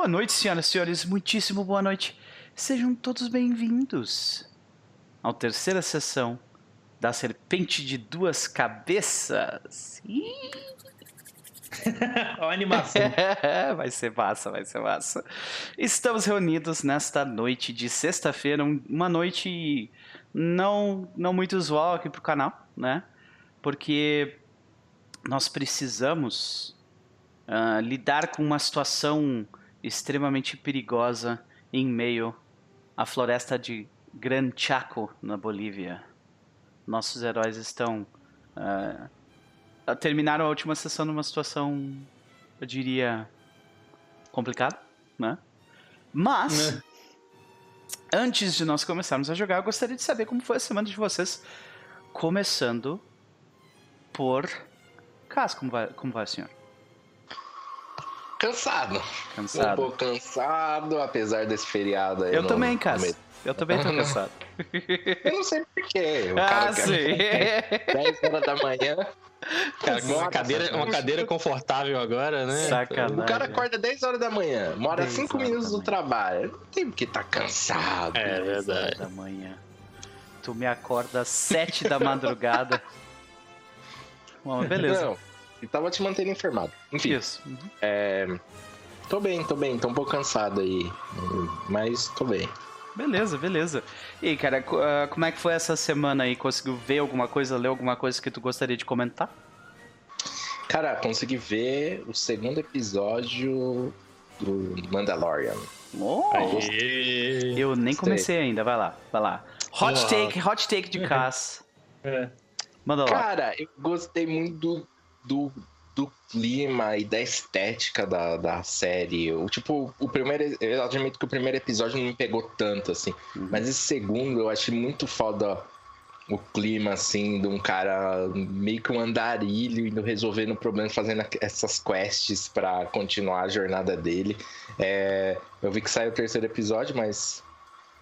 Boa noite, senhoras e senhores, muitíssimo boa noite. Sejam todos bem-vindos à terceira sessão da Serpente de Duas Cabeças. Olha a animação. vai ser massa, vai ser massa. Estamos reunidos nesta noite de sexta-feira, um- uma noite não, não muito usual aqui pro canal, né? Porque nós precisamos ah, lidar com uma situação extremamente perigosa em meio à floresta de Gran Chaco, na Bolívia. Nossos heróis estão. ah, terminaram a última sessão numa situação, eu diria, complicada, né? Mas, Né? antes de nós começarmos a jogar, eu gostaria de saber como foi a semana de vocês, começando por Cas, como vai, como vai, senhor? Cansado. Um Cansado? pouco cansado, apesar desse feriado aí. Eu no- também, meio- Eu também tô cansado. Eu não sei porquê. O ah, cara sim. quer 10 horas da manhã. Cara, uma cadeira, uma cadeira confortável agora, né? Sacanagem. O cara acorda 10 horas da manhã, mora 10 5 horas minutos do trabalho. Não tem porque tá cansado. É Dez horas verdade. da manhã. Tu me acorda às sete da madrugada. Bom, beleza. Não, e tava te mantendo informado. Enfim, Isso. Uhum. é, tô bem, tô bem. Tô um pouco cansado aí. Mas tô bem. Beleza, beleza. E aí, cara, ah, como é que foi essa semana aí? Conseguiu ver alguma coisa, ler alguma coisa que tu gostaria de comentar? Cara, consegui ver o segundo episódio do Mandalorian. Oh, Aê. eu nem Gostei. comecei ainda, vai lá, vai lá. Hot take, hot take de Cass. É. Manda lá. Cara, eu gostei muito do, do, do clima e da estética da, da série. O, tipo, o primeiro. Eu admito que o primeiro episódio não me pegou tanto, assim. Uhum. Mas esse segundo eu achei muito foda o clima, assim, de um cara meio que um andarilho indo resolvendo problemas, fazendo essas quests pra continuar a jornada dele. É, eu vi que saiu o terceiro episódio, mas.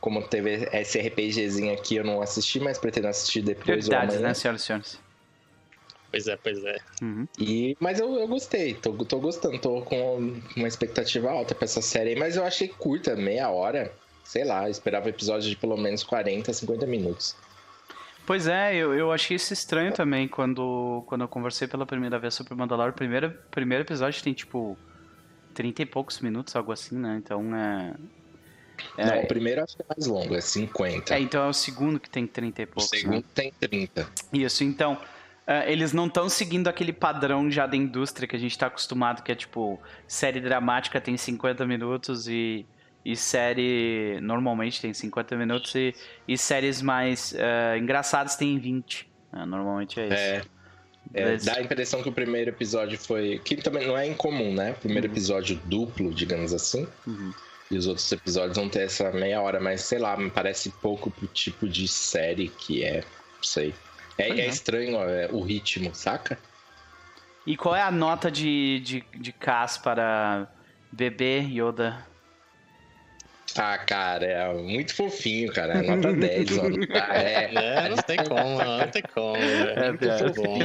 Como teve esse RPGzinho aqui, eu não assisti, mas pretendo assistir depois ou Prioridades, né, senhoras e senhores? Pois é, pois é. Uhum. E, mas eu, eu gostei, tô, tô gostando, tô com uma expectativa alta pra essa série aí, mas eu achei curta, meia hora. Sei lá, eu esperava episódio de pelo menos 40, 50 minutos. Pois é, eu, eu achei isso estranho também quando, quando eu conversei pela primeira vez sobre o Mandalorian. O primeiro, primeiro episódio tem tipo 30 e poucos minutos, algo assim, né? Então é. Não, É, o primeiro eu acho que é mais longo, é 50. é, então é o segundo que tem 30 e o poucos. né? segundo tem 30. Isso, então. Eh, eles não estão seguindo aquele padrão já da indústria que a gente tá acostumado, que é tipo, série dramática tem 50 minutos e, e série normalmente tem 50 minutos e, e séries mais eh, engraçadas tem 20. né? normalmente é isso. É, é, dá a impressão que o primeiro episódio foi. Que também não é incomum, né? Primeiro Uhum. episódio duplo, digamos assim. Uhum. E os outros episódios vão ter essa meia hora, mas sei lá, me parece pouco pro tipo de série que é. Não sei. É, é é. estranho ó, é, o ritmo, saca? E qual é a nota de, de, de Cas para bebê Yoda? Ah, cara, é muito fofinho, cara. É nota 10, mano. Ah, é. É, não tem como, não tem como. velho. É, muito bom.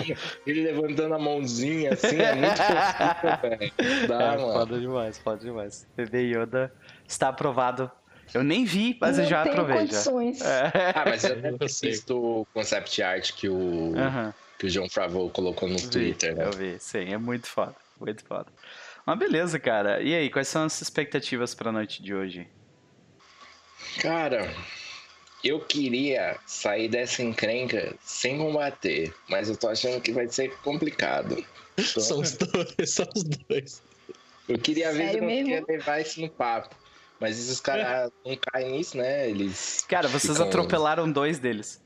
Ele levantando a mãozinha assim, é muito fofinho, velho. Dá, é, mano. foda demais, foda demais. Bebê Yoda está aprovado. Eu nem vi, mas eu não já tenho aprovei já. condições. É. Ah, mas eu sei. visto o concept art que o, Aham. que o João Favreau colocou no Vi, Twitter, né? Eu vi, sim, é muito foda, muito foda. Mas beleza, cara. E aí, quais são as expectativas pra noite de hoje? Cara, eu queria sair dessa encrenca sem combater, mas eu tô achando que vai ser complicado. Então, São os dois, são os dois. Eu queria ver se eu mesmo? levar isso no papo. Mas esses caras não caem nisso, né? Eles. Cara, vocês Ficam- atropelaram dois deles.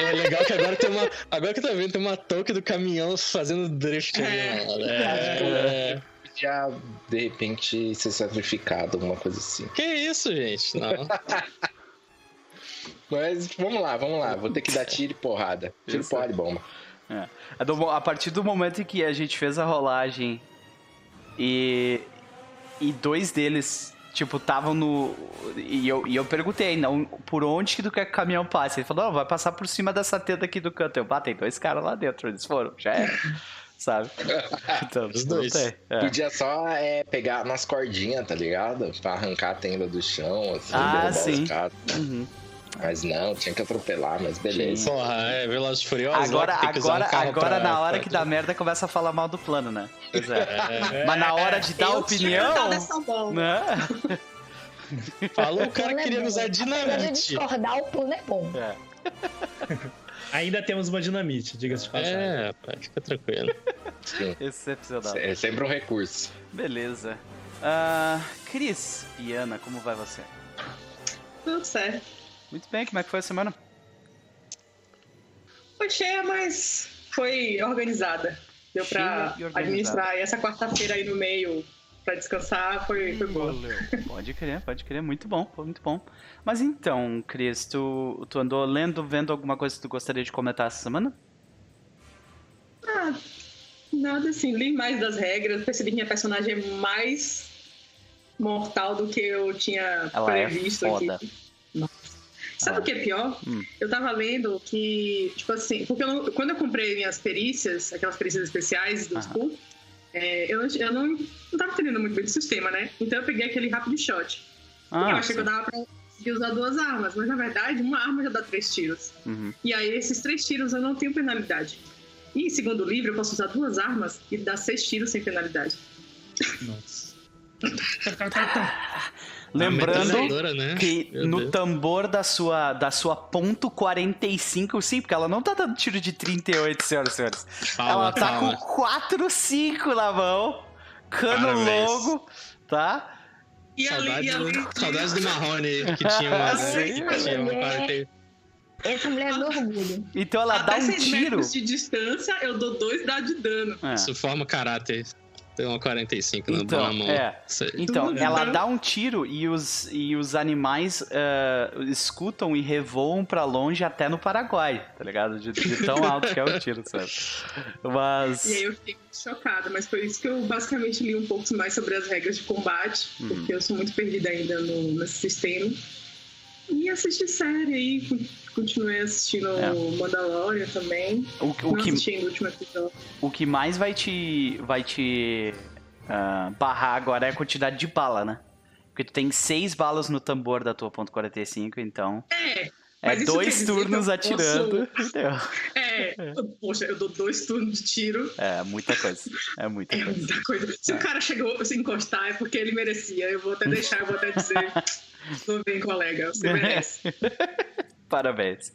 É legal que agora tem uma. Agora que eu tô vendo, tem uma toque do caminhão fazendo drift ali, mano. É. Podia, de repente, ser sacrificado, alguma coisa assim. Que isso, gente? Não. Mas vamos lá, vamos lá. Vou ter que dar tiro e porrada. Tiro, Isso. porrada e bomba. É. A, do- a partir do momento em que a gente fez a rolagem e, e dois deles, tipo, estavam no. E eu, e eu perguntei, não, por onde que tu quer que o caminhão passe? Ele falou, não, vai passar por cima dessa tenda aqui do canto. Eu, ah, tem dois caras lá dentro, eles foram, já era. sabe? Então, Os dois. tem. É. Podia só é, pegar nas cordinhas, tá ligado? Pra arrancar a tenda do chão, assim, Ah, derrubar sim. os caras. Uhum. Mas não, tinha que atropelar, mas beleza. Porra, é Velozes Furiosos. lá Agora, que tem que usar um agora, agora pra- na hora pra- que dá merda, começa a falar mal do plano, né? Pois é. É, Mas na hora de dar Eu opinião, né? falou o cara é queria bom. usar Apesar de dinamite. discordar, o plano é bom. É. Ainda temos uma dinamite, diga-se de passagem. É, fica tranquilo. Sim. Excepcional. É sempre um recurso. Beleza. Ah, Cris, Viana, como vai você? Tudo certo. Muito bem, como é que foi a semana? Foi cheia, mas foi organizada. Deu organizada. administrar. E essa quarta-feira aí no meio pra descansar foi, foi boa. Pode crer, pode crer. Muito bom, foi muito bom. Mas então, Cris, tu, tu andou lendo, vendo alguma coisa que tu gostaria de comentar essa semana? Ah, nada assim. Li mais das regras, percebi que minha personagem é mais mortal do que eu tinha Ela é previsto foda. aqui. Sabe Ah. o que é pior? Hum. Eu tava lendo que, tipo assim, porque eu não- quando eu comprei minhas perícias, aquelas perícias especiais do. Skull, é, eu, não, eu não, não tava entendendo muito bem do sistema, né? Então eu peguei aquele rápido shot. eu Ah, achei que eu dava pra conseguir usar duas armas, mas na verdade uma arma já dá três tiros. uhum. E aí esses três tiros eu não tenho penalidade. E segundo o livro, eu posso usar duas armas e dar seis tiros sem penalidade. Nossa. Lembrando Metralhadora, né? que Meu no Deus. tambor da sua, da sua ponto 45, sim, porque ela não tá dando tiro de 38, senhoras e senhores. Palma, ela tá palma. com 4, 5 na mão, cano Parabéns. longo, tá? E ali, Saudades, e ali, do, saudades do Marrone, que tinha uma. Sim. que tinha uma parte- Essa mulher é do orgulho. Então ela dá até um seis tiro. metros de distância, eu dou dois dados de dano. É. Isso forma caráter. Tem uma 45 na, Então, na mão. é. Então, ela dá um tiro e os, e os animais eh, escutam e revoam pra longe até no Paraguai, tá ligado? De, de tão alto que é o tiro, sabe? Mas. E aí eu fiquei muito chocada, mas foi isso que eu basicamente li um pouco mais sobre as regras de combate, Uhum. porque eu sou muito perdida ainda no, nesse sistema. E assisti série aí, continuei assistindo É. o Mandalorian também. O, o, não que, assisti ainda o último episódio. o que mais vai te, vai te ah, barrar agora é a quantidade de bala, né? Porque tu tem seis balas no tambor da tua ponto .45, então É, é dois dizer turnos eu atirando. entendeu? é, poxa, eu dou dois turnos de tiro. É muita coisa. É muita É coisa. muita coisa. Se É. o cara chegou a se encostar, é porque ele merecia. Eu vou até deixar, eu vou até dizer. Tudo bem, colega, você merece. Parabéns.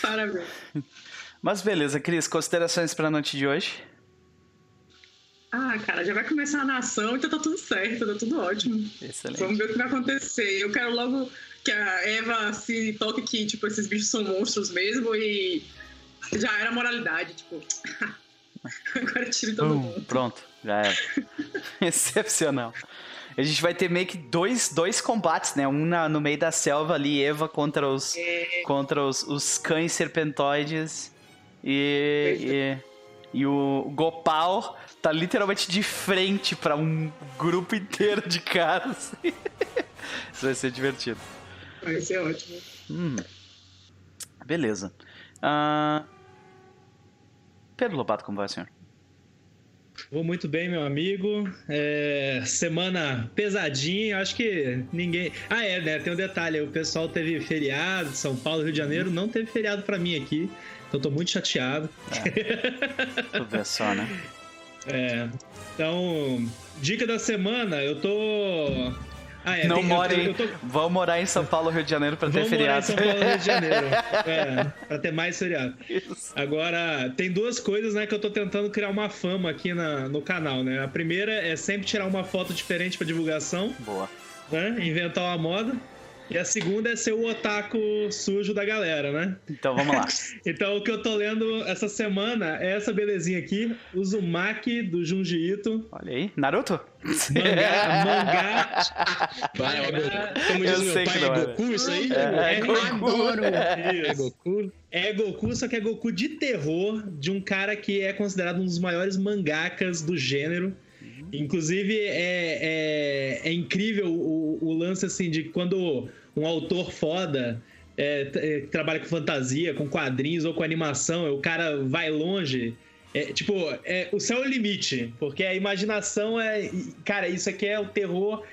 Parabéns. Mas beleza, Cris, considerações pra noite de hoje? Ah, cara, já vai começar a nação, então tá tudo certo, tá tudo ótimo. Excelente. Vamos ver o que vai acontecer. Eu quero logo que a Eva se toque que, tipo, esses bichos são monstros mesmo e já era moralidade, tipo. Agora tira todo Pum, mundo. pronto, já era. Excepcional. A gente vai ter meio que dois, dois combates, né? Um na- no meio da selva ali, Eva contra os, contra os, os cães serpentoides. E, e, e o Gopal tá literalmente de frente pra um grupo inteiro de caras. Isso vai ser divertido. Vai ser ótimo. Hum. Beleza. Ah, Pedro Lobato, como vai, senhor? Vou muito bem, meu amigo. É, semana pesadinha, acho que ninguém. Ah, é, né? Tem um detalhe: o pessoal teve feriado, São Paulo, Rio de Janeiro, não teve feriado pra mim aqui. Então tô muito chateado. Tu vê só, né? É, então, dica da semana, eu tô. Ah, é, Não tem- morem. tô- Vão morar em São Paulo, Rio de Janeiro pra ter Vamos morar em feriado. São Paulo, Rio de Janeiro. É, pra ter mais feriado. Isso. Agora, tem duas coisas, né, que eu tô tentando criar uma fama aqui na, no canal, né? A primeira é sempre tirar uma foto diferente pra divulgação, Boa. né? Inventar uma moda. E a segunda é ser o otaku sujo da galera, né? Então vamos lá. Então, o que eu tô lendo essa semana é essa belezinha aqui, Uzumaki, do Junji Ito. Olha aí. Naruto? Mangá, mangá Vai, é Goku. Como Eu diz sei meu que pai, é não é. Goku isso aí? É, é Eu Goku. adoro. É. Goku? É Goku, só que é Goku de terror, de um cara que é considerado um dos maiores mangakas do gênero. Inclusive, é, é, é incrível o, o lance assim de quando um autor foda é, é, trabalha com fantasia, com quadrinhos ou com animação, o cara vai longe É, tipo, é, o céu é o limite, porque a imaginação é. Cara, isso aqui é o terror.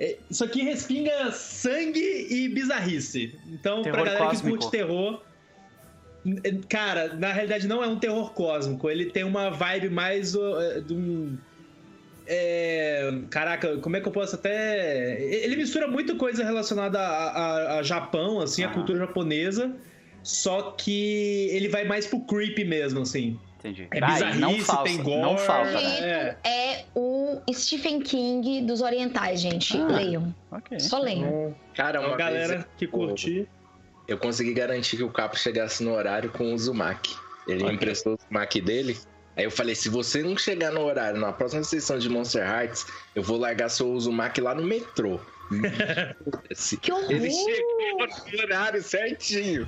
é, isso aqui respinga sangue e bizarrice. Então, Terror pra galera cósmico. que curte terror. Cara, na realidade não é um terror cósmico. Ele tem uma vibe mais é, de um. É, caraca, como é que eu posso até. Ele mistura muita coisa relacionada a, a- a Japão, assim, a cultura japonesa. Só que ele vai mais pro creepy mesmo, assim. Entendi. É Ah, bizarrice, não falsa, tem gore. não falsa, Gente, né? É. É o Stephen King dos orientais, gente. Ah. Leiam. Ok. Só leiam. Então, Cara, então, uma galera vez que curtir. eu consegui garantir que o Capo chegasse no horário com o Uzumaki. Ele Ok. emprestou o Uzumaki dele. Aí eu falei, se você não chegar no horário na próxima sessão de Monster Hearts, eu vou largar seu Uzumaki lá no metrô. Que horror! Ele chegou no horário certinho.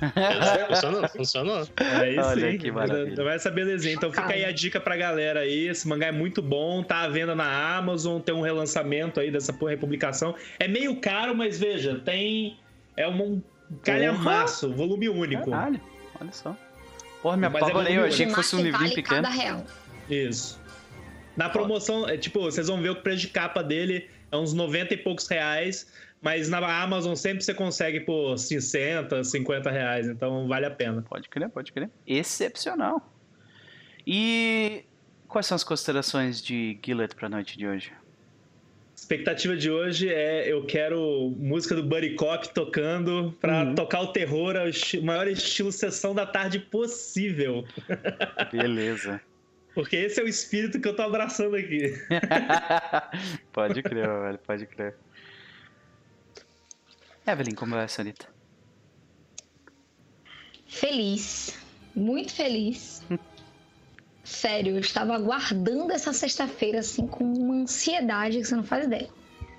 Funcionou, funcionou. Aí Olha sim, que maravilha. vai essa belezinha. Então fica aí a dica pra galera aí. Esse mangá é muito bom, tá à venda na Amazon, tem um relançamento aí dessa porra republicação. É meio caro, mas veja, tem. É um calhamaço, volume único. Caralho, olha só. Porra, me Mas é apavorei, eu volume achei que fosse um livrinho vale pequeno. cada real. Isso. Na promoção, é tipo, vocês vão ver o preço de capa dele é uns 90 e poucos reais, mas na Amazon sempre você consegue por 60, 50 reais, então vale a pena. Pode crer, pode crer. Excepcional. E quais são as considerações de Gillett pra noite de hoje? Expectativa de hoje é eu quero música do Buddy Cop tocando pra Uhum. tocar o terror ao esti- maior estilo sessão da tarde possível. Beleza. Porque esse é o espírito que eu tô abraçando aqui. pode crer, velho, pode crer. Evelyn, como vai, senhorita? Feliz. Muito feliz. Sério, eu estava aguardando essa sexta-feira, assim, com uma ansiedade que você não faz ideia.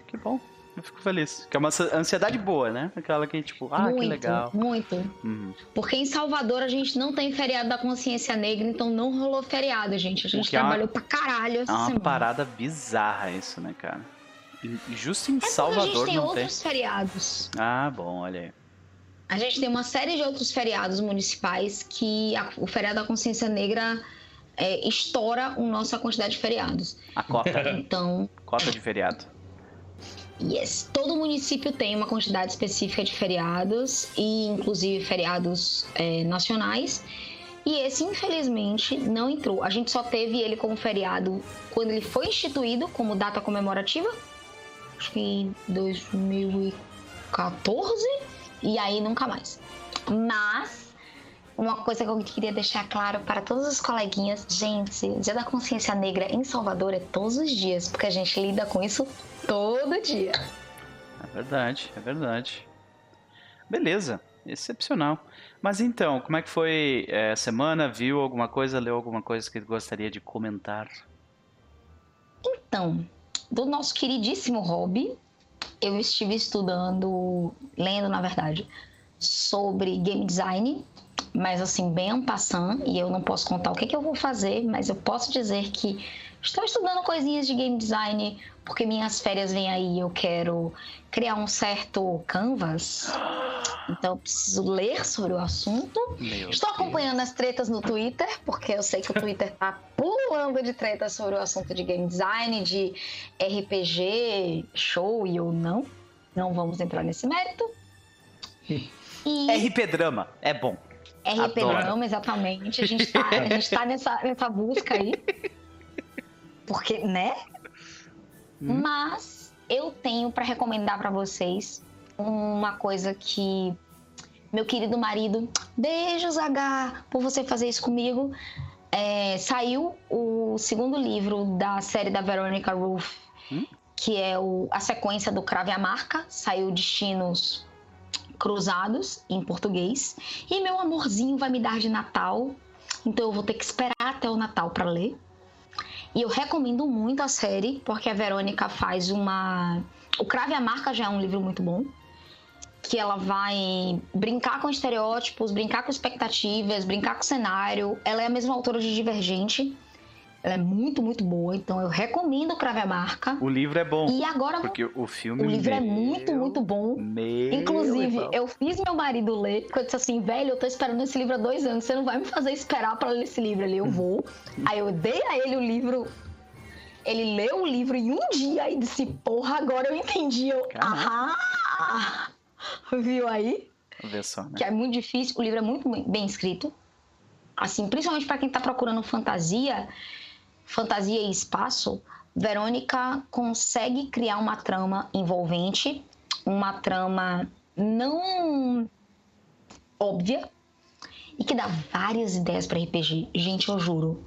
Que bom. Eu fico feliz. Que é uma ansiedade boa, né? Aquela que, tipo, ah, muito, que legal. muito. Uhum. Porque em Salvador a gente não tem feriado da consciência negra, então não rolou feriado, gente. A gente que é uma- trabalhou pra caralho essa É uma semana. parada bizarra isso, né, cara? Justo em É porque a Salvador gente tem não tem. outros feriados. Ah, bom, olha aí. A gente tem uma série de outros feriados municipais que a- o feriado da consciência negra é, estoura a nossa quantidade de feriados. A cota. Então, cota de feriado. yes, todo município tem uma quantidade específica de feriados e inclusive feriados é, nacionais. E esse, infelizmente, não entrou. A gente só teve ele como feriado quando ele foi instituído como data comemorativa. Acho que em 2014. E aí nunca mais. Mas, uma coisa que eu queria deixar claro para todos os coleguinhas: gente, Dia da Consciência Negra em Salvador é todos os dias, porque a gente lida com isso todo dia. É verdade, é verdade. Beleza, excepcional. Mas então, como é que foi é, a semana? Viu alguma coisa? Leu alguma coisa que gostaria de comentar? Então, do nosso queridíssimo hobby, eu estive estudando, lendo na verdade, sobre game design, mas assim, bem en passant, e eu não posso contar o que, que eu vou fazer, mas eu posso dizer que estou estudando coisinhas de game design, porque minhas férias vêm aí e eu quero criar um certo canvas. Então eu preciso ler sobre o assunto. Meu Estou Deus. acompanhando as tretas no Twitter, porque eu sei que o Twitter tá pulando de tretas sobre o assunto de game design, de RPG, show e ou não. Não vamos entrar nesse mérito. E RP Drama, é bom. RP não, exatamente. A gente tá, a gente tá nessa, nessa busca aí. Porque, né? Hum. Mas eu tenho pra recomendar pra vocês uma coisa que meu querido marido, beijos H, por você fazer isso comigo. É, saiu o segundo livro da série da Veronica Ruth, Hum? que é o, a sequência do Crave a Marca. Saiu Destinos Cruzados em português. E meu amorzinho vai me dar de Natal, então eu vou ter que esperar até o Natal pra ler. E eu recomendo muito a série, porque a Verônica faz uma. O Crave a Marca já é um livro muito bom. Que ela vai brincar com estereótipos, brincar com expectativas, brincar com cenário. Ela é a mesma autora de Divergente. Ela é muito, muito boa, então eu recomendo Crave a Marca. O livro é bom. E agora Porque o filme. o livro é meu, muito, muito bom. Meu Inclusive, irmão. eu fiz meu marido ler, porque eu disse assim, velho, eu tô esperando esse livro há dois anos, você não vai me fazer esperar pra ler esse livro ali, eu vou. Aí eu dei a ele o livro, ele leu o livro em um dia e disse, porra, agora eu entendi. Eu, aham! Viu aí? Vê só, né? Que é muito difícil, o livro é muito bem- bem escrito. Assim, principalmente pra quem tá procurando fantasia, fantasia e espaço, Verônica consegue criar uma trama envolvente, uma trama não óbvia e que dá várias ideias para RPG. Gente, eu juro.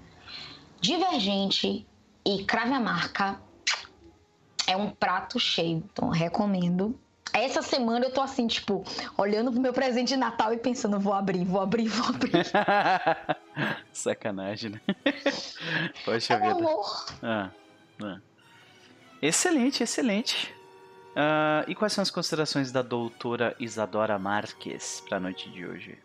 Divergente e Crave a Marca é um prato cheio, então recomendo. Essa semana eu tô assim, tipo, olhando pro meu presente de Natal e pensando, vou abrir, vou abrir, vou abrir. Sacanagem, né? Poxa É vida. amor. Ah, ah. Excelente, excelente. Ah, e quais são as considerações da doutora Isadora Marques para a noite de hoje?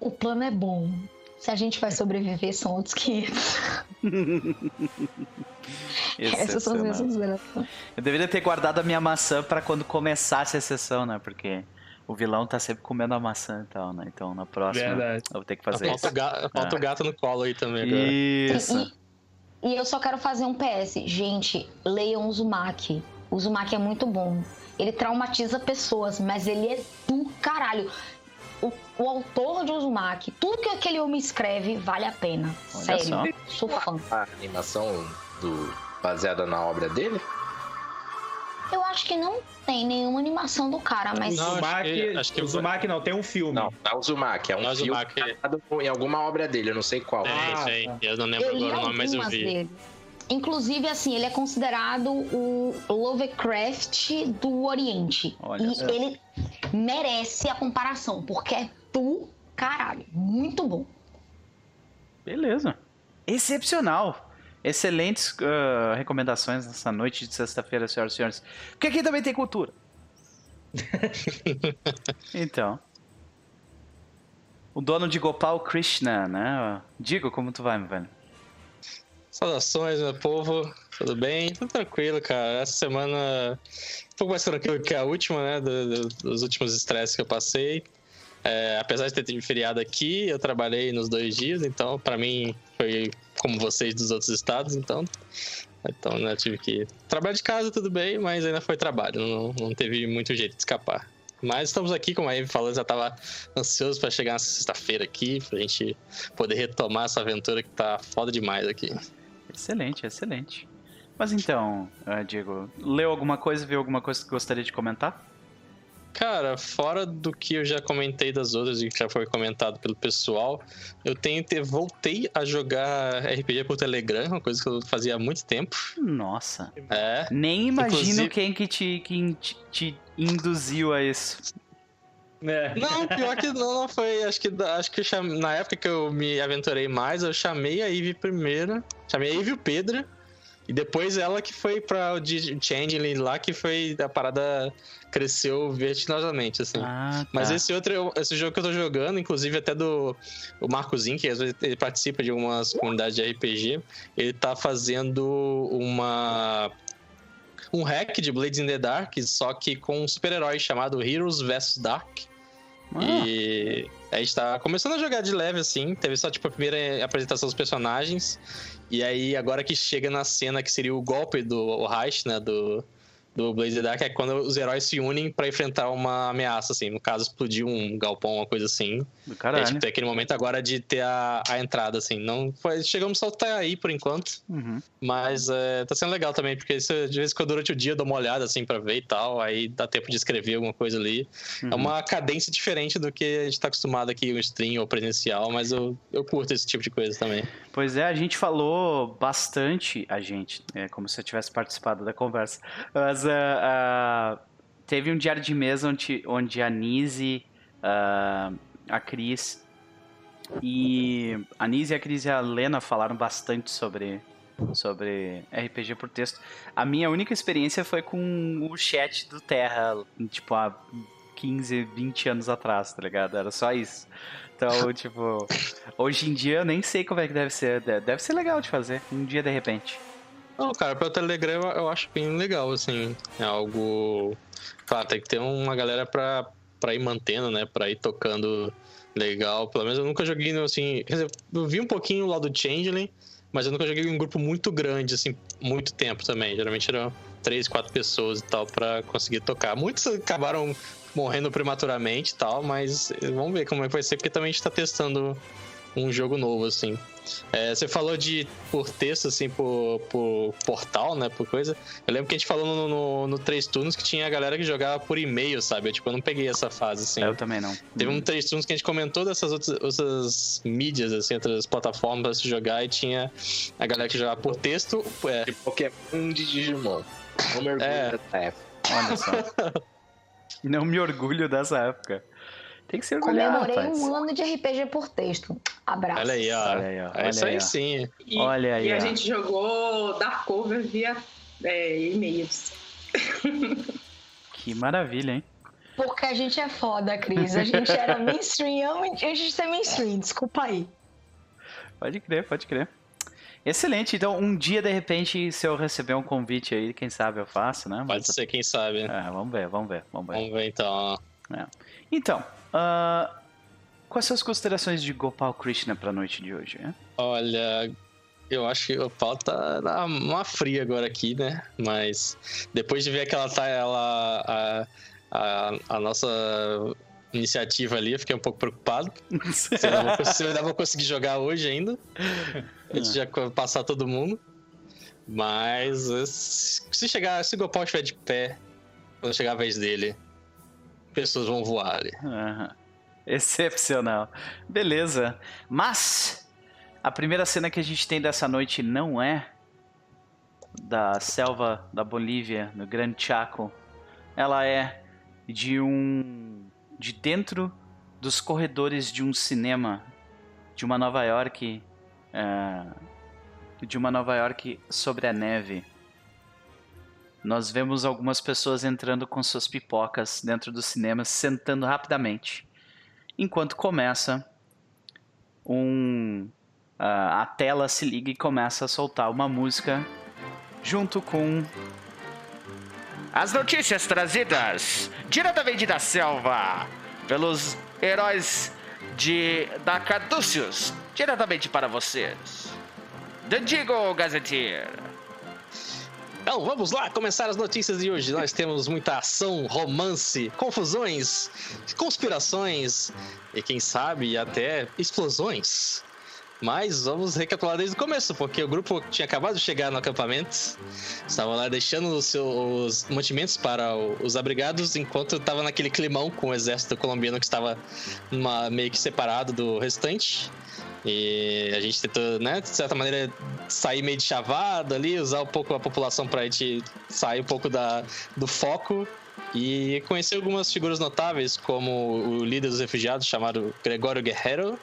O plano é bom. Se a gente vai sobreviver, são outros 500. Essas são as minhas. Eu deveria ter guardado a minha maçã para quando começasse a sessão, né? Porque o vilão tá sempre comendo a maçã e tal, né? Então na próxima Verdade. eu vou ter que fazer Falta, o isso. gato, falta Ah. o gato no colo aí também agora. Isso. E, e eu só quero fazer um PS. Gente, leiam o Uzumaki. O Uzumaki é muito bom. Ele traumatiza pessoas, mas ele é do caralho. O, o autor de Uzumaki, tudo que aquele homem escreve vale a pena. Olha Sério. Sou fã. A animação do, baseada na obra dele? Eu acho que não tem nenhuma animação do cara, mas. Não, acho Uzumaki, que- acho que- Uzumaki não, tem um filme. Não, não é o Uzumaki, é um Não é o filme baseado em alguma obra dele, eu não sei qual. Tem, Ah, tem. tá. Eu não lembro Eu agora o nome, mas eu vi. dele. Inclusive, assim, ele é considerado o Lovecraft do Oriente. Olha e só. ele merece a comparação, porque é do caralho. Muito bom. Beleza. Excepcional. Excelentes ah, recomendações nessa noite de sexta-feira, senhoras e senhores. Porque aqui também tem cultura. então. O dono de Gopal Krishna, né? Digo como tu vai, meu velho. Saudações, meu povo. Tudo bem? Tudo tranquilo, cara. Essa semana um pouco mais tranquilo que a última, né? do- do- dos últimos estresses que eu passei. É, apesar de ter tido feriado aqui, eu trabalhei nos dois dias, então pra mim foi como vocês dos outros estados, então. Então, né, tive que. Trabalhar de casa, tudo bem, mas ainda foi trabalho, não, não teve muito jeito de escapar. Mas estamos aqui, como a Eve falou, já tava ansioso pra chegar nessa sexta-feira aqui, pra gente poder retomar essa aventura que tá foda demais aqui. Excelente, excelente. Mas então, ah, Diego, leu alguma coisa, viu alguma coisa que gostaria de comentar? Cara, fora do que eu já comentei das outras e que já foi comentado pelo pessoal, eu tenho te- voltei a jogar RPG por Telegram, uma coisa que eu fazia há muito tempo. Nossa. É. Nem imagino Inclusive- quem que te, quem te, te induziu a isso. É. Não, pior que não, não foi. Acho que, acho que na época que eu me aventurei mais, eu chamei a Ivy primeiro. Chamei a Ivy e o Pedro. E depois ela que foi pra o Changeling lá, que foi. A parada cresceu vertiginosamente, assim. Ah, tá. Mas esse outro, esse jogo que eu tô jogando, inclusive até do o Marcozinho, que às vezes ele participa de algumas comunidades de RPG, ele tá fazendo uma um hack de Blades in the Dark, só que com um super-herói chamado Heroes vs Dark. Ah, E a gente tá começando a jogar de leve, assim. Teve só, tipo, a primeira apresentação dos personagens. E aí, agora que chega na cena que seria o golpe do Reich, né? Do, do Blaze Dark, é quando os heróis se unem pra enfrentar uma ameaça, assim. No caso, explodir um galpão, uma coisa assim. caralho. tipo, tem aquele momento agora de ter a, a entrada, assim. Não foi, chegamos só até aí, por enquanto. Uhum. Mas é, tá sendo legal também, porque isso, de vez em quando durante o dia eu dou uma olhada, assim, pra ver e tal. Aí dá tempo de escrever alguma coisa ali. É uhum. uma cadência diferente do que a gente tá acostumado aqui, no stream ou presencial, mas eu, eu curto esse tipo de coisa também. Pois é, a gente falou bastante, a gente, é como se eu tivesse participado da conversa. Mas ah, ah, teve um diário de mesa onde, onde a Nise, ah, a Cris e a Nise, a Cris e a Lena falaram bastante sobre sobre RPG por texto. A minha única experiência foi com o chat do Terra, tipo há 15, 20 anos atrás, tá ligado? Era só isso. Então, tipo, hoje em dia eu nem sei como é que deve ser. Deve ser legal de fazer, um dia de repente. Não, cara, pelo Telegram eu acho bem legal, assim. É algo. Claro, tem que ter uma galera pra, pra ir mantendo, né? Pra ir tocando legal. Pelo menos eu nunca joguei, assim. Quer dizer, eu vi um pouquinho lá do Changeling, mas eu nunca joguei em um grupo muito grande, assim, muito tempo também. Geralmente eram três, quatro pessoas e tal pra conseguir tocar. Muitos acabaram morrendo prematuramente e tal, mas vamos ver como é que vai ser, porque também a gente tá testando um jogo novo, assim. É, você falou de por texto, assim, por, por portal, né? Por coisa. Eu lembro que a gente falou no, no, no Três Turnos que tinha a galera que jogava por e-mail, sabe? Eu, tipo, eu não peguei essa fase, assim. Eu também não. Teve um Três Turnos que a gente comentou dessas outras, outras mídias, assim, outras plataformas pra se jogar e tinha a galera que jogava por texto. É. De Pokémon de Digimon. Não mergulho É. nessa época. Olha só. não me orgulho dessa época. Tem que se orgulhar, Comemorei rapaz. um ano de RPG por texto. Abraço. Olha aí, ó. Olha aí, ó. É isso aí, sim. E, Olha aí, e a ó. gente jogou Dark Cover via é, e-mails. Que maravilha, hein? Porque a gente é foda, Cris. A gente era mainstream antes de ser mainstream. Desculpa aí. Pode crer, pode crer. Excelente. Então, um dia, de repente, se eu receber um convite aí, quem sabe eu faço, né? Pode ser, quem sabe. É, vamos ver, vamos ver, vamos ver. Vamos ver então. Então, ah, quais são as considerações de Gopal Krishna pra noite de hoje? Né? Olha, eu acho que o pau tá uma fria agora aqui, né? Mas depois de ver aquela tá ela a, a, a nossa iniciativa ali, eu fiquei um pouco preocupado. Se eu ainda vou, se eu vou conseguir jogar hoje ainda. Antes de passar todo mundo. Mas eh, se se chegar, se o Gopal estiver de pé, quando chegar a vez dele, pessoas vão voar ali. Aham. Excepcional. Beleza. Mas a primeira cena que a gente tem dessa noite não é da selva da Bolívia, no Grande Chaco. Ela é de um de dentro dos corredores de um cinema de uma Nova York é, de uma Nova York sobre a neve. Nós vemos algumas pessoas entrando com suas pipocas dentro do cinema, sentando rapidamente. Enquanto começa, um, a a tela se liga e começa a soltar uma música junto com as notícias trazidas diretamente da selva pelos heróis de da Caduceus, diretamente para vocês. The Digo Gazetteer. Então, vamos lá começar as notícias de hoje. Nós temos muita ação, romance, confusões, conspirações e quem sabe até explosões. Mas vamos recapitular desde o começo, porque o grupo tinha acabado de chegar no acampamento, estava lá deixando os seus mantimentos para os abrigados, enquanto estava naquele climão com o exército colombiano que estava numa- meio que separado do restante. E a gente tentou, né, de certa maneira, sair meio de chavada ali, usar um pouco a população pra gente sair um pouco da, do foco e conhecer algumas figuras notáveis, como o líder dos refugiados, chamado Gregório Guerrero,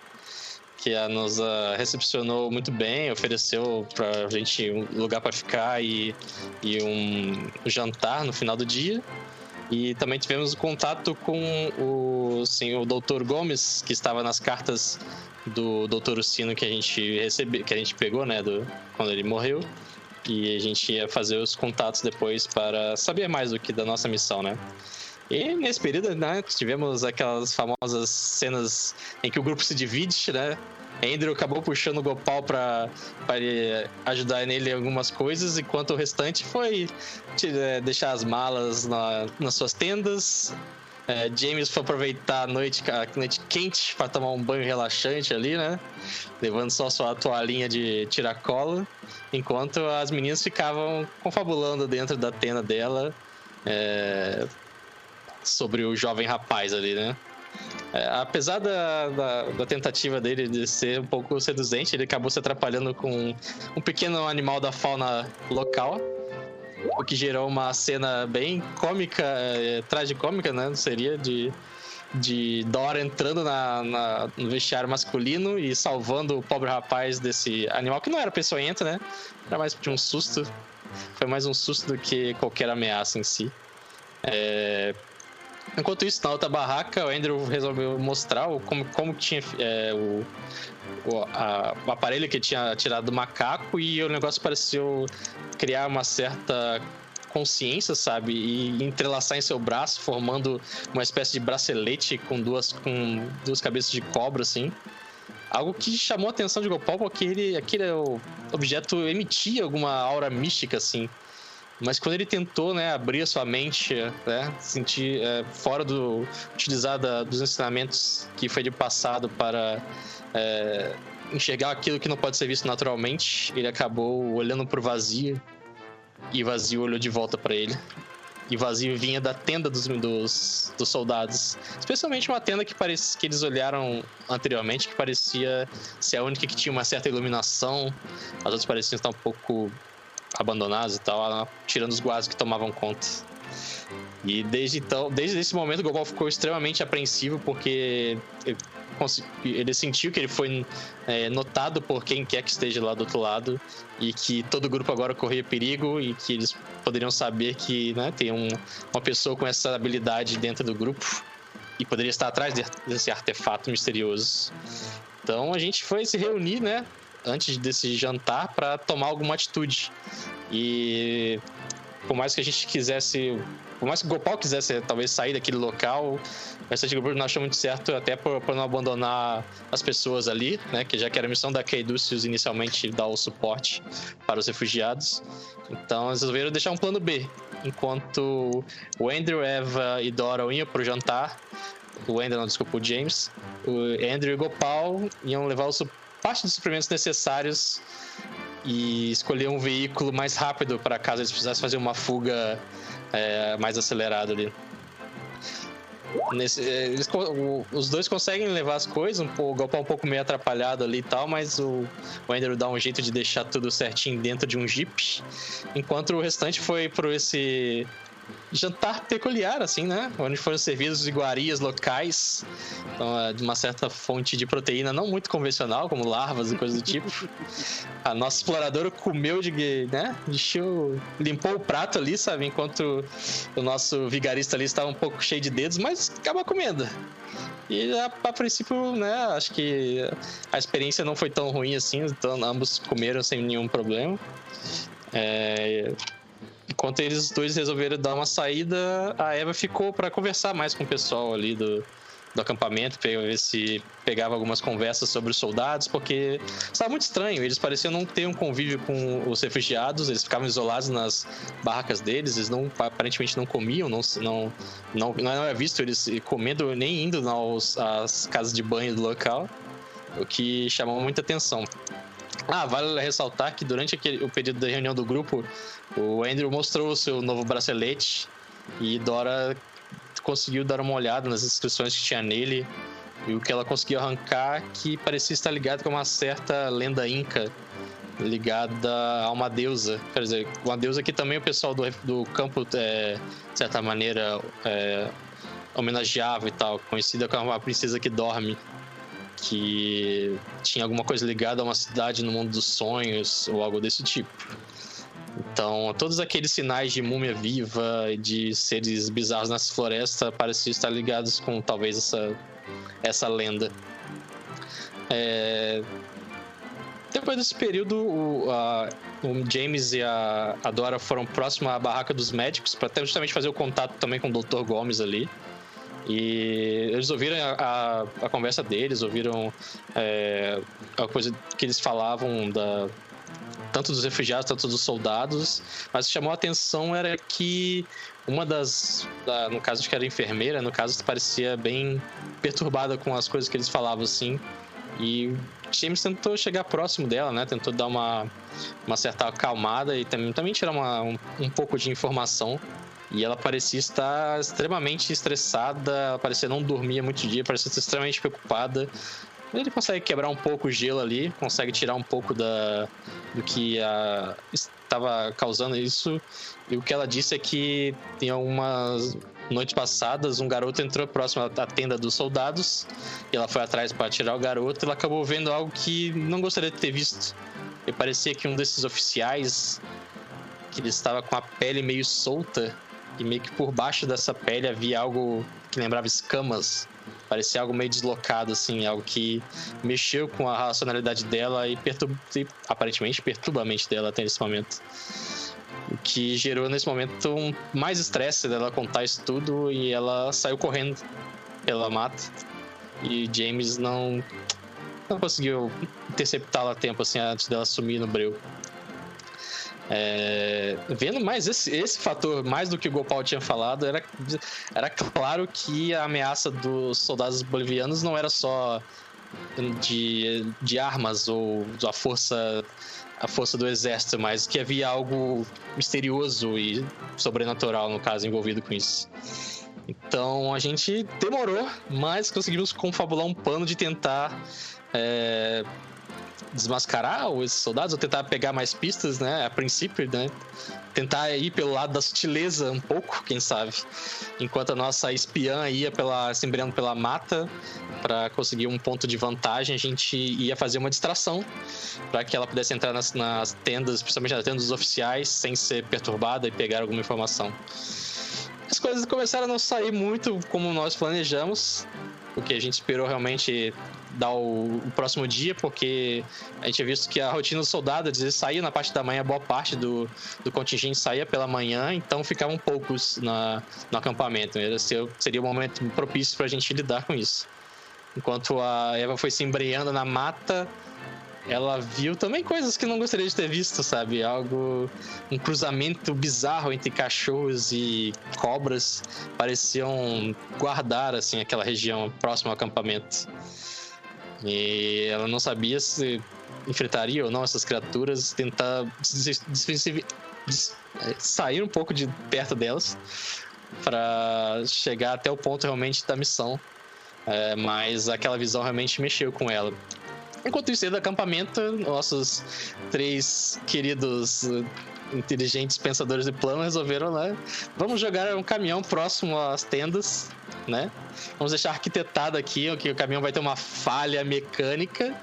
que a nos recepcionou muito bem, ofereceu pra gente um lugar para ficar e, e um jantar no final do dia. E também tivemos contato com o senhor Dr. Gomes, que estava nas cartas do Dr. Ucino que a gente recebeu, que a gente pegou, né, do, quando ele morreu. E a gente ia fazer os contatos depois para saber mais do que da nossa missão, né? E nesse período, né, tivemos aquelas famosas cenas em que o grupo se divide, né? Andrew acabou puxando o Gopal para ajudar nele em algumas coisas, enquanto o restante foi eh, deixar as malas na- nas suas tendas. É, James foi aproveitar a noite, a noite quente para tomar um banho relaxante ali, né? Levando só sua toalhinha de tiracolo, enquanto as meninas ficavam confabulando dentro da tenda dela é, sobre o jovem rapaz ali, né? É, apesar da, da, da tentativa dele de ser um pouco seduzente, ele acabou se atrapalhando com um pequeno animal da fauna local, o que gerou uma cena bem cômica, é, tragicômica, né? Seria de, de Dora entrando na, na- no vestiário masculino e salvando o pobre rapaz desse animal, que não era peçonhento, né? Era mais de um susto. Foi mais um susto do que qualquer ameaça em si. É, Enquanto isso, na outra barraca, o Andrew resolveu mostrar como, como tinha é, o, o, a, o aparelho que tinha tirado do macaco e o negócio pareceu criar uma certa consciência, sabe? E entrelaçar em seu braço, formando uma espécie de bracelete com duas, com duas cabeças de cobra, assim. Algo que chamou a atenção de Gopal porque ele, aquele objeto emitia alguma aura mística, assim. Mas quando ele tentou, né, abrir a sua mente, né, sentir é, fora do utilizar da, dos ensinamentos que foi de passado para é, enxergar aquilo que não pode ser visto naturalmente, ele acabou olhando para o vazio e vazio olhou de volta para ele. E vazio vinha da tenda dos, dos, dos, soldados. Especialmente uma tenda que, parece, que eles olharam anteriormente, que parecia ser a única que tinha uma certa iluminação. As outras pareciam estar um pouco abandonados e tal, tirando os guardas que tomavam conta. E desde então, desde esse momento, o Gobal ficou extremamente apreensivo porque ele sentiu que ele foi é, notado por quem quer que esteja lá do outro lado e que todo o grupo agora corria perigo e que eles poderiam saber que né, tem um, uma pessoa com essa habilidade dentro do grupo e poderia estar atrás desse artefato misterioso. Então a gente foi se reunir, né, antes desse jantar para tomar alguma atitude. E por mais que a gente quisesse, por mais que o Gopal quisesse talvez sair daquele local, essa grupo não achou muito certo, até por, não abandonar as pessoas ali, né? Que já que era a missão da Keidúcius inicialmente dar o suporte para os refugiados. Então eles resolveram deixar um plano B. Enquanto o Andrew, Eva e Dora iam para o jantar, o Andrew, não, desculpa, o James, o Andrew e o Gopal iam levar o suporte parte dos suprimentos necessários e escolher um veículo mais rápido para caso eles precisassem fazer uma fuga é, mais acelerada ali. Nesse, é, eles, o, os dois conseguem levar as coisas, um, o Galpão um pouco meio atrapalhado ali e tal, mas o, o dá um jeito de deixar tudo certinho dentro de um jeep, enquanto o restante foi por esse jantar peculiar, assim, né? Onde foram servidos iguarias locais, então, é de uma certa fonte de proteína não muito convencional, como larvas e coisas do tipo. A nossa exploradora comeu de, né? Deixou, limpou o prato ali, sabe? Enquanto o nosso vigarista ali estava um pouco cheio de dedos, mas acabou comendo. E a, a, princípio, né, acho que a experiência não foi tão ruim assim, então ambos comeram sem nenhum problema. É, Enquanto eles dois resolveram dar uma saída, a Eva ficou para conversar mais com o pessoal ali do, do acampamento, para ver se pegava algumas conversas sobre os soldados, porque estava muito estranho. Eles pareciam não ter um convívio com os refugiados, eles ficavam isolados nas barracas deles, eles não aparentemente não comiam, não não não, não era visto eles comendo nem indo nas às casas de banho do local, o que chamou muita atenção. Ah, vale ressaltar que durante aquele, o período da reunião do grupo, o Andrew mostrou o seu novo bracelete e Dora conseguiu dar uma olhada nas inscrições que tinha nele e o que ela conseguiu arrancar que parecia estar ligado com uma certa lenda inca ligada a uma deusa. Quer dizer, uma deusa que também o pessoal do, do campo, é, de certa maneira, é, homenageava e tal, conhecida como a princesa que dorme que tinha alguma coisa ligada a uma cidade no mundo dos sonhos ou algo desse tipo. Então, todos aqueles sinais de múmia viva e de seres bizarros nessa floresta pareciam estar ligados com talvez essa, essa lenda. É... Depois desse período, o, a, o James e a, a Dora foram próximos à barraca dos médicos para justamente fazer o contato também com o Dr. Gomes ali. E eles ouviram a, a, a conversa deles, ouviram é, a coisa que eles falavam da, tanto dos refugiados, tanto dos soldados, mas o que chamou a atenção era que uma das, no caso de que era enfermeira, no caso parecia bem perturbada com as coisas que eles falavam assim, e James tentou chegar próximo dela, né, tentou dar uma, uma certa acalmada e também, também tirar uma, um, um pouco de informação, e ela parecia estar extremamente estressada, parecia não dormir muito dia, parecia estar extremamente preocupada. Ele consegue quebrar um pouco o gelo ali, consegue tirar um pouco da, do que a, estava causando isso. E o que ela disse é que tem algumas noites passadas, um garoto entrou próximo à tenda dos soldados e ela foi atrás para tirar o garoto. E ela acabou vendo algo que não gostaria de ter visto. E parecia que um desses oficiais, que ele estava com a pele meio solta, e meio que por baixo dessa pele havia algo que lembrava escamas. Parecia algo meio deslocado, assim, algo que mexeu com a racionalidade dela e, e aparentemente perturba a mente dela até esse momento. O que gerou nesse momento um mais estresse dela contar isso tudo e ela saiu correndo pela mata. E James não, não conseguiu interceptá-la a tempo assim antes dela sumir no breu. É, vendo mais esse, esse fator, mais do que o Gopal tinha falado, era, era claro que a ameaça dos soldados bolivianos não era só de, de armas ou a força a força do exército, mas que havia algo misterioso e sobrenatural, no caso, envolvido com isso. Então a gente demorou, mas conseguimos confabular um plano de tentar é, desmascarar os soldados, ou tentar pegar mais pistas, né? A princípio, né? Tentar ir pelo lado da sutileza um pouco, quem sabe. Enquanto a nossa espiã ia pela, se embreando pela mata para conseguir um ponto de vantagem, a gente ia fazer uma distração para que ela pudesse entrar nas, nas tendas, principalmente nas tendas dos oficiais, sem ser perturbada e pegar alguma informação. As coisas começaram a não sair muito como nós planejamos, porque a gente esperou realmente dar o, o, próximo dia, porque a gente tinha visto que a rotina do soldado, às vezes, saía na parte da manhã, boa parte do, do contingente saía pela manhã, então ficavam poucos na, no acampamento. Seria, seria o momento propício para a gente lidar com isso. Enquanto a Eva foi se embreando na mata, ela viu também coisas que não gostaria de ter visto, sabe? Algo. Um cruzamento bizarro entre cachorros e cobras pareciam guardar, assim, aquela região próxima ao acampamento. E ela não sabia se enfrentaria ou não essas criaturas, tentar sair um pouco de perto delas para chegar até o ponto realmente da missão. É, mas aquela visão realmente mexeu com ela. Enquanto isso, do acampamento, nossos três queridos uh, inteligentes pensadores de plano resolveram, né? Vamos jogar um caminhão próximo às tendas, né? Vamos deixar arquitetado aqui, que o caminhão vai ter uma falha mecânica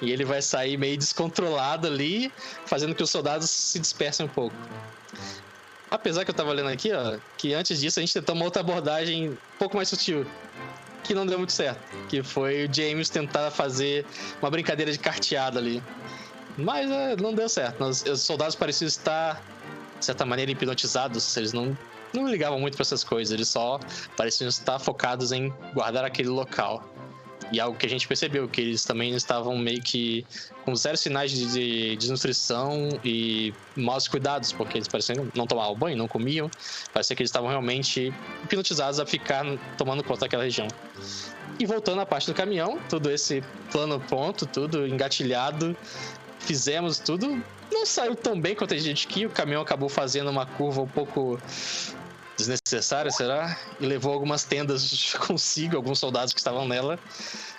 e ele vai sair meio descontrolado ali, fazendo que os soldados se dispersem um pouco. Apesar que eu tava olhando aqui, ó, que antes disso a gente tentou uma outra abordagem um pouco mais sutil que não deu muito certo. Que foi o James tentar fazer uma brincadeira de carteado ali. Mas é, não deu certo. Os, os, soldados pareciam estar, de certa maneira, hipnotizados. Eles não, não ligavam muito para essas coisas. Eles só pareciam estar focados em guardar aquele local. E algo que a gente percebeu, que eles também estavam meio que com sérios sinais de, de desnutrição e maus cuidados, porque eles pareciam não tomavam banho, não comiam. Parecia que eles estavam realmente hipnotizados a ficar tomando conta daquela região. E voltando à parte do caminhão, todo esse plano ponto, tudo engatilhado, fizemos tudo. Não saiu tão bem quanto a gente que o caminhão acabou fazendo uma curva um pouco desnecessária, será? E levou algumas tendas consigo, alguns soldados que estavam nela,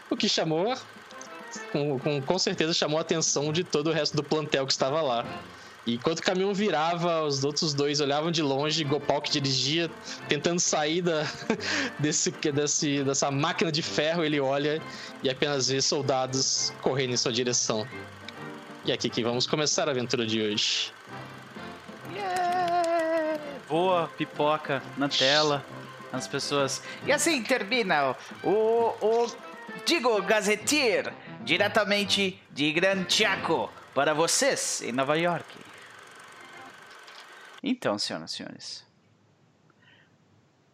o que chamou, com, com, com certeza chamou a atenção de todo o resto do plantel que estava lá. E enquanto o caminhão virava, os outros dois olhavam de longe, Gopal que dirigia, tentando sair da, desse, desse, dessa máquina de ferro, ele olha e apenas vê soldados correndo em sua direção. E é aqui que vamos começar a aventura de hoje voa pipoca na tela, as pessoas. E assim termina o, o Digo Gazeteer, diretamente de Gran Chaco, para vocês em Nova York. Então, senhoras e senhores,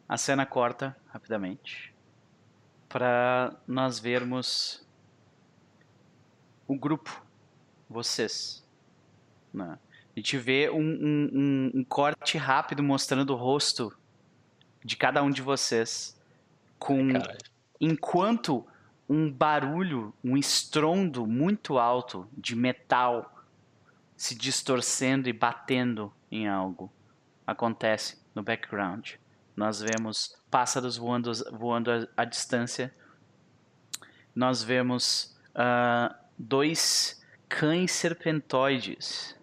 a cena corta rapidamente para nós vermos o grupo, vocês, né? A gente vê um, um, um, um corte rápido mostrando o rosto de cada um de vocês. Com Caralho. enquanto um barulho, um estrondo muito alto de metal se distorcendo e batendo em algo acontece no background. Nós vemos pássaros voando, voando à, distância. Nós vemos uh, dois cães serpentoides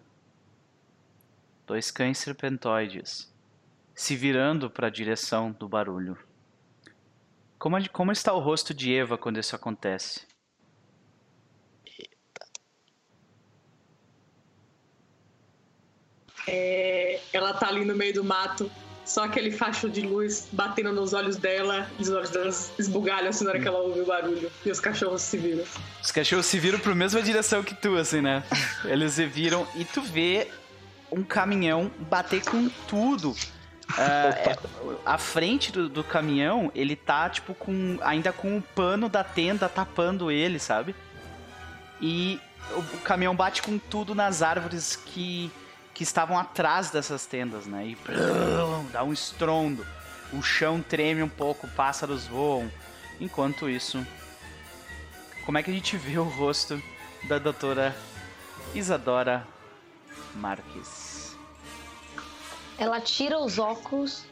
dois cães serpentoides, se virando para a direção do barulho. Como, como está o rosto de Eva quando isso acontece? É, ela tá ali no meio do mato, só aquele facho de luz batendo nos olhos dela, e os olhos dela esbugalham assim na hora que ela ouve o barulho. E os cachorros se viram. Os cachorros se viram pra mesma direção que tu, assim, né? Eles se viram e tu vê um caminhão bater com tudo. É, a frente do, do caminhão, ele tá, tipo, com ainda com o pano da tenda tapando ele, sabe? E o, o caminhão bate com tudo nas árvores que, que estavam atrás dessas tendas, né? E dá um estrondo. O chão treme um pouco, pássaros voam. Enquanto isso, como é que a gente vê o rosto da doutora Isadora Marques? Ela tira os óculos.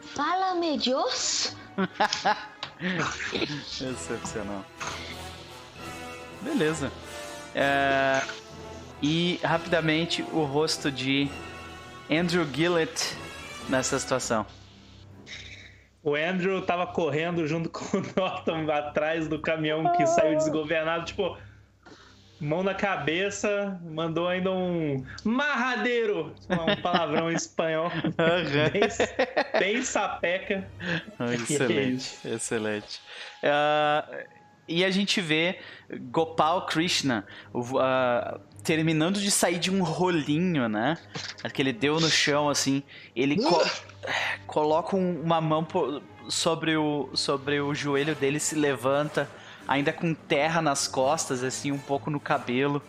Fala-me, Deus. Excepcional. Beleza. É, E rapidamente o rosto de Andrew Gillett nessa situação. O Andrew tava correndo junto com o Norton atrás do caminhão que saiu desgovernado, tipo, mão na cabeça, mandou ainda um marradeiro, um palavrão em espanhol, bem, bem sapeca. Ah, é excelente, excelente. Ah, e a gente vê Gopal Krishna ah, terminando de sair de um rolinho, né? Que ele deu no chão, assim. Ele co- coloca um- uma mão sobre o, sobre o joelho dele, se levanta, ainda com terra nas costas, assim, um pouco no cabelo,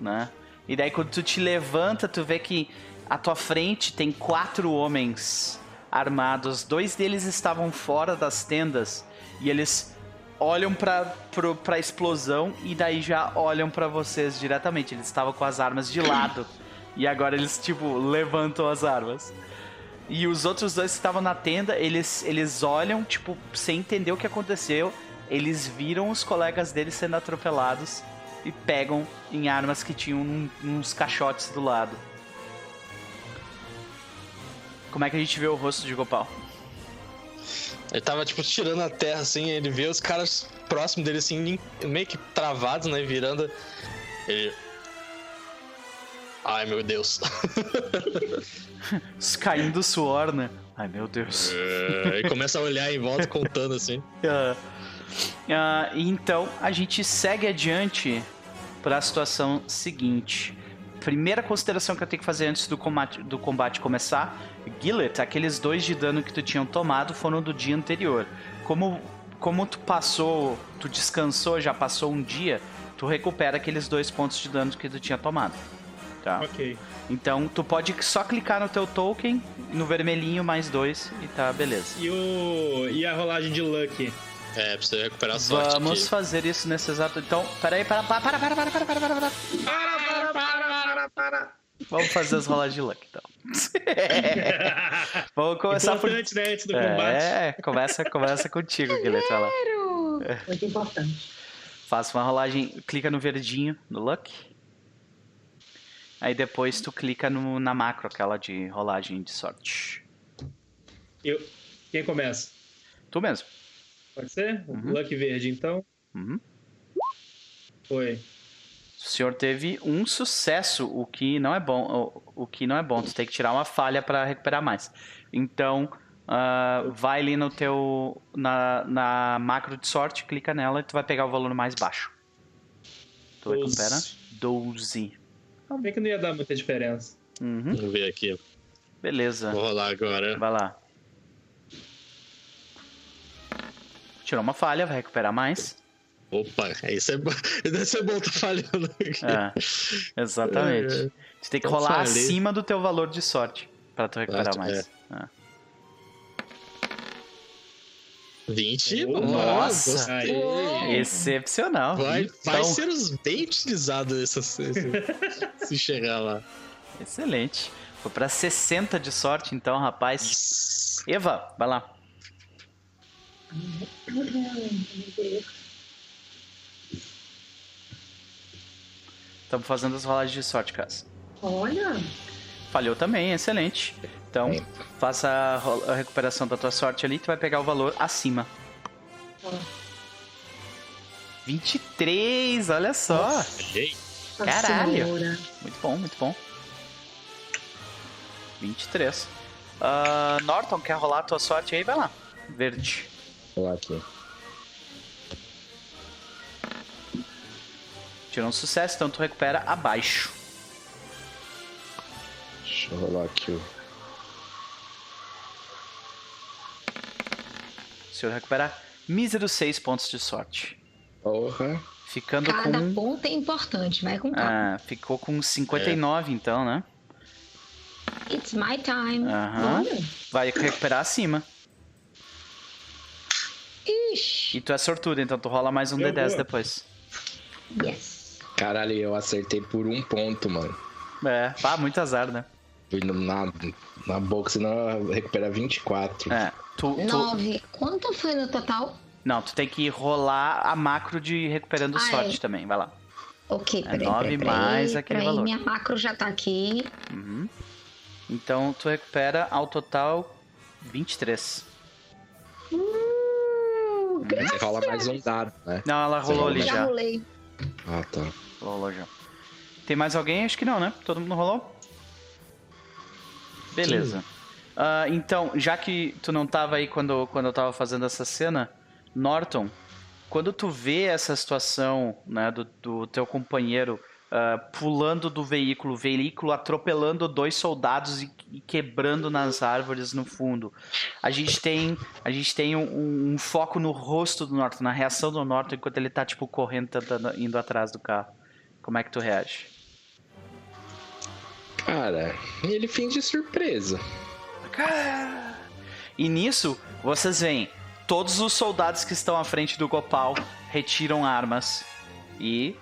né? E daí quando tu te levanta, tu vê que à tua frente tem quatro homens armados. Dois deles estavam fora das tendas e eles olham pra, pro, pra explosão e daí já olham pra vocês diretamente. Eles estavam com as armas de lado e agora eles, tipo, levantam as armas. E os outros dois que estavam na tenda, eles, eles olham, tipo, sem entender o que aconteceu. Eles viram os colegas deles sendo atropelados e pegam em armas que tinham num- uns caixotes do lado. Como é que a gente vê o rosto de Gopal? Ele tava, tipo, tirando a terra, assim, ele vê os caras próximos dele, assim, meio que travados, né, virando. Ele... Ai, meu Deus. Caindo suor, né? Ai, meu Deus. É, Ele começa a olhar em volta, contando, assim. Ah, e então a gente segue adiante para a situação seguinte. Primeira consideração que eu tenho que fazer antes do combate, do combate começar: Gillet, aqueles dois de dano que tu tinham tomado foram do dia anterior. Como, como tu passou, tu descansou, já passou um dia, tu recupera aqueles dois pontos de dano que tu tinha tomado. Tá? Ok. Então tu pode só clicar no teu token, no vermelhinho mais dois e tá beleza. E, o... e a rolagem de Luck? É, precisa recuperar a sorte Vamos aqui. fazer isso nesse exato. Então, peraí, para, para, para, para, para, para, para, para, para. Para, para, para, para, para. Vamos fazer as rolas de luck, então. Vamos começar por. Importante, né? Antes do combate. É, começa, começa contigo, Guilherme. Vai lá. Muito importante. Faça uma rolagem, clica no verdinho, no luck. Aí depois tu clica no, na macro, aquela de rolagem de sorte. Eu... Quem começa? Tu mesmo. Pode ser? Uhum. Luck verde, então. Uhum. Foi. O senhor teve um sucesso, o que não é bom. O, o que não é bom, tu tem que tirar uma falha para recuperar mais. Então, ah, vai ali no teu na, na macro de sorte, clica nela e tu vai pegar o valor mais baixo. Tu Doze. recupera 12. Bem que não ia dar muita diferença. Uhum, Vamos ver aqui. beleza. Vou rolar agora. Vai lá. Tirou uma falha, vai recuperar mais. Opa, isso é bom. Deve ser bom tá falhando aqui. É, exatamente. Tu tem que rolar falei. acima do teu valor de sorte pra tu recuperar Ah, mais. É. 20. Nossa. Excepcional. Vai, vai Então, ser os bem utilizados esse, esse- se chegar lá. Excelente. Foi pra 60 de sorte, então, rapaz. Eva, vai lá. Estamos fazendo as rolagens de sorte, Cass. Olha, Falhou também, excelente. Então, faça a, a recuperação da tua sorte ali, tu vai pegar o valor acima. Ó. 23, olha só. Ei, a Caralho. senhora. Muito bom, muito bom. 23. Ah, Norton, quer rolar a tua sorte aí? Vai lá. Verde. Vou lá aqui. Tirou um sucesso, então tu recupera abaixo. Deixa eu rolar aqui o. O senhor recupera míseros 6 pontos de sorte. Porra. Ficando Cada com. ponto é importante, vai com calma. Ah, ficou com 59 então, né? It's my time. Aham. Vai recuperar acima. Ixi. E tu é sortudo, então tu rola mais um Eu D10 vou. depois. Yes. Caralho, eu acertei por um ponto, mano. É, pá, muito azar, né? Fui no- na, na boca, senão recupera 24. É. Tu, tu, Nove. Quanto foi no total? não, tu tem que rolar a macro de recuperando Ah, sorte é. também, vai lá. Ok, peraí, nove peraí, peraí. mais aquele peraí, valor. minha macro já tá aqui. Uhum. Então tu recupera ao total 23. Uh, Você rola mais um dado, né? Não, ela rolou ali já já. rolei. Ah, tá. Rolou já. Tem mais alguém? Acho que não, né? Todo mundo rolou? Beleza. Ah, então, já que tu não tava aí quando, quando eu tava fazendo essa cena, Norton, quando tu vê essa situação né, do, do teu companheiro ah, pulando do veículo, veículo atropelando dois soldados e, e quebrando nas árvores no fundo, a gente tem, a gente tem um, um foco no rosto do Norton, na reação do Norton enquanto ele tá tipo correndo, tentando, indo atrás do carro. Como é que tu reage? Cara, ele finge surpresa. E nisso, vocês veem, todos os soldados que estão à frente do Gopal retiram armas e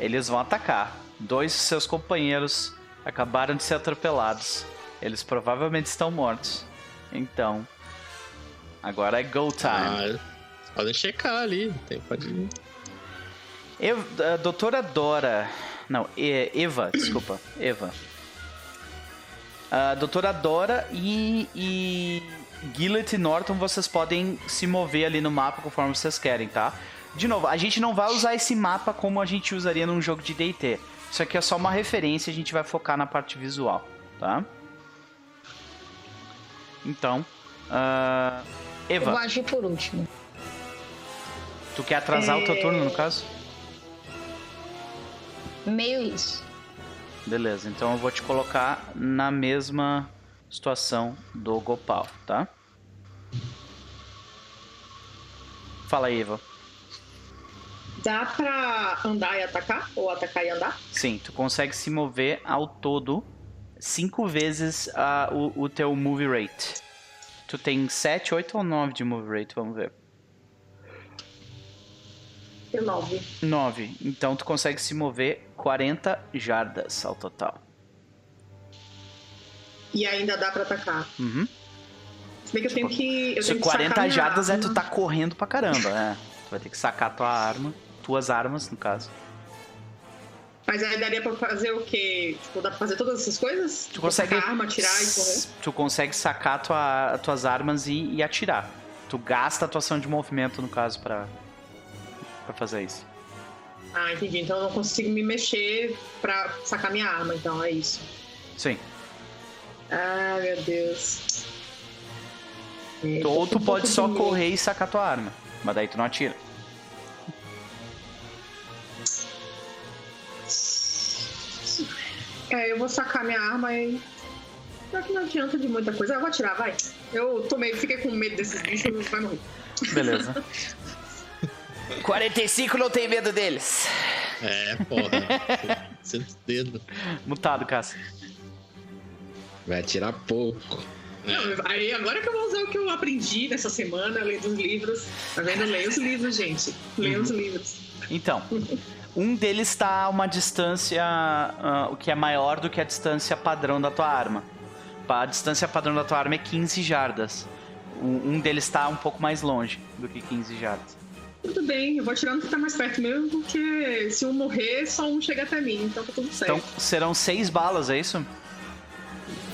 eles vão atacar. Dois de seus companheiros acabaram de ser atropelados. Eles provavelmente estão mortos. Então, agora é go time. Ah, podem checar ali. Tem, pode... Eu, a doutora Dora. Não, Eva, desculpa. Eva. A doutora Dora e, e e Norton, vocês podem se mover ali no mapa conforme vocês querem, tá? De novo, a gente não vai usar esse mapa como a gente usaria num jogo de DT. Isso aqui é só uma referência, a gente vai focar na parte visual, tá? Então, ah, Eu vou Eva, agir por último. tu quer atrasar o teu turno no caso? Meio isso. Beleza, então eu vou te colocar na mesma situação do Gopal, tá? Fala aí, Eva. Dá pra andar e atacar? Ou atacar e andar? Sim, tu consegue se mover ao todo cinco vezes ah, o, o teu move rate. Tu tem 7, 8 ou 9 de move rate, vamos ver. Tem nove. 9. Então tu consegue se mover 40 jardas ao total. E ainda dá pra atacar. Uhum. Se bem que eu tenho que. Eu Se tenho que 40 sacar minha jardas é tu tá correndo pra caramba, né? Tu vai ter que sacar tua arma, tuas armas, no caso. Mas aí daria pra fazer o quê? Tipo, dá pra fazer todas essas coisas? Tu consegue. sacar arma, atirar e correr? Tu consegue sacar tua, tuas armas e, e atirar. Tu gasta a tua ação de movimento, no caso, pra, pra fazer isso. Ah, entendi. Então eu não consigo me mexer pra sacar minha arma, então é isso. Sim. Ah, meu Deus. É, Ou tu pode só medo. correr e sacar tua arma. Mas daí tu não atira. É, eu vou sacar minha arma e. Pior que não adianta de muita coisa. Ah, Eu vou atirar, vai. Eu tomei, fiquei com medo desses bichos, vai morrer. Beleza. 45 não tem medo deles. É, porra. Senta o dedo. Mutado, Cássio. Vai atirar pouco. Não, aí agora que eu vou usar o que eu aprendi nessa semana, lendo os livros. Tá vendo? Leia os livros, gente. Leia Uhum. os livros. Então, um deles está a uma distância o que é maior do que a distância padrão da tua arma. A distância padrão da tua arma é 15 jardas. Um um deles está um pouco mais longe do que 15 jardas. Tudo bem, eu vou atirar no que tá mais perto mesmo, porque se um morrer, só um chega até mim, então tá tudo certo. Então serão seis balas, é isso?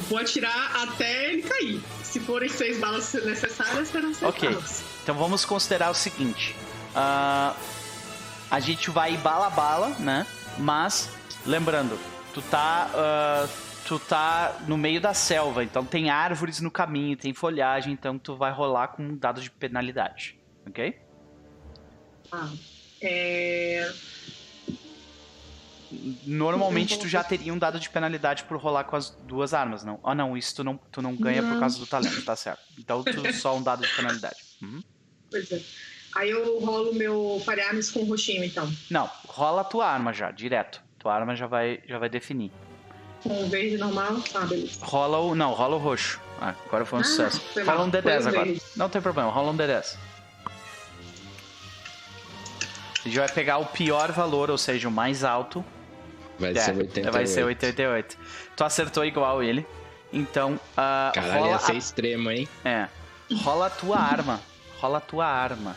Vou atirar até ele cair. Se forem seis balas necessárias, serão seis Ok. balas. Então vamos considerar o seguinte: ah, a gente vai bala a bala, né? Mas lembrando, tu tá ah, tu tá no meio da selva, então tem árvores no caminho, tem folhagem, então tu vai rolar com um dado de penalidade, ok? Ah, é... Normalmente tu já teria um dado de penalidade por rolar com as duas armas, não? Ah, não, isso tu não, tu não ganha por Não. causa do talento, tá certo. Então tu só um dado de penalidade. Uhum. Pois é. Aí eu rolo meu Fariames com o roxinho, então. Não, rola a tua arma já, direto. Tua arma já vai, já vai definir. Com o verde normal. Ah, beleza. Rola o. Não, rola o roxo. Ah, agora foi um Ah, sucesso. foi Rola um Foi D10 o agora. verde. Não tem problema, rola um D10. A gente vai pegar o pior valor, ou seja, o mais alto. Vai É, ser 88. Vai ser 88. Tu acertou igual ele. Então, ah, Caralho, rola, ia ser a, extremo, hein? é, rola a tua arma. Rola a tua arma.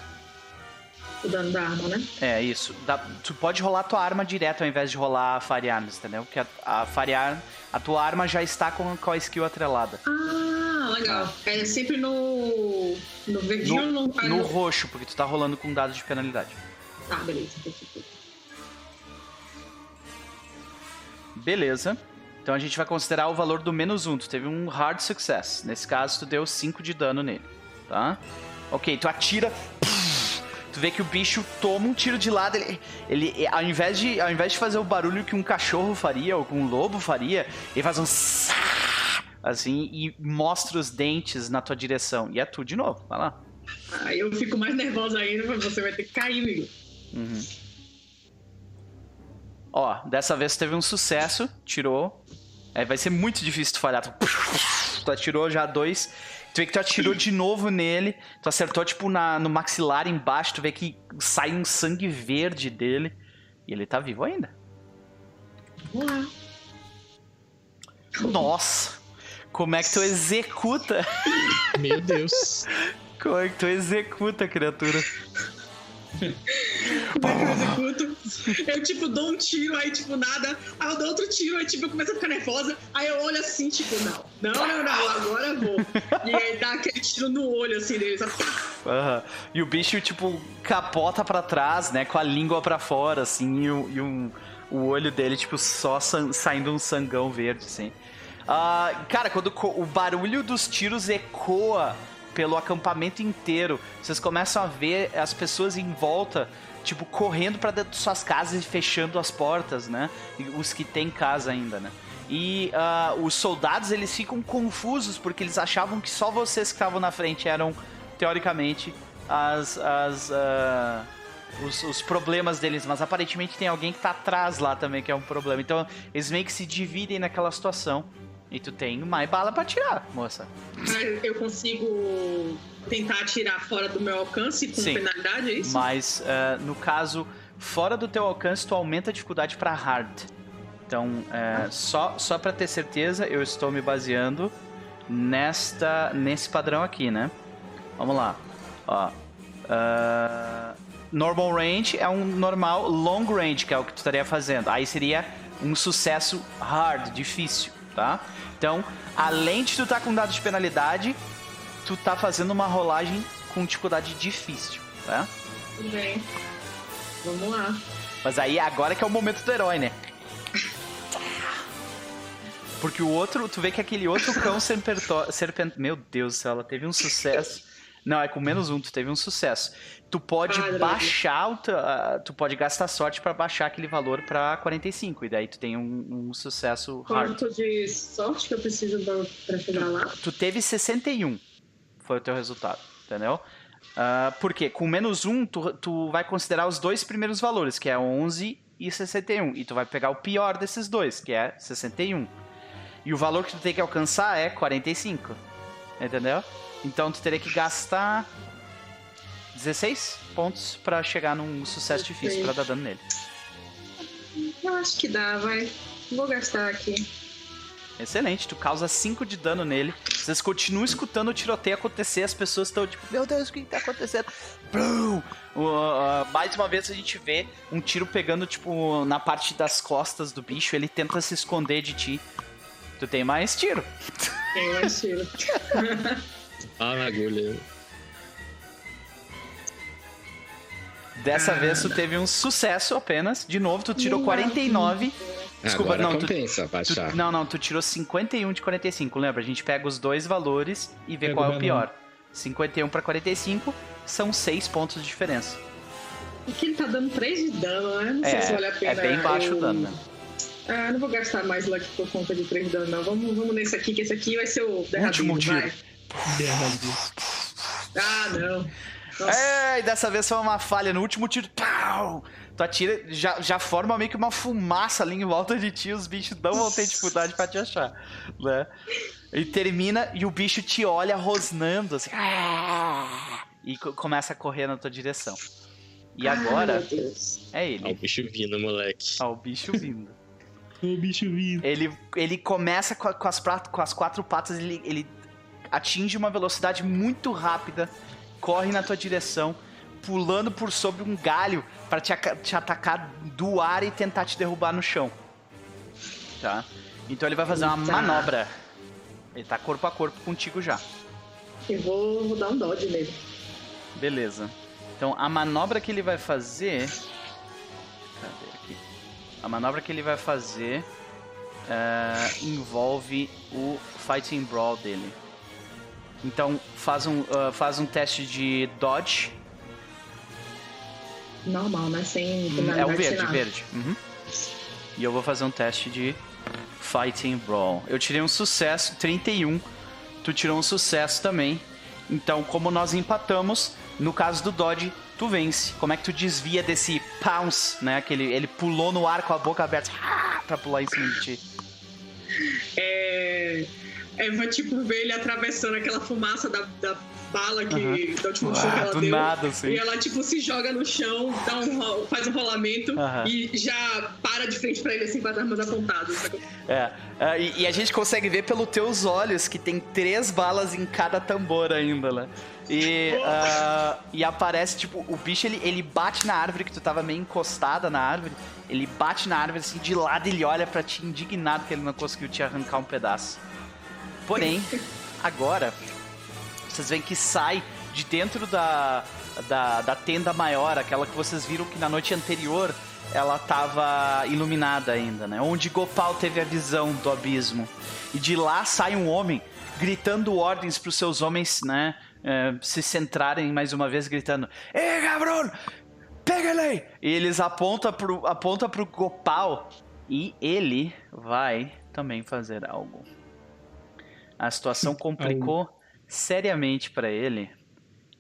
O dano da arma, né? É, isso. Dá- tu pode rolar a tua arma direto ao invés de rolar a Fire Arms, entendeu? Porque a, a Fire Arm, a tua arma já está com, com a skill atrelada. Ah, legal. É sempre no. No verdinho ou no. No roxo, porque tu tá rolando com dado de penalidade. Ah, beleza. perfeito. Beleza. Então a gente vai considerar o valor do menos 1. Tu teve um hard success. Nesse caso, tu deu 5 de dano nele. Tá? Ok, tu atira. Tu vê que o bicho toma um tiro de lado. Ele, ele ao, invés de, ao invés de fazer o barulho que um cachorro faria ou que um lobo faria, ele faz um. Assim, e mostra os dentes na tua direção. E é tu de novo. Vai lá. Aí eu fico mais nervosa ainda, porque você vai ter que cair, amigo. Uhum. Ó, dessa vez teve um sucesso, tirou. É, vai ser muito difícil tu falhar. Tu, tu atirou já dois. Tu vê que tu atirou de novo nele. Tu acertou, tipo, na, no maxilar embaixo. Tu vê que sai um sangue verde dele. E ele tá vivo ainda. Vamos lá. Nossa! Como é que tu executa? Meu Deus. Como é que tu executa, criatura? Eu executo? Eu, tipo, dou um tiro, aí, tipo, nada. Aí eu dou outro tiro, aí, tipo, eu começo a ficar nervosa. Aí eu olho assim, tipo, não. Não, não, não, agora eu vou. E aí dá aquele tiro no olho, assim, dele? Aham. E o bicho, tipo, capota pra trás, né? Com a língua pra fora, assim, e, o, e um- o olho dele, tipo, só saindo um sangão verde, assim. Ah, cara, quando o barulho dos tiros ecoa pelo acampamento inteiro, vocês começam a ver as pessoas em volta, tipo, correndo pra dentro de suas casas e fechando as portas, né? Os que têm casa ainda, né? E ah, os soldados, eles ficam confusos porque eles achavam que só vocês que estavam na frente eram teoricamente, as, as, ah, os, os problemas deles, mas aparentemente tem alguém que tá atrás lá também, que é um problema. Então, eles meio que se dividem naquela situação. E tu tem mais bala pra tirar, moça. Mas eu consigo tentar atirar fora do meu alcance com Sim. penalidade, é isso? Mas, ah, no caso, fora do teu alcance, tu aumenta a dificuldade pra hard. Então, é, só, só pra ter certeza, eu estou me baseando nesta, nesse padrão aqui, né? Vamos lá. Ó. ah, normal range é um normal long range, que é o que tu estaria fazendo. Aí seria um sucesso hard, difícil, tá? Então, além de tu estar com dado de penalidade, tu tá fazendo uma rolagem com dificuldade difícil, tá? Tudo bem. Vamos lá. Mas aí agora que é o momento do herói, né? Porque o outro, tu vê que aquele outro cão serpentor, serpent... Meu Deus do céu, ela teve um sucesso. Não, é com menos um, tu teve um sucesso. Tu pode Ah, droga. baixar, o ah, tu pode gastar sorte pra baixar aquele valor pra 45. E daí tu tem um, um sucesso hard. Quanto de sorte que eu preciso pra, pra chegar lá? Tu teve 61, foi o teu resultado, entendeu? Ah, porque com menos um, tu, tu vai considerar os dois primeiros valores, que é 11 e 61. E tu vai pegar o pior desses dois, que é 61. E o valor que tu tem que alcançar é 45. Entendeu? Então tu teria que gastar 16 pontos pra chegar num sucesso difícil pra dar dano nele. Eu acho que dá, vai. Vou gastar aqui. Excelente, tu causa 5 de dano nele. Vocês continuam escutando o tiroteio acontecer, as pessoas estão tipo, meu Deus, o que tá acontecendo? Brum! Uh, uh, mais uma vez a gente vê um tiro pegando, tipo, na parte das costas do bicho, ele tenta se esconder de ti. Tu tem mais tiro. Tem mais tiro. Ah, na agulha. Dessa vez tu teve um sucesso apenas. De novo, tu tirou 49. Desculpa, Agora não, tu- compensa Tu- baixar. não, não, tu tirou 51 de 45, lembra? A gente pega os dois valores e vê Pega qual o é o pior. 51 pra 45 são 6 pontos de diferença. E que ele tá dando 3 de dano, né? Não sei É, se vale a pena. é bem baixo eu... o dano, né? Ah, não vou gastar mais luck por conta de 3 de dano, não. Vamos, vamos nesse aqui, que esse aqui vai ser o derradeiro, Último tiro. vai. Ah, não. É, e dessa vez foi uma falha no último tiro. Pau! Tu atira, já, já forma meio que uma fumaça ali em volta de ti, os bichos não vão ter dificuldade pra te achar, né? E termina e o bicho te olha rosnando, assim. "Ah!" E co- começa a correr na tua direção. E agora é Ó, o ele. bicho vindo, moleque. Ó, o bicho vindo. O bicho vindo. Ele, ele começa com, as, com as quatro patas, ele, ele atinge uma velocidade muito rápida, corre na tua direção, pulando por sobre um galho para te, te atacar do ar e tentar te derrubar no chão. Tá? Então ele vai fazer uma Eita. manobra. Ele tá corpo a corpo contigo já. Eu vou, vou dar um dodge nele. Beleza. Então a manobra que ele vai fazer. Cadê aqui? A manobra que ele vai fazer é, envolve o Fighting Brawl dele. Então faz um, ah, faz um teste de dodge. Normal, né? Sem É o verde, verde. Uhum. E eu vou fazer um teste de Fighting Brawl. Eu tirei um sucesso, 31. Tu tirou um sucesso também. Então, como nós empatamos, no caso do Dodge, tu vence. Como é que tu desvia desse pounce, né? Que ele, ele pulou no ar com a boca aberta pra pular em cima de ti. É. É, vou tipo ver ele atravessando aquela fumaça da, da bala que. Aham. Da última chute que Ah, ela do deu. nada, assim. E ela, tipo, se joga no chão, dá um, faz um rolamento e já para de frente pra ele, assim, com as armas apontadas. É, é, e, e a gente consegue ver pelos teus olhos que tem três balas em cada tambor ainda, né? E, ah, e aparece, tipo, o bicho ele, ele bate na árvore que tu tava meio encostada na árvore. Ele bate na árvore assim, de lado ele olha pra ti indignado que ele não conseguiu te arrancar um pedaço. Porém, agora, vocês veem que sai de dentro da, da, da tenda maior, aquela que vocês viram que na noite anterior ela tava iluminada ainda, né? Onde Gopal teve a visão do abismo. E de lá sai um homem gritando ordens pros seus homens, né? eh, se centrarem mais uma vez, gritando: Ei, cabrão! Pega ele aí! E eles apontam pro, aponta pro Gopal e ele vai também fazer algo. A situação complicou seriamente pra ele.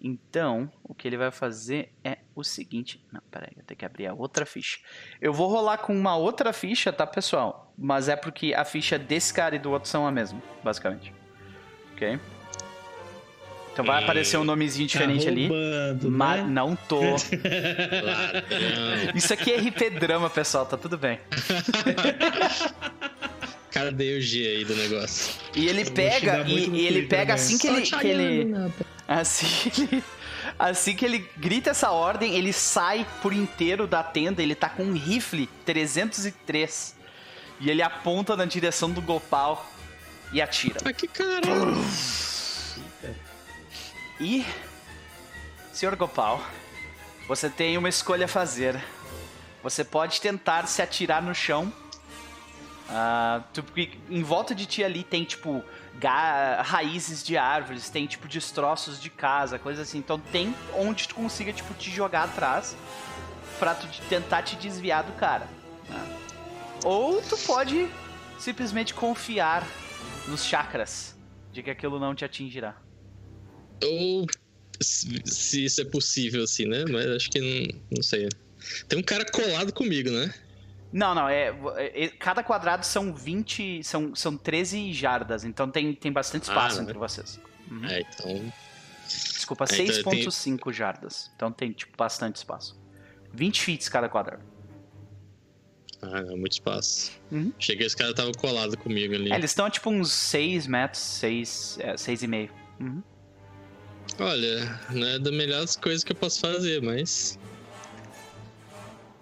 Então, o que ele vai fazer é o seguinte. Não, peraí, eu tenho que abrir a outra ficha. Eu vou rolar com uma outra ficha, tá, pessoal? Mas é porque a ficha desse cara e do outro são a mesma, basicamente. Ok? Então vai aparecer um nomezinho diferente tá ali. roubando, Mas né? não tô. Isso aqui é RP drama, pessoal, tá tudo bem. Cara, dei o G aí do negócio. E ele pega e, e ele Twitter, pega né? assim que ele, que ele meu. assim que ele assim que ele grita essa ordem, ele sai por inteiro da tenda, ele tá com um rifle 303. E ele aponta na direção do Gopal e atira. Ah, que caralho. E Senhor Gopal, você tem uma escolha a fazer. Você pode tentar se atirar no chão. Ah, tu- em volta de ti ali tem, tipo, raízes de árvores, tem, tipo, destroços de casa, coisa assim. Então tem onde tu consiga, tipo, te jogar atrás pra tu te- tentar te desviar do cara. né? Ou tu pode simplesmente confiar nos chakras de que aquilo não te atingirá. Ou se se isso é possível, assim, né? Mas acho que não, não sei. Tem um cara colado comigo, né? Não, não, é, é- é- Cada quadrado são 20. São, são 13 jardas, então tem, tem bastante espaço Ah, entre vocês. Uhum. É, então. Desculpa, É, então eu 6,5 jardas. Então tem, tipo, bastante espaço. 20 feet cada quadrado. Ah, não, muito espaço. Uhum. Cheguei, esse cara tava colado comigo ali. É, eles estão, tipo, uns 6 metros, 6, é, 6,5. Uhum. Olha, não é das melhores coisas que eu posso fazer, mas.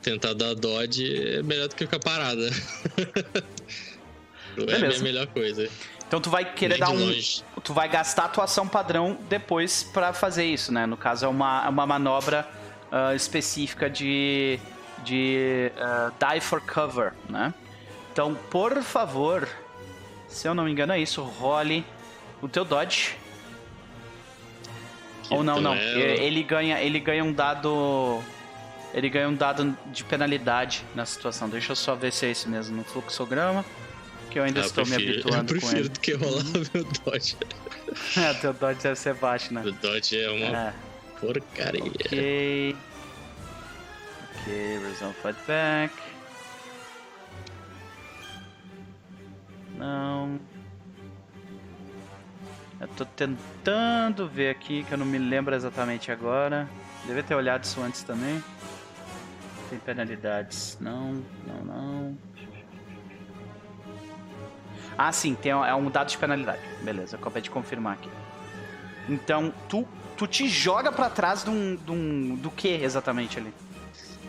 Tentar dar dodge é melhor do que ficar parada. É a melhor coisa. Então tu vai querer Nem dar um. longe. Tu vai gastar a tua ação padrão depois pra fazer isso, né? No caso, é uma, é uma manobra ah, específica de. de ah, die for cover, né? Então, por favor, se eu não me engano é isso, role o teu dodge. Ou não, não. É- Ele ganha, ele ganha um dado. Ele ganha um dado de penalidade na situação. Deixa eu só ver se é isso mesmo no fluxograma. Que eu ainda Ah, eu estou me prefiro, eu habituando com prefiro ele. do que rolar meu Dodge. É, teu dodge deve ser baixo, né? O Dodge é uma É. porcaria. Ok. Ok, resolve fight back. Não. Eu tô tentando ver aqui, que eu não me lembro exatamente agora. Devia ter olhado isso antes também. Tem penalidades. Não, não, não. Ah, sim, tem, é um dado de penalidade. Beleza, acabei de confirmar aqui. Então, tu, tu te joga pra trás de um, de um- do que exatamente ali?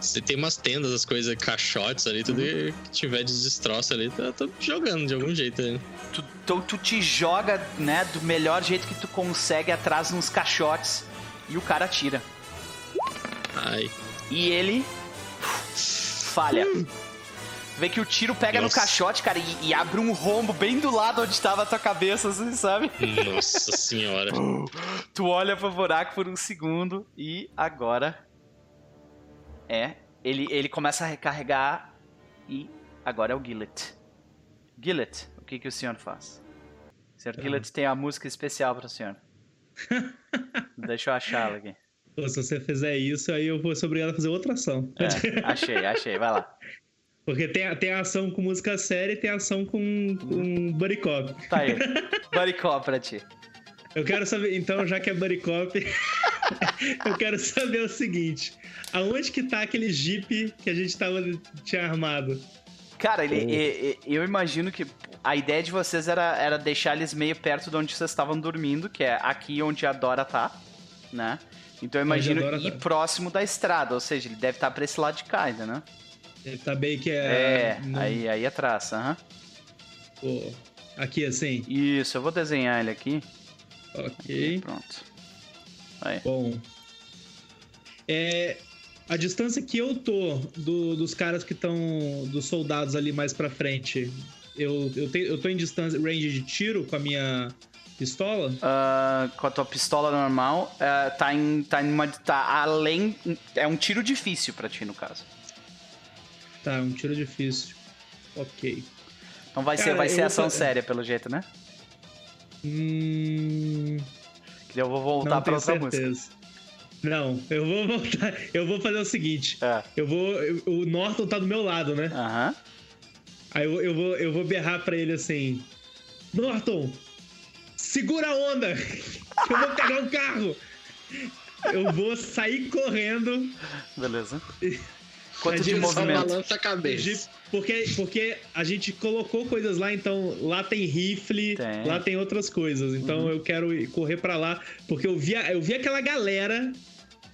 Você tem umas tendas, as coisas, caixotes ali, tudo Uhum. que tiver de destroço ali, tá, tô jogando de algum jeito. né? Tu, então tu te joga, né, do melhor jeito que tu consegue atrás nos caixotes e o cara atira. Ai, E ele falha. Tu vê que o tiro pega Nossa. no caixote, cara, e, e abre um rombo bem do lado onde tava a tua cabeça, assim, sabe? nossa senhora. Tu olha pro buraco por um segundo e agora é. Ele, ele começa a recarregar e agora é o Gillet. Gillet, o que, que o senhor faz? O senhor Gillet tem a música especial para o senhor. Deixa eu achá-la aqui. Pô, se você fizer isso, aí eu vou ser obrigado a fazer outra ação. É, achei, achei, vai lá. Porque tem, tem ação com música séria e tem ação com, com Buddy Cop. Tá aí. Buddy Cop pra ti. Eu quero saber, então, já que é Buddy Cop, eu quero saber o seguinte: aonde que tá aquele Jeep que a gente tava, tinha armado? Cara, ele, e- e- eu imagino que a ideia de vocês era, era deixar eles meio perto de onde vocês estavam dormindo, que é aqui onde a Dora tá, né? Então eu imagino Dora ir tá. próximo da estrada, ou seja, ele deve estar pra esse lado de cá ainda, né? Ele tá bem que É, é. no- aí, aí atrás, aham. pô, aqui assim. Isso, eu vou desenhar ele aqui. Ok. Pronto. Aí. Bom. É. A distância que eu tô do- dos caras que estão. dos soldados ali mais pra frente. Eu, eu, te- eu tô em distância, range de tiro com a minha pistola? Ah, com a tua pistola normal, ah, tá em. tá em uma. tá além. É um tiro difícil pra ti, no caso. Tá, um tiro difícil. Ok. Então vai ser, Cara, vai eu ser vou ação fa- séria, pelo jeito, né? Hum. Eu vou voltar não pra outra música. certeza. Não, eu vou voltar. Eu vou fazer o seguinte. É. Eu vou. eu- o Norton tá do meu lado, né? Aham. Aí eu, eu vou, eu vou berrar pra ele assim: Norton, segura a onda! que Eu vou pegar um carro! Eu vou sair correndo. Beleza. Quanto de movimento? balança a cabeça. de- porque, porque a gente colocou coisas lá, então lá tem rifle, Tem. lá tem outras coisas. Então eu quero ir correr pra lá, porque eu vi, eu vi aquela galera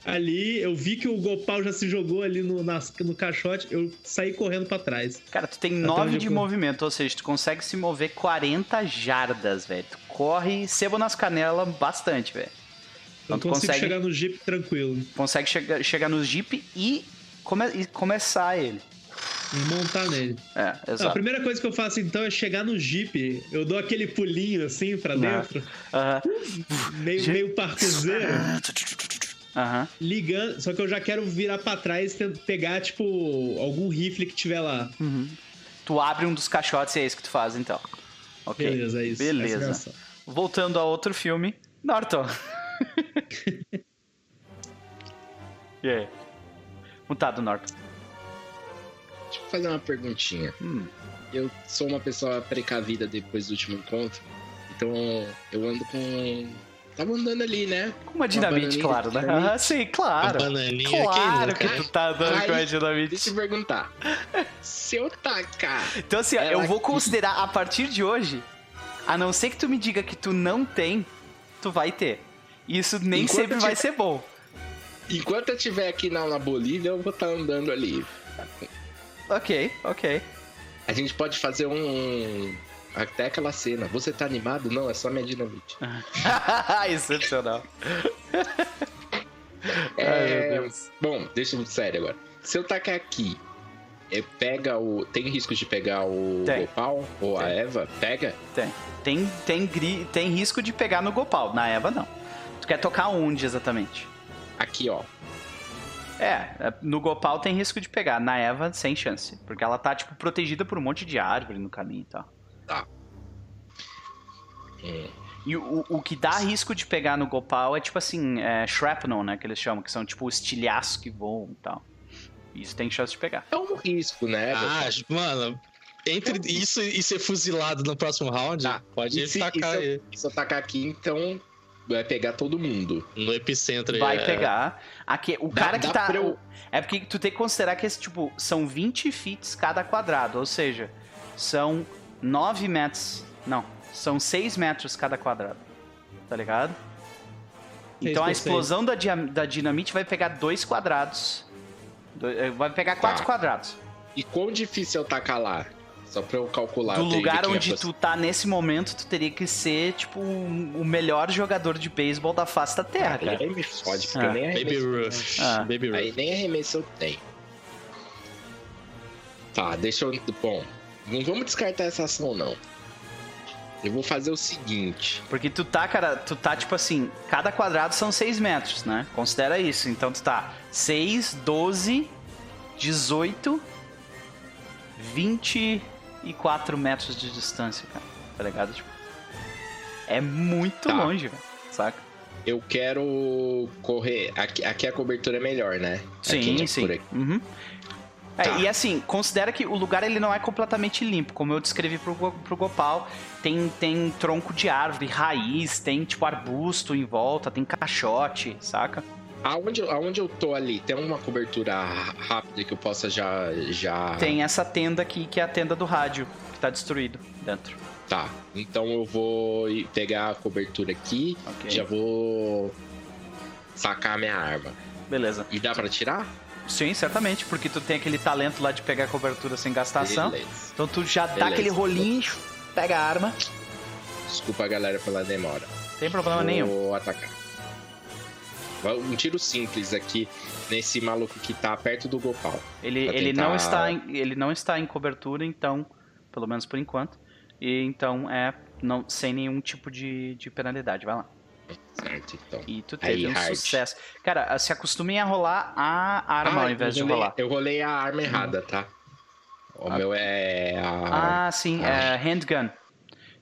ali, eu vi que o Gopal já se jogou ali no, nas- no caixote, eu saí correndo pra trás. Cara, tu tem Até 9 onde de eu movimento, ou seja, tu consegue se mover 40 jardas, velho. Tu corre sebo nas canelas bastante, velho. Então Eu tu consegue, chegar no Jeep tranquilo. consegue chegar, chegar no Jeep e, come- e começar ele. E montar nele. É, Não, a exato. primeira coisa que eu faço então é chegar no Jeep, eu dou aquele pulinho assim pra Não. dentro, Aham. meio, Jeep. meio parkourzeiro, Aham. ligando, só que eu já quero virar pra trás e pegar, tipo, algum rifle que tiver lá. Uhum. Tu abre um dos caixotes e é isso que tu faz, então. Ok. Beleza, é isso. Beleza. Voltando a outro filme, Norton. e aí? Mutado, Norton. Deixa eu fazer uma perguntinha. Hum. Eu sou uma pessoa precavida depois do último encontro, então eu ando com. Tava andando ali, né? Com uma dinamite, bananinha, claro, né? Ah, sim, claro. A bananinha, Claro que nunca, tu tá andando com a dinamite. Deixa eu perguntar. Se eu tacar. Então, assim, eu vou considerar a partir de hoje, a não ser que tu me diga que tu não tem, tu vai ter. Isso nem Enquanto sempre vai tiver- ser bom. Enquanto eu estiver aqui na, na Bolívia, eu vou estar andando ali. Ok, ok. A gente pode fazer um. Até aquela cena. Você tá animado? Não, é só minha dinamite. Excepcional. É, Ai. Bom, deixa eu sério agora. Se eu tacar aqui, pega o. Tem risco de pegar o Tem. Gopal ou a Tem. Eva? Pega? Tem. Tem, tem, gri- tem risco de pegar no Gopal. Na Eva, não. Tu quer tocar onde exatamente? Aqui, ó. É, é, no Gopal tem risco de pegar. Na Eva, sem chance. Porque ela tá, tipo, protegida por um monte de árvore no caminho e tal. Hum. E o, o que dá risco de pegar no Gopal é, tipo assim, é, shrapnel, né? Que eles chamam, que são, tipo, estilhaços que voam e tal. Isso tem chance de pegar. É um risco, né? Ah, mano, entre isso e ser fuzilado no próximo round, Tá. pode E se- tacar e aí Se eu tacar aqui, então vai pegar todo mundo. no epicentro. aí, Vai é. pegar. Aqui, o Dá- cara que dá tá. eu- É porque tu tem que considerar que esse, tipo, são 20 feet cada quadrado. Ou seja, são 9 metros. Não, são 6 metros cada quadrado. Tá ligado? Então a explosão da, da dinamite vai pegar dois quadrados. Eh, Vai pegar quatro Tá. quadrados. E quão difícil eu tacar lá? Só pra eu calcular. Do eu lugar onde aproximar. tu tá nesse momento, tu teria que ser, tipo, um- o melhor jogador de beisebol da face da Terra, Aí, cara. aí me fode, porque Ah. eu nem Baby arremesso. Ruth. Ah. Baby Ruth. Aí nem arremesso eu tenho. Tá, deixa eu. Bom, não vamos descartar essa ação, não. Eu vou fazer o seguinte. Porque tu tá, cara, tu tá tipo assim, cada quadrado são 6 metros, né? Considera isso. Então tu tá 6, 12, 18, 24 metros de distância, cara. Tá ligado? Tipo, é muito Tá. longe, velho. Saca? Eu quero correr. Aqui, aqui a cobertura é melhor, né? Aqui, Sim, né, sim. por aqui. Uhum. É, Tá. E assim, considera que o lugar ele não é completamente limpo, como eu descrevi pro, pro Gopal. Tem, tem tronco de árvore, raiz, tem tipo arbusto em volta, tem caixote, saca? Aonde, eu- aonde eu tô ali, tem uma cobertura rápida que eu possa já. já... Tem essa tenda aqui, que é a tenda do rádio, que tá destruído dentro. Tá. Então eu vou pegar a cobertura aqui. Ok. Já vou sacar a minha arma. Beleza. E dá pra tirar? Sim, certamente, porque tu tem aquele talento lá de pegar cobertura sem gastação. Beleza. Então tu já dá Beleza. aquele rolinho, pega a arma. Desculpa, galera, pela demora. Tem problema vou nenhum. atacar. Vai- Um tiro simples aqui nesse maluco que tá perto do Gopal. Ele, ele, tentar- não está em, ele não está em cobertura, então, pelo menos por enquanto. E então é não, sem nenhum tipo de, de penalidade. Vai lá. Certo, então. E tu teve Aí, um hard. sucesso. Cara, se acostumem a rolar a arma ao invés de rolei, rolar. Eu rolei a arma errada, tá? O Ah. meu é a. Ah, sim, Ah. é handgun.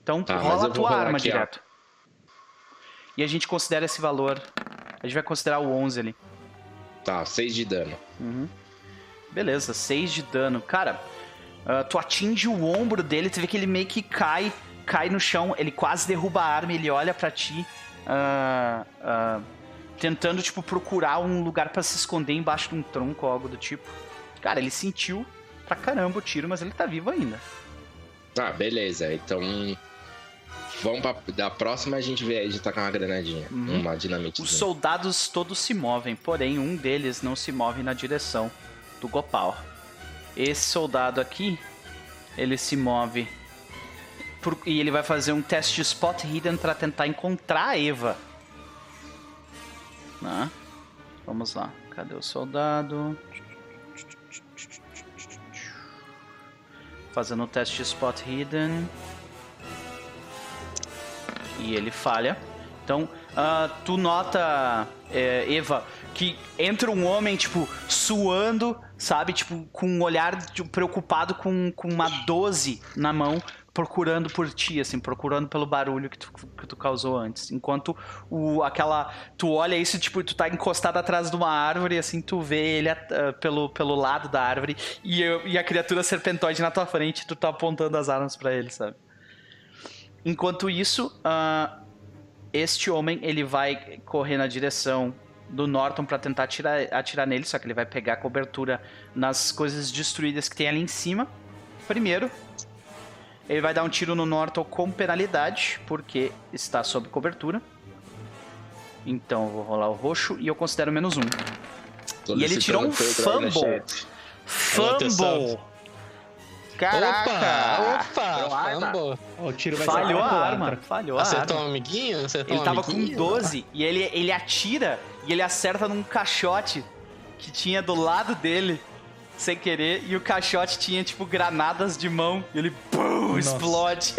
Então Tá, rola a tua arma aqui, ó. direto. E a gente considera esse valor. A gente vai considerar o 11 ali. Tá, 6 de dano. Uhum. Beleza, 6 de dano. Cara, ah, tu atinge o ombro dele, tu vê que ele meio que cai, cai no chão, ele quase derruba a arma, ele olha pra ti, ah, ah, tentando, tipo, procurar um lugar pra se esconder embaixo de um tronco ou algo do tipo. Cara, ele sentiu pra caramba o tiro, mas ele tá vivo ainda. Ah, beleza. Então. Vamos pra. Da próxima a gente vê de tacar uma granadinha. Uhum. Uma dinamite. Os soldados todos se movem, porém um deles não se move na direção do Gopal. Esse soldado aqui, ele se move por- e ele vai fazer um teste de spot hidden para tentar encontrar a Eva. Né? Vamos lá, cadê o soldado? Fazendo o teste de spot hidden. E ele falha. Então, ah, tu nota, é, Eva, que entra um homem, tipo, suando, sabe? Tipo, com um olhar de- preocupado com, com uma 12 na mão, procurando por ti, assim, procurando pelo barulho que tu, que tu causou antes. Enquanto o, aquela. Tu olha isso, tipo, tu tá encostado atrás de uma árvore, assim, tu vê ele ah, pelo, pelo lado da árvore e, eu- e a criatura serpentoide na tua frente, tu tá apontando as armas pra ele, sabe? Enquanto isso, ah, este homem ele vai correr na direção do Norton para tentar atirar, atirar nele, só que ele vai pegar cobertura nas coisas destruídas que tem ali em cima. Primeiro, ele vai dar um tiro no Norton com penalidade, porque está sob cobertura. Então eu vou rolar o roxo e eu considero menos um. E ele tirou um fumble. Fumble! Caraca! Opa! Fumble. Ó, o tiro vai Falhou a arma, Atra. falhou a Acertou arma. um amiguinho? Acertou Ele um tava com amiguinho? 12 e ele, ele atira e ele acerta num caixote que tinha do lado dele. Sem querer, e o caixote tinha, tipo, granadas de mão, e ele, pum, explode.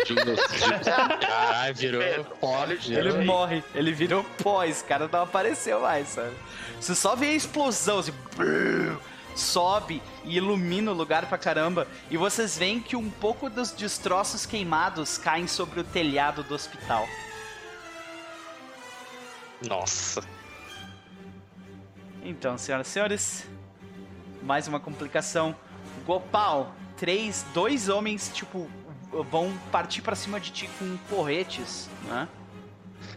Caralho, virou pó. Ele morre, ele virou pó, esse cara não apareceu mais, sabe? Você só vê a explosão, assim, brrr, sobe e ilumina o lugar pra caramba. E vocês veem que um pouco dos destroços queimados caem sobre o telhado do hospital. Nossa. Então, senhoras e senhores, mais uma complicação. Gopal, três, dois homens, tipo, vão partir pra cima de ti com porretes, né?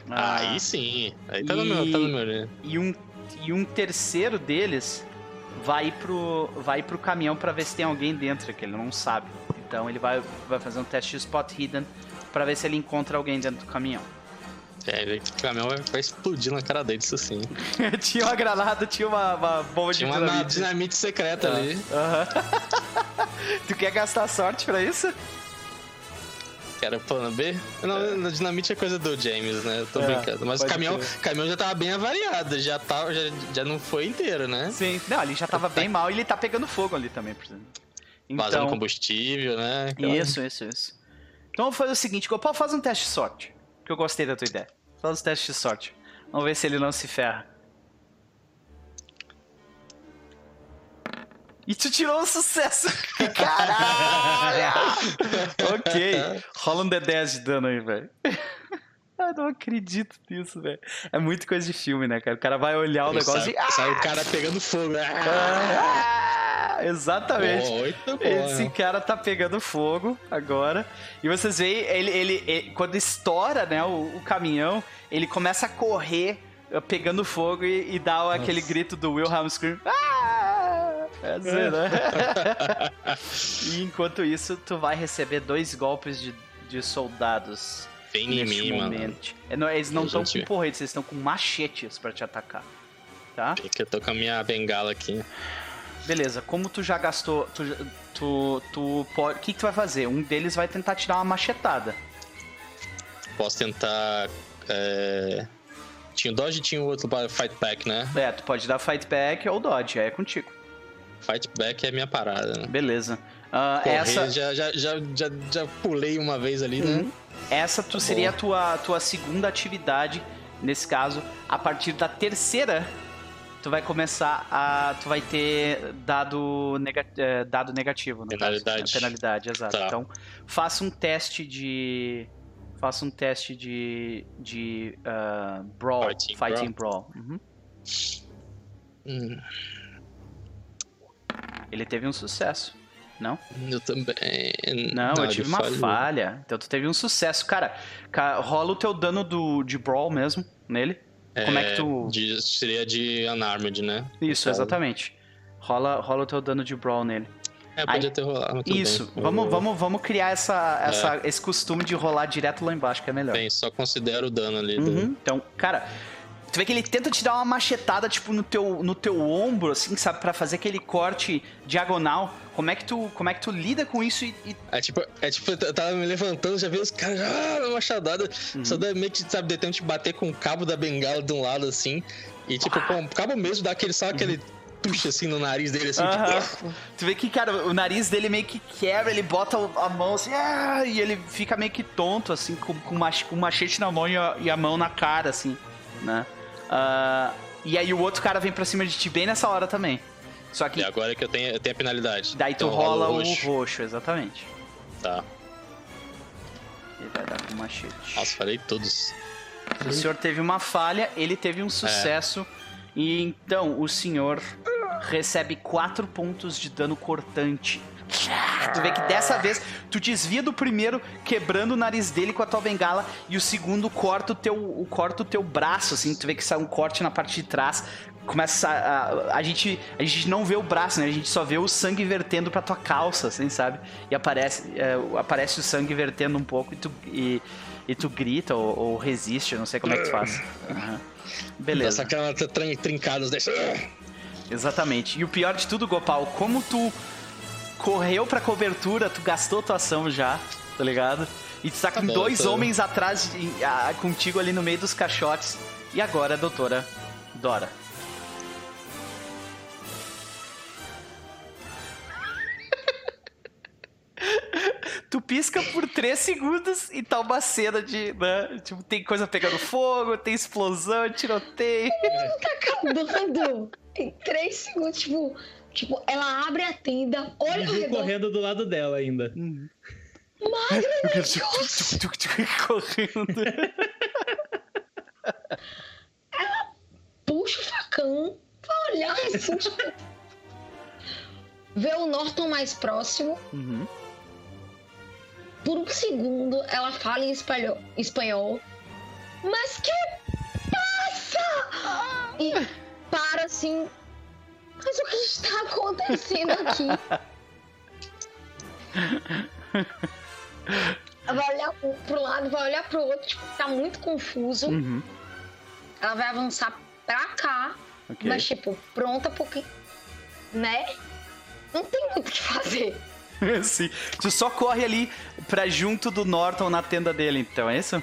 Ah, Aí sim. Aí tá no meu, tá no meu. e um e um terceiro deles vai pro vai pro caminhão pra ver se tem alguém dentro que ele não sabe. Então ele vai vai fazer um teste de spot hidden pra ver se ele encontra alguém dentro do caminhão. É, o caminhão vai, vai explodir na cara deles, isso sim. tinha uma granada, tinha uma, uma bomba Tinha de uma na- dinamite. dinamite secreta ali. Aham. tu quer gastar sorte pra isso? Era o plano B. Não, na dinamite é coisa do James, né? Eu tô É, brincando. Mas o caminhão, caminhão já tava bem avariado, já, tava, já, já não foi inteiro, né? Sim. Não, ele já tava bem mal e ele tá pegando fogo ali também, por exemplo. Vazando Então, combustível, né? Aquela- isso, isso, isso. Então vamos fazer o seguinte, Gopal, faz um teste de sorte. Que eu gostei da tua ideia. Faz um teste de sorte. Vamos ver se ele não se ferra. E tu tirou um sucesso! Caralho! ok. Rola um D10 de dano aí, velho. Eu não acredito nisso, velho. É muito coisa de filme, né, cara? O cara vai olhar o negócio sai, e. Ah! sai o cara pegando fogo. né? Ah! Exatamente. Oito, Esse cara tá pegando fogo agora. E vocês veem, ele, ele, ele- quando estoura né, o, o caminhão, ele começa a correr eh, pegando fogo e, e dá aquele grito do Wilhelm Scream. Ah! É assim, né? e enquanto isso, tu vai receber dois golpes de, de soldados. Vem em neste mim, mano. momento. É, não, Eles não estão com porretes, eles estão com machetes pra te atacar. Tá? Que eu tô com a minha bengala aqui. Beleza, como tu já gastou. Tu, tu, tu pode. O que, que tu vai fazer? Um deles vai tentar te dar uma machetada. Posso tentar. É... Tinha o Dodge e tinha o outro para Fight Back, né? É, tu pode dar fight back ou dodge, aí é contigo. Fight Back é a minha parada, né? Beleza. Ah, Correr, essa, já, já, já, já, já pulei uma vez ali, né? Uhum. Essa tu seria a tua, tua segunda atividade. Nesse caso, a partir da terceira, tu vai começar a. Tu vai ter dado, nega, eh, dado negativo. No Penalidade. Caso. Penalidade, exato. Tá. Então, faça um teste de. Faça um teste de. de. ah, brawl. Fighting Fighting Brawl. Uhum. Hum, Ele teve um sucesso. Não? eu também. Não, eu ele tive uma falhou. falha. Então tu teve um sucesso. Cara, ca- rola o teu dano do, de Brawl mesmo nele. Como é que tu. de- seria de Unarmed, né? Isso, caso. exatamente. Rola, rola o teu dano de Brawl nele. É, podia Aí- ter rolado. Isso, bem. Eu vamos, vamos, vamos criar essa, essa, esse costume de rolar direto lá embaixo, que é melhor. Bem, só considero o dano ali. do- Uhum. Então, cara, tu vê que ele tenta te dar uma machetada, tipo, no teu, no teu ombro, assim, sabe? Pra fazer aquele corte diagonal. Como é que tu, como é que tu lida com isso e... e- É tipo, é tipo, eu tava me levantando, já vi os caras, ah, uma machadada. Uhum. Só dá meio que, sabe, de tempo de bater com o cabo da bengala de um lado, assim. E tipo, com o cabo mesmo dá aquele, só aquele tuche assim no nariz dele, assim, Uhum. Tipo. Tu vê que, cara, o nariz dele meio que quebra, ele bota a mão assim, ah, e ele fica meio que tonto, assim, com, com, mach, com machete na mão e a, e a mão na cara, assim, né? Ah, e aí o outro cara vem pra cima de ti bem nessa hora também. Só que E agora que eu tenho, eu tenho a penalidade. daí tu Então rola o roxo. roxo, exatamente. Tá. Ele vai dar com machete. Nossa, falei todos. O senhor teve uma falha, ele teve um sucesso. E então o senhor recebe 4 pontos de dano cortante. Tu vê que dessa vez tu desvia do primeiro, quebrando o nariz dele com a tua bengala, e o segundo corta o teu, o, corta o teu braço, assim, tu vê que sai um corte na parte de trás. Começa a, a, a gente a gente não vê o braço, né? A gente só vê o sangue vertendo pra tua calça, assim, sabe? E aparece é, aparece o sangue vertendo um pouco e tu e, e tu grita ou, ou resiste, eu não sei como é que tu faz. Aham. Beleza. Dá aquela trin- trincadas dessa. Exatamente. E o pior de tudo, Gopal, como tu correu pra cobertura, tu gastou tua ação já, tá ligado? E tu tá com tá dois tá. homens atrás de, a, contigo ali no meio dos caixotes. E agora, doutora Dora. tu pisca por 3 segundos e tá uma cena de. Né? Tipo, tem coisa pegando fogo, tem explosão, tiroteio. Tá acabando! Em 3 segundos, tipo, tipo, ela abre a tenda, olha Viu redor, correndo do lado dela ainda. magra, Eu quero tchuc, tchuc, tchuc, tchuc, correndo. puxa o facão, vai olhar assim, tipo, vê o Norton mais próximo, Uhum. por um segundo ela fala em espanhol, espanhol mas que passa? E para assim, mas o que está acontecendo aqui? Vai olhar pro, lado, vai olhar pro outro, tipo, tá muito confuso. Uhum. Ela vai avançar pra cá, Ok. mas tipo, pronta porque, né? Não tem muito o que fazer. Sim. Tu só corre ali pra junto do Norton na tenda dele, então, é isso?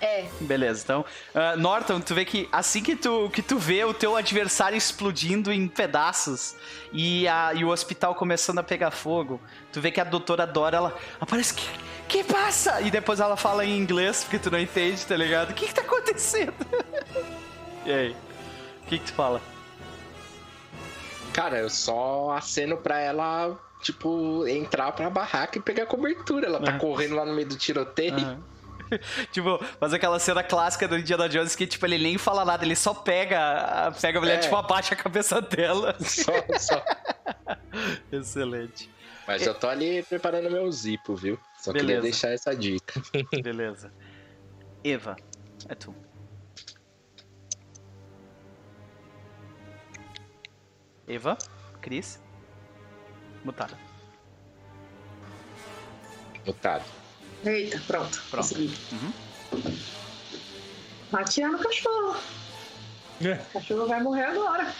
É, Beleza, então. ah, Norton, tu vê que assim que tu, que tu vê o teu adversário explodindo em pedaços e, a, e o hospital começando a pegar fogo, tu vê que a doutora Dora, ela aparece. Que, que passa? E depois ela fala em inglês, porque tu não entende, tá ligado? O que que tá acontecendo? e aí? O que que tu fala? Cara, eu só aceno pra ela, tipo, entrar pra barraca e pegar cobertura. Ela tá Ah. correndo lá no meio do tiroteio. Aham. tipo, faz aquela cena clássica do Indiana Jones que, tipo, ele nem fala nada, ele só pega, pega a mulher, É. tipo, abaixa a cabeça dela. Só, só. Excelente. Mas eu tô ali preparando meu zipo, viu? Só Beleza. queria deixar essa dica. Beleza. Eva, é tu. Eva, Cris, mutada. Mutado. Eita, pronto. Pronto. Uhum. Atirar no cachorro. É. O cachorro vai morrer agora.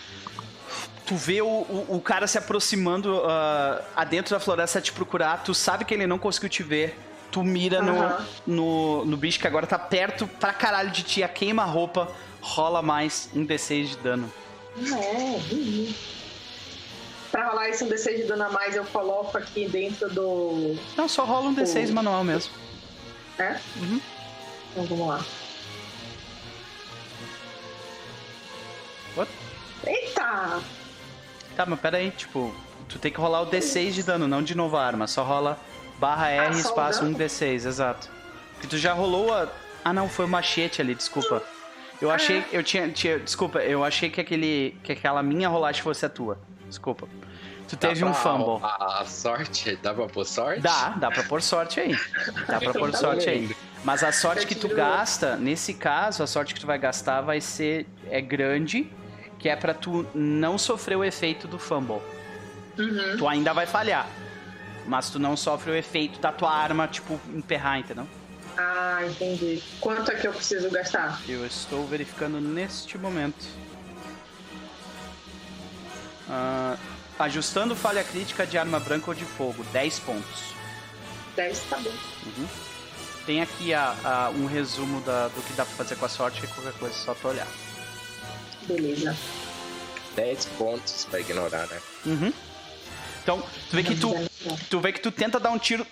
Tu vê o, o, o cara se aproximando ah, adentro da floresta te procurar, tu sabe que ele não conseguiu te ver. Tu mira no, Aham. no, no bicho que agora tá perto pra caralho de ti, a queima-roupa, rola mais um D6 de dano. É, uhum. Pra rolar esse um D6 de dano a mais, eu coloco aqui dentro do. Não, só rola um D6 Oh. manual mesmo. É? Uhum. Então vamos lá. What? Eita! Tá, mas pera aí, tipo, tu tem que rolar o D6 de dano, não de novo a arma. Só rola barra R, Ah, o espaço dano? 1D6, exato. Porque tu já rolou a... Ah, não, foi o machete ali, desculpa. Eu Ah, achei, é? eu tinha, tinha, desculpa, eu achei que aquele, que aquela minha rolagem fosse a tua. Desculpa. Tu Dá teve um pra- fumble. A, a sorte? Dá pra pôr sorte? Dá, dá pra pôr sorte aí. Dá pra pôr Tá sorte aí. Mas a sorte que tu gasta, nesse caso, a sorte que tu vai gastar vai ser é grande, que é pra tu não sofrer o efeito do fumble. Uhum. Tu ainda vai falhar. Mas tu não sofre o efeito da tua arma, tipo, emperrar, entendeu? Ah, entendi. Quanto é que eu preciso gastar? Eu estou verificando neste momento. Ah, ajustando falha crítica de arma branca ou de fogo, 10 pontos. 10, tá bom. Tem aqui a, a- um resumo da- do que dá pra fazer com a sorte, que qualquer coisa é só tu olhar. Beleza. 10 pontos pra ignorar, né? Uhum. Então, tu vê que tu, tu vê que tu tenta dar um tiro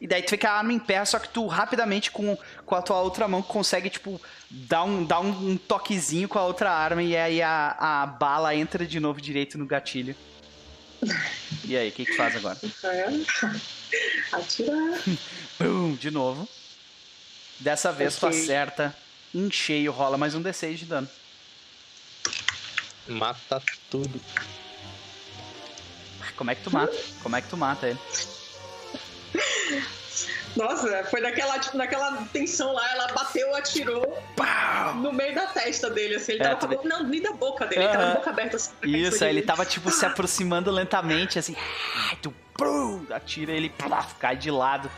e daí tu vê que a arma emperra, só que tu rapidamente com, com a tua outra mão consegue, tipo, dar um, dar um, um toquezinho com a outra arma e aí a, a bala entra de novo direito no gatilho. E aí, o que que tu faz agora? Atirar. Pum, de novo. Dessa vez tu Ok. acerta em cheio, rola mais um D6 de dano. Mata tudo. Como é que tu mata? Como é que tu mata ele? Nossa, foi naquela, tipo, naquela tensão lá, ela bateu, atirou Pau! no meio da testa dele, assim. Ele É, tava com a não, nem da boca dele, ele tava com a boca aberta assim. Isso, aí ele tava, tipo, se aproximando lentamente, assim. Aí tu pum, atira ele, plaf, cai de lado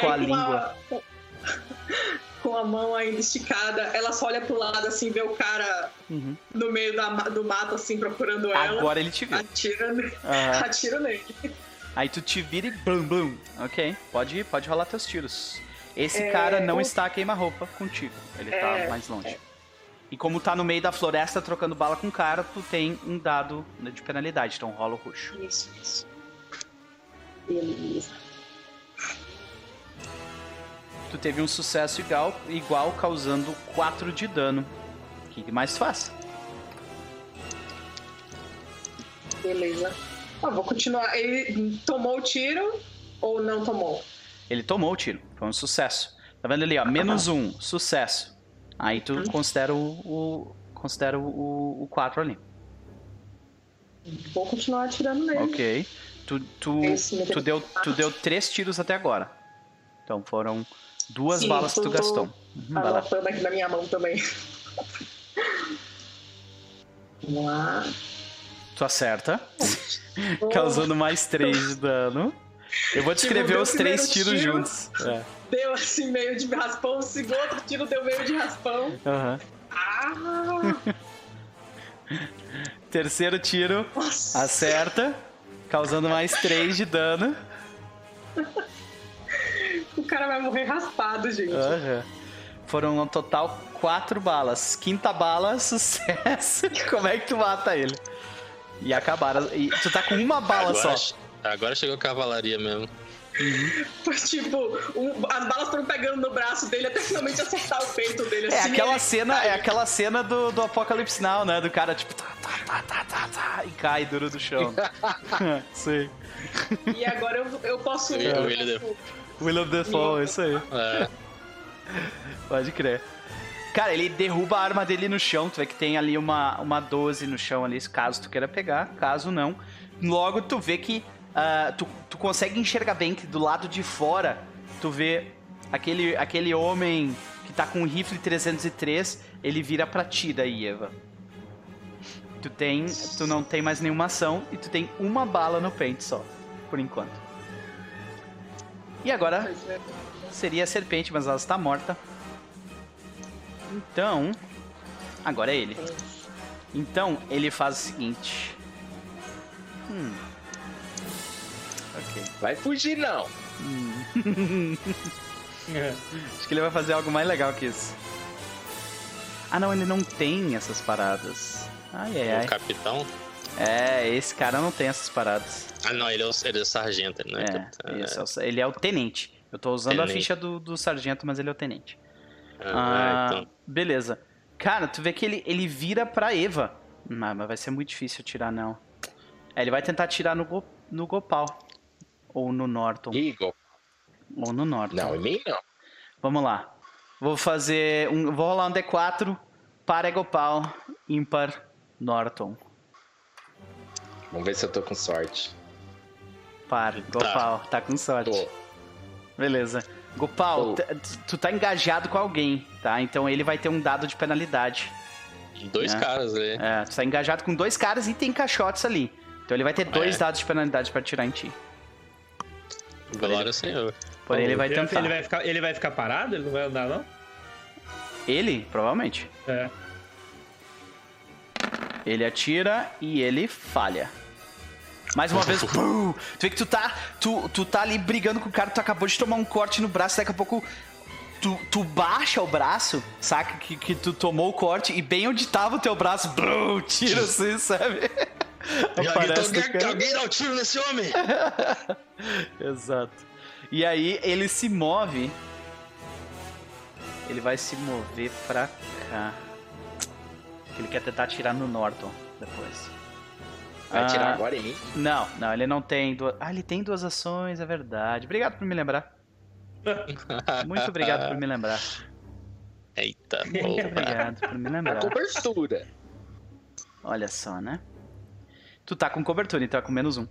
com a Aí, língua. com, com a mão ainda esticada, ela só olha pro lado, assim, vê o cara Uhum. no meio da, do mato, assim, procurando ela. Agora ele te viu. Atira, Aham. atira nele. Aí tu te vira e blum, blum. Ok, pode, pode rolar teus tiros. Esse É, cara não o- está queima-roupa contigo. Ele tá É, mais longe. E como tá no meio da floresta trocando bala com o cara, tu tem um dado né, de penalidade, então rola o roxo. Isso, isso. Beleza. Tu teve um sucesso igual, igual causando 4 de dano. O que mais faz? Beleza. Ah, vou continuar. Ele tomou o tiro ou não tomou? Ele tomou o tiro. Foi um sucesso. Tá vendo ali, ó? Menos um. Sucesso. Aí tu considera o. o considera o, o 4 ali. Vou continuar atirando nele. Ok. Tu, tu, tu, deu, tu deu três tiros até agora. Então foram duas Sim, balas que tu gastou. Uhum. Anotando aqui na minha mão também. Vamos lá. Tu acerta. Causando mais 3 de dano. Eu vou descrever Tipo, os três tiros tiro. juntos. É. Deu assim meio de raspão, o segundo tiro deu meio de raspão. Aham. Ah! Terceiro tiro, Nossa! acerta. Causando mais 3 de dano. O cara vai morrer raspado, gente. Aham. Foram no total quatro balas. Quinta bala, sucesso. Como é que tu mata ele? E acabaram. E tu tá com uma bala Agora, só. agora chegou a cavalaria mesmo. Foi tipo, um- as balas foram pegando no braço dele até finalmente acertar o peito dele. É assim, aquela ele cena, cai. é aquela cena do, do Apocalipse Now, né? Do cara tipo tá, tá, tá, tá, tá, tá, e cai duro do chão. Sim. E agora eu, eu posso. O eu William posso- William Defoe, isso aí. É, Pode crer. Cara, ele derruba a arma dele no chão. Tu vê que tem ali uma, uma 12 no chão ali, caso tu queira pegar. Caso não. Logo tu vê que ah, tu, tu consegue enxergar bem que do lado de fora tu vê aquele, aquele homem que tá com um rifle 303, ele vira pra ti daí, Eva. Tu tem. Tu não tem mais nenhuma ação e tu tem uma bala no pente só, por enquanto. E agora é. seria a serpente, mas ela está morta. Então, agora é ele. Então, ele faz o seguinte. Hum. Ok. Vai fugir, não. Acho que ele vai fazer algo mais legal que isso. Ah, não, ele não tem essas paradas. Ai, ai, o ai. capitão. É, esse cara não tem essas paradas. Ah, não, ele é o, ele é o sargento, ele não é, É, capitão. isso, é o- ele é o tenente. Eu tô usando a Tenente. ficha do, do sargento, mas ele é o tenente. Ah, Ah, então. beleza. Cara, tu vê que ele, ele vira pra Eva. Mas, mas vai ser muito difícil atirar, não. É, ele vai tentar atirar no, Go- no Gopal. Ou no Norton. Eagle. Ou no Norton. Não, em mim não. Vamos lá. Vou fazer um. Vou rolar um D4 para Gopal, ímpar Norton. Vamos ver se eu tô com sorte. Par, Gopal, tá, com sorte. Tô. Beleza. Gopal, t- tu tá engajado com alguém, tá? Então ele vai ter um dado de penalidade. Dois é. caras ali. É, tu tá engajado com dois caras e tem caixotes ali. Então ele vai ter dois É. dados de penalidade pra tirar em ti. Glória ao Senhor. Porém, ele vai Ele- tentar. Ele vai, ficar, ele vai ficar parado? Ele não vai andar, não? Ele, provavelmente. É. Ele atira e ele falha. Mais uma vez, pum! tu vê que tu tá, tu, tu tá ali brigando com o cara, tu acabou de tomar um corte no braço, daqui a pouco tu, tu baixa o braço, saca? Que, que tu tomou o corte e bem onde tava o teu braço, brum, tira assim, sabe? No cara. alguém dá um tiro nesse homem! Exato. E aí ele se move. Ele vai se mover pra cá. Ele quer tentar atirar no Norton depois. Vai Ah, tirar agora em mim? Não, não, ele não tem duas. Ah, ele tem duas ações, é verdade. Obrigado por me lembrar. Muito obrigado por me lembrar. Eita, Muito porra. obrigado por me A lembrar. cobertura. Olha só, né? Tu tá com cobertura, então é com menos um.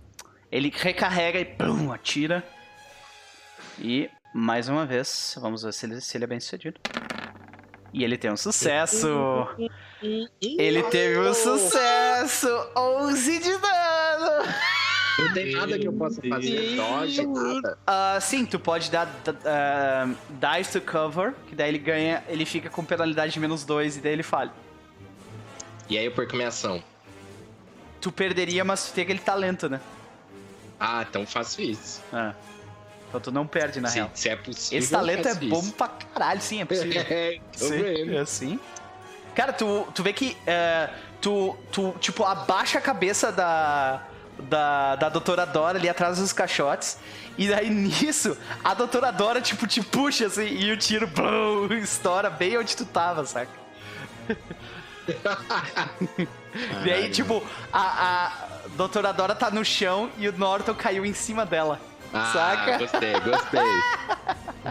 Ele recarrega e plum, atira. E, mais uma vez, vamos ver se ele, se ele é bem sucedido. E ele tem um sucesso! Ele teve um sucesso! 11 de dano! Não tem nada que eu possa fazer. Dodge, nada. Ah, sim, tu pode dar ah, dice to cover, que daí ele ganha, ele fica com penalidade de menos 2 e daí ele falha. E aí eu perco minha ação. Tu perderia, mas tu tem aquele talento, né? Ah, então faço isso. Ah. Então tu não perde, na se, real. se é possível. Esse talento é bom isso. pra caralho, sim, é possível. É, sim, é assim. Cara, tu, tu vê que é, tu, tu, tipo, abaixa a cabeça da, da, da doutora Dora ali atrás dos caixotes. E daí nisso, a doutora Dora, tipo, te puxa assim e o tiro blum, estoura bem onde tu tava, saca? e aí, tipo, a, a doutora Dora tá no chão e o Norton caiu em cima dela. Ah, saca? gostei, gostei.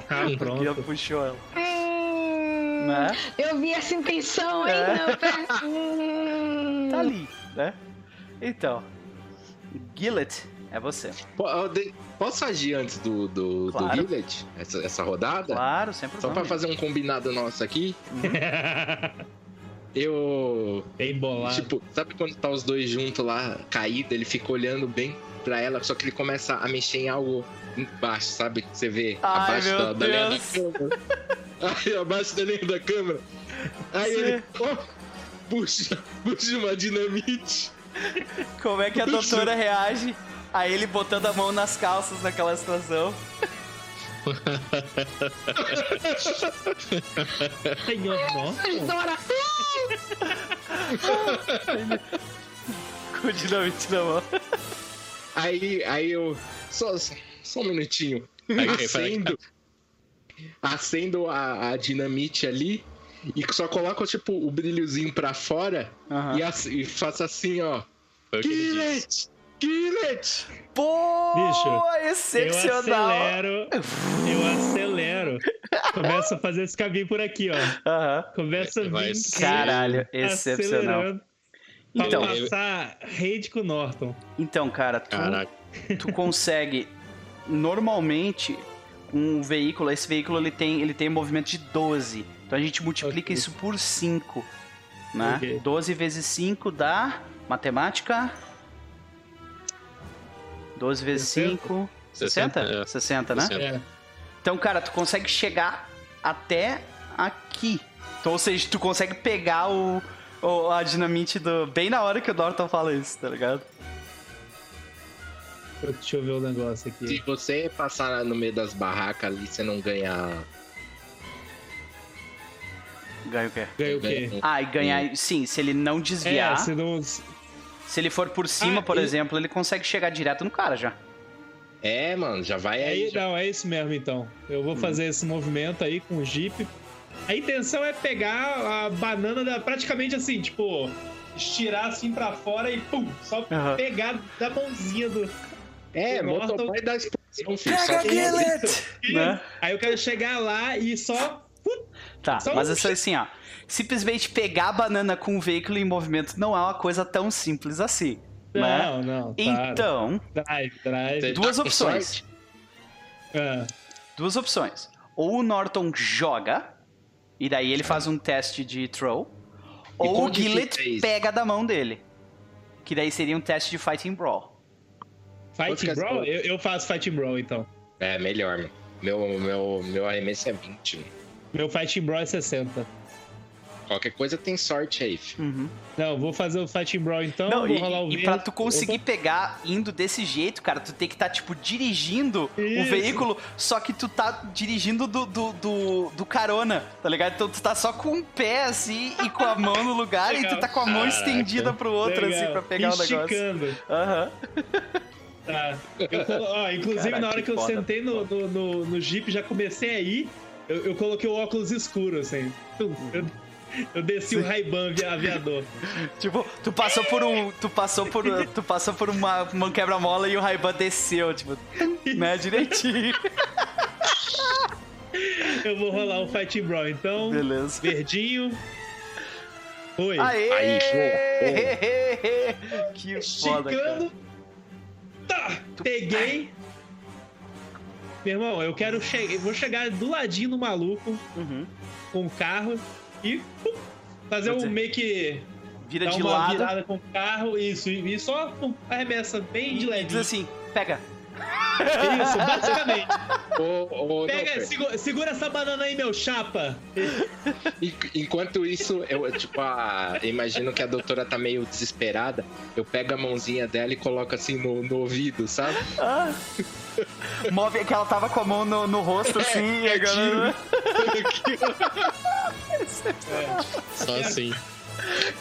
Ah, E ela pronto. puxou ela. Hum, Né? Eu vi essa intenção, hein? É. Tá... Hum. Tá ali, né? Então, Gillet, é você. Posso agir antes do, do, Claro. do Gillet? Essa, essa rodada? Claro, sem Só pra fazer um combinado nosso aqui, eu. Bem bolado. Tipo, sabe quando tá os dois juntos lá, caído, ele fica olhando bem pra ela, só que ele começa a mexer em algo embaixo, sabe? Você vê Ai, abaixo meu da, da linha da câmera. Aí, abaixo da linha da câmera. Aí Sim. ele, ó, puxa, puxa uma dinamite. Como é que a doutora reage a ele botando a mão nas calças naquela situação? Senhor, nossa. Com o dinamite na mão. Aí, aí eu. Só, só um minutinho. Aí, acendo. Acendo a, a dinamite ali. E só coloco, tipo, o brilhozinho pra fora. Aham. E, assim- e faço assim, ó. Killet! Killet! Pô, Bicho, Eu excepcional. acelero. Eu acelero. Começa a fazer esse caminho por aqui, ó. Aham. Começa a vir. Caralho, excepcional. acelerando Então, Pra passar raid com o Norton. então, cara, tu, Caraca. tu consegue normalmente um veículo, esse veículo ele tem, ele tem um movimento de 12. Então a gente multiplica Ok. isso por 5, né? Ok. 12 vezes 5 dá matemática 12 vezes 60? 5 60? 60, é. 60, né? 60. É. Então, cara, tu consegue chegar até aqui. Então, ou seja, tu consegue pegar o, o- a dinamite do bem na hora que o Norton fala isso, tá ligado? Deixa eu ver o negócio Se aqui. você passar no meio das barracas ali, você não ganha. Ganha o quê? Ganhou o quê? ganha- Ah, e ganhar. Sim, se ele não desviar. É, se não. Se ele for por cima, Ah, por e- exemplo, ele consegue chegar direto no cara já. É, mano, já vai É, aí. já- não, é isso mesmo então. Eu vou fazer esse movimento aí com o Jeep. A intenção é pegar a banana da, praticamente assim, tipo, estirar assim pra fora e pum, só pegar da mãozinha do. É, o Norton- motoboy da explosão, filho. Só Gillet! né? Aí eu quero chegar lá e só. Tá, Só mas um é assim, ó. Simplesmente pegar a banana com o veículo em movimento não é uma coisa tão simples assim. né? Não, não. Para. Então, Drive, drive. Duas opções. Ah, Duas opções. Ou o Norton joga, e daí ele faz um teste de throw. Ou o Gillet pega da mão dele. Que daí seria um teste de Fighting Brawl. Fighting é Brawl? Eu, eu faço Fighting Brawl então. É, melhor, mano. Meu, meu, meu arremesso é 20. mano. Meu Fighting Brawl é 60. Qualquer coisa tem sorte aí. Uhum. Não, vou fazer o Fighting Brawl então. Não, vou e, rolar o e pra tu conseguir Opa. pegar indo desse jeito, cara, tu tem que estar, tipo, dirigindo o Isso. veículo, só que tu tá dirigindo do, do, do, do carona, tá ligado? Então tu tá só com um pé, assim, e com a mão no lugar, e tu tá com a mão Caraca. estendida pro outro, assim, Legal. pra pegar o negócio. Esticando. Aham. Tá. Eu ó, inclusive, Caraca, na hora que que eu foda, sentei no, no, no, no Jeep, já comecei a ir. Eu, eu coloquei o óculos escuro, assim. Eu, eu desci o Ray-Ban via- aviador. Tipo, tu passou por um. Tu passou por. Tu passou por uma, uma quebra-mola e o Raiban desceu, tipo, né, direitinho. Eu vou rolar o Fighting Brawl, então. Beleza. Verdinho. Oi. Aê! Aí, que foda, cara. Esticando. Tá, peguei. Meu irmão, eu quero chegar. Vou chegar do ladinho do maluco Uhum. com o carro e pum, fazer Pode um ser. meio que. Vira dar de uma lado virada com o carro, isso, e só pum, arremessa bem de e leve. diz assim, pega. Isso, basicamente. Ô, ô, Pega, Noper, segu- segura essa banana aí, meu chapa. en- Enquanto isso, eu, tipo, a, imagino que a doutora tá meio desesperada. Eu pego a mãozinha dela e coloco assim no, no ouvido, sabe? Ah. Move que ela tava com a mão no, no rosto assim, e é agora. Só assim.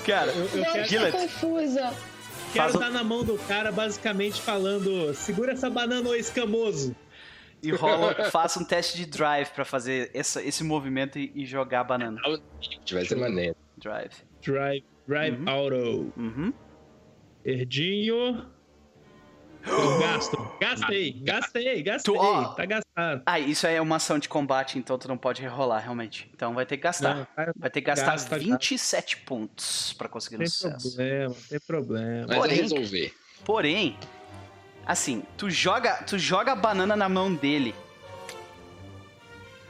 Cara, Eu, eu Não, quero, confusa. Quero dar na mão do cara, basicamente falando: segura essa banana, ô escamoso. E rola, faça um teste de drive pra fazer essa- esse movimento e, e jogar a banana. Vai ser maneiro. Drive. Drive, drive Uhum. auto. Uhum. Verdinho. Eu gasto. Gastei, gastei, gastei. Tu, ó. Tá gastado. Ah, isso aí é uma ação de combate, então tu não pode rerolar, realmente. Então vai ter que gastar. Não, tá- Vai ter que gastar Gasta, 27 pontos pra conseguir um Tem sucesso. problema, tem problema. Mas Porém- resolver. Porém, assim, tu joga, tu joga a banana na mão dele.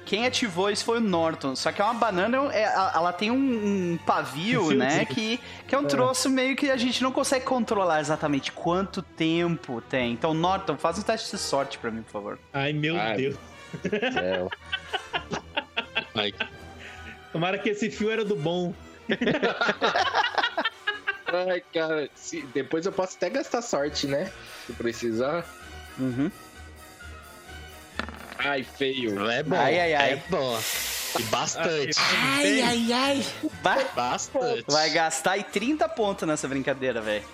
Quem ativou isso foi o Norton. Só que é uma banana, é- ela tem um, um pavio, Um né? fiozinho. Que, que é um É. troço meio que a gente não consegue controlar exatamente quanto tempo tem. Então, Norton, faz um teste de sorte pra mim, por favor. Ai, meu Ai, Deus. Ai, Tomara que esse fio era do bom. Ai, cara, se- depois eu posso até gastar sorte, né? Se precisar. Uhum. Ai, feio. é bom. Ai, ai, ai. É bom. E bastante. Ai, ai, ai. Vai, Bastante. vai gastar aí 30 pontos nessa brincadeira, velho.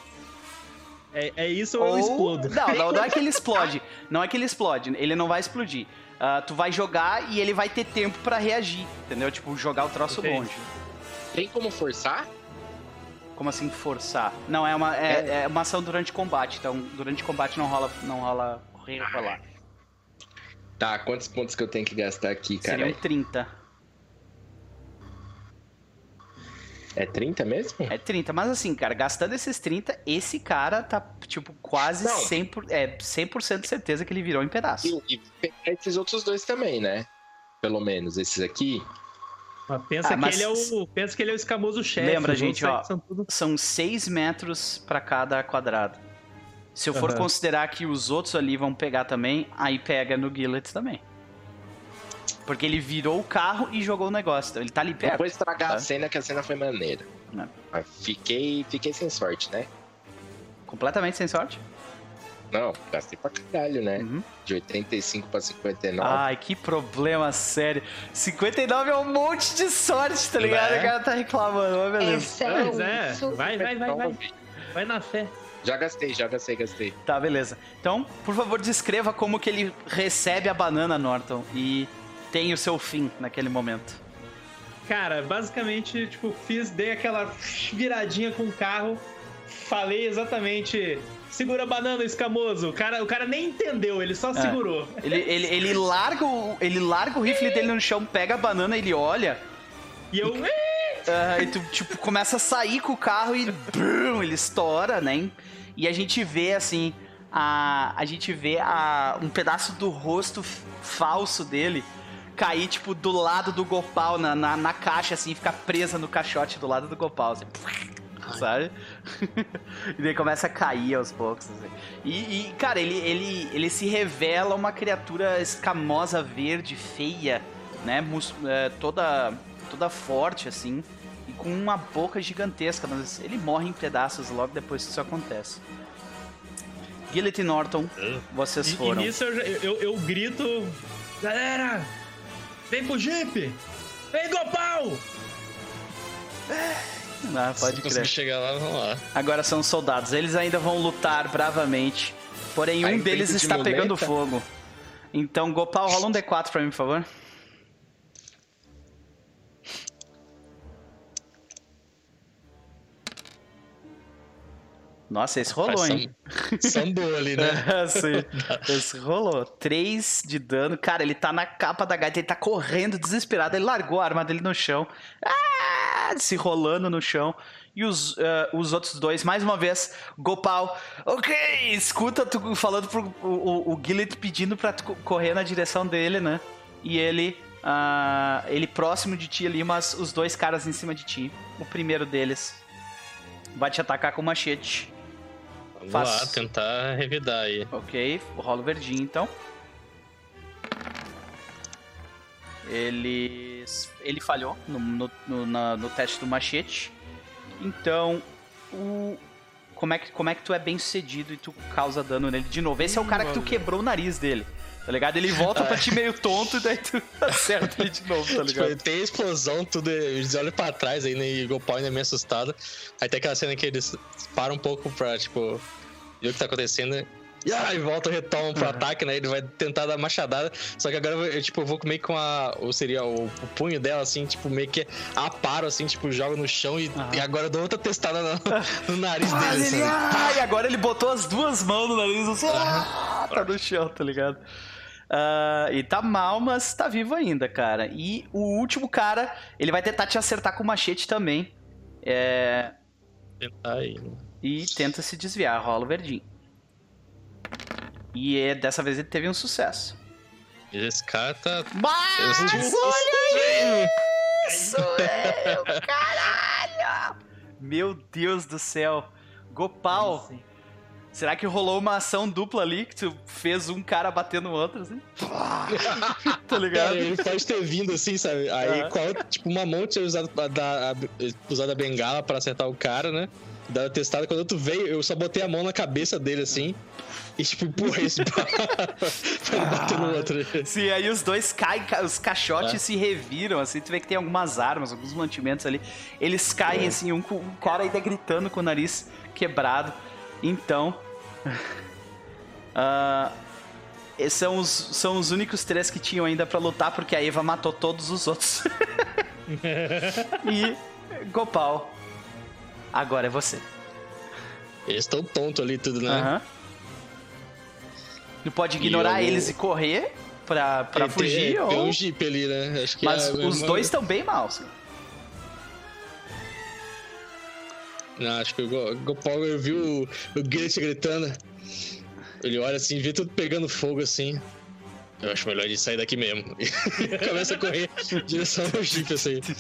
É, é isso ou eu Ou- explodo? Não, não, não é que ele explode. Não é que ele explode. Ele não vai explodir. Ah, tu vai jogar e ele vai ter tempo pra reagir, entendeu? Tipo, jogar o troço Entendi. longe. Tem como forçar? Como assim forçar? Não, é uma, é, é uma ação durante combate. Então, durante combate não rola, não rola rolar. Tá, quantos pontos que eu tenho que gastar aqui, Seriam cara? 30. É 30 mesmo? É 30. Mas assim, cara, gastando esses 30, esse cara tá, tipo, quase Não. 100%, é, 100% de certeza que ele virou em pedaços. E, e esses outros dois também, né? Pelo menos, esses aqui. Mas pensa, Ah, mas- que ele é o, pensa que ele é o escamoso chefe. Lembra, gente, ó. são tudo- São 6 metros pra cada quadrado. Se eu for Aham. considerar que os outros ali vão pegar também, aí pega no Gillet também. Porque ele virou o carro e jogou o negócio. Então ele tá ali perto. vou estragar tá? a cena, que a cena foi maneira. Não. Mas fiquei, fiquei sem sorte, né? Completamente sem sorte. Não, gastei pra caralho, né? Uhum. De 85 pra 59. Ai, que problema sério. 59 é um monte de sorte, tá ligado? Né? O cara tá reclamando, mas beleza. É Pois é. Vai, vai, vai, vai. Vai na fé. Já gastei, já gastei, gastei. Tá, beleza. Então, por favor, descreva como que ele recebe a banana, Norton, e tem o seu fim naquele momento. Cara, basicamente, tipo, fiz, dei aquela viradinha com o carro, falei exatamente. Segura a banana, escamoso. O cara, o cara nem entendeu, ele só segurou. Ele, ele, ele, larga o, ele larga o rifle dele no chão, pega a banana, ele olha, E eu. ah, e tu, tipo, começa a sair com o carro e brum, ele estoura, né? E a gente vê, assim, a, a gente vê a, um pedaço do rosto falso dele cair, tipo, do lado do Gopal, na, na, na caixa, assim, ficar presa no caixote do lado do Gopal, assim, sabe? e daí começa a cair aos poucos, assim. E, e, cara, ele, ele, ele se revela uma criatura escamosa, verde, feia, né? mus- é, toda, toda forte, assim. E com uma boca gigantesca. Mas ele morre em pedaços logo depois que isso acontece. Gillet e Norton, vocês E, e foram. nisso eu, eu, eu- eu grito: Galera, vem pro Jeep! Vem, Gopal! Ah, Se pode conseguir crer. chegar lá, vamos lá. Agora são soldados. Eles ainda vão lutar bravamente. Porém, um em deles de está muleta? pegando fogo. Então, Gopal, rola um D4 pra mim, por favor. Nossa, esse rolou, Faz hein? Sambou ali, né? Sim, esse rolou. 3 de dano. Cara, ele tá na capa da gaita, ele tá correndo desesperado. Ele largou a arma dele no chão. Ah, se rolando no chão. E os, ah, os outros dois, mais uma vez, Gopal. Ok, escuta tu falando pro o, o, o Gillet pedindo pra tu co- correr na direção dele, né? E ele. ah, ele próximo de ti ali, mas os dois caras em cima de ti. O primeiro deles vai te atacar com machete. Vamos Faz- lá, tentar revidar aí. Ok, rola o verdinho então. Ele, ele falhou no, no, no- na- no teste do machete. Então, o, como, é que, como é que tu é bem sucedido e tu causa dano nele de novo? Esse é o cara que tu quebrou o nariz dele. Tá ligado? Ele volta pra ti meio tonto e daí tu acerta ele de novo, tá Tipo, ligado? ele tem explosão, tudo, eles olham pra trás aí, né, e o Gopal ainda é meio assustado. Aí tem aquela cena que eles param um pouco pra, tipo, ver o que tá acontecendo. E aí volta, retoma pro ataque, né? Ele vai tentar dar machadada. Só que agora eu, tipo, eu vou meio com a. Ou seria o, o punho dela, assim, tipo, meio que aparo, assim, tipo, joga no chão e, Aham. e agora eu dou outra testada no, no nariz Ah, dele. ele, assim. ah, e agora ele botou as duas mãos no nariz, assim, ah, tá no chão, tá ligado? Ah, e tá mal, mas tá vivo ainda, cara. E o último cara, ele vai tentar te acertar com o machete também. É, Tentar aí, né? e tenta se desviar, rola o verdinho. E é, dessa vez ele teve um sucesso. E Esse cara tá. Mas Esse- olha isso, velho! Caralho! Meu Deus do céu. Gopal, será que rolou uma ação dupla ali? Que tu fez um cara bater no outro, assim? tá ligado? ele pode ter vindo assim, sabe? Aí, Aham. com a outra, tipo, uma mão tinha usado a, da- a- usado a bengala pra acertar o cara, né? Dá testada. Quando tu veio, eu só botei a mão na cabeça dele assim. E, tipo, empurrei esse pra ele bater no outro. Sim, aí os dois caem, ca- os caixotes É. se reviram, assim, tu vê que tem algumas armas, alguns mantimentos ali. Eles caem, É. assim, um, um cara ainda gritando com o nariz quebrado. Então. Esses são os, são os únicos três que tinham ainda pra lutar, porque a Eva matou todos os outros. e. Gopal. Agora é você. Eles estão tontos ali, tudo, né? Tu pode ignorar eu- eles e correr pra, pra Tem- fugir, tem, ou... tem um jeep ali, né? Mas é os dois estão bem mal. assim. Não, acho que o Go- Gopal eu vi o, o Grit gritando. Ele olha assim, vê tudo pegando fogo assim. Eu acho melhor ele sair daqui mesmo. Começa a correr em direção ao jeep, assim.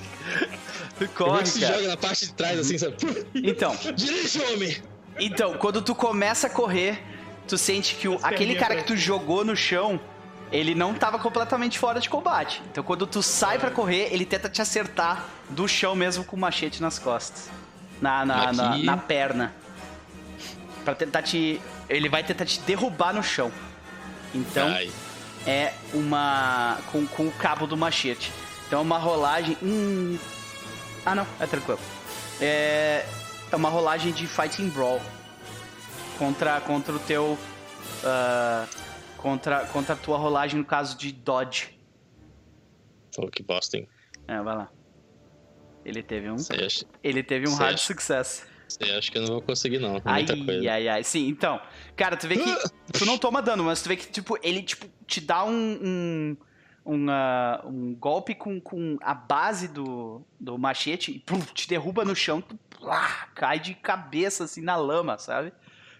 Tu Ele corre, se cara. joga na parte de trás, assim, sabe? Então, Dirige, homem! então, quando tu começa a correr, tu sente que o, As aquele cara que tu jogou no chão, ele não tava completamente fora de combate. Então, quando tu sai pra correr, ele tenta te acertar do chão mesmo com o machete nas costas. Na, na, na, na perna. Pra tentar te... Ele vai tentar te derrubar no chão. Então... Ai, é uma. Com, com o cabo do machete. Então é uma rolagem. Hum. Ah não, é tranquilo. É. É uma rolagem de Fighting Brawl. Contra, contra o teu. ah, contra, contra a tua rolagem no caso de Dodge. pô, que bosta, hein? É, vai lá. Ele teve um. Acho, Ele teve um hard acho- success. isso aí acho que eu não vou conseguir, não. Ai, muita coisa. ai, ai. Sim, então. Cara, tu vê que. tu não toma dano, mas tu vê que, tipo, ele, tipo, te dá um. um um, ah, um golpe com, com a base do, do machete e pum, te derruba no chão, tu plá, cai de cabeça assim na lama, sabe?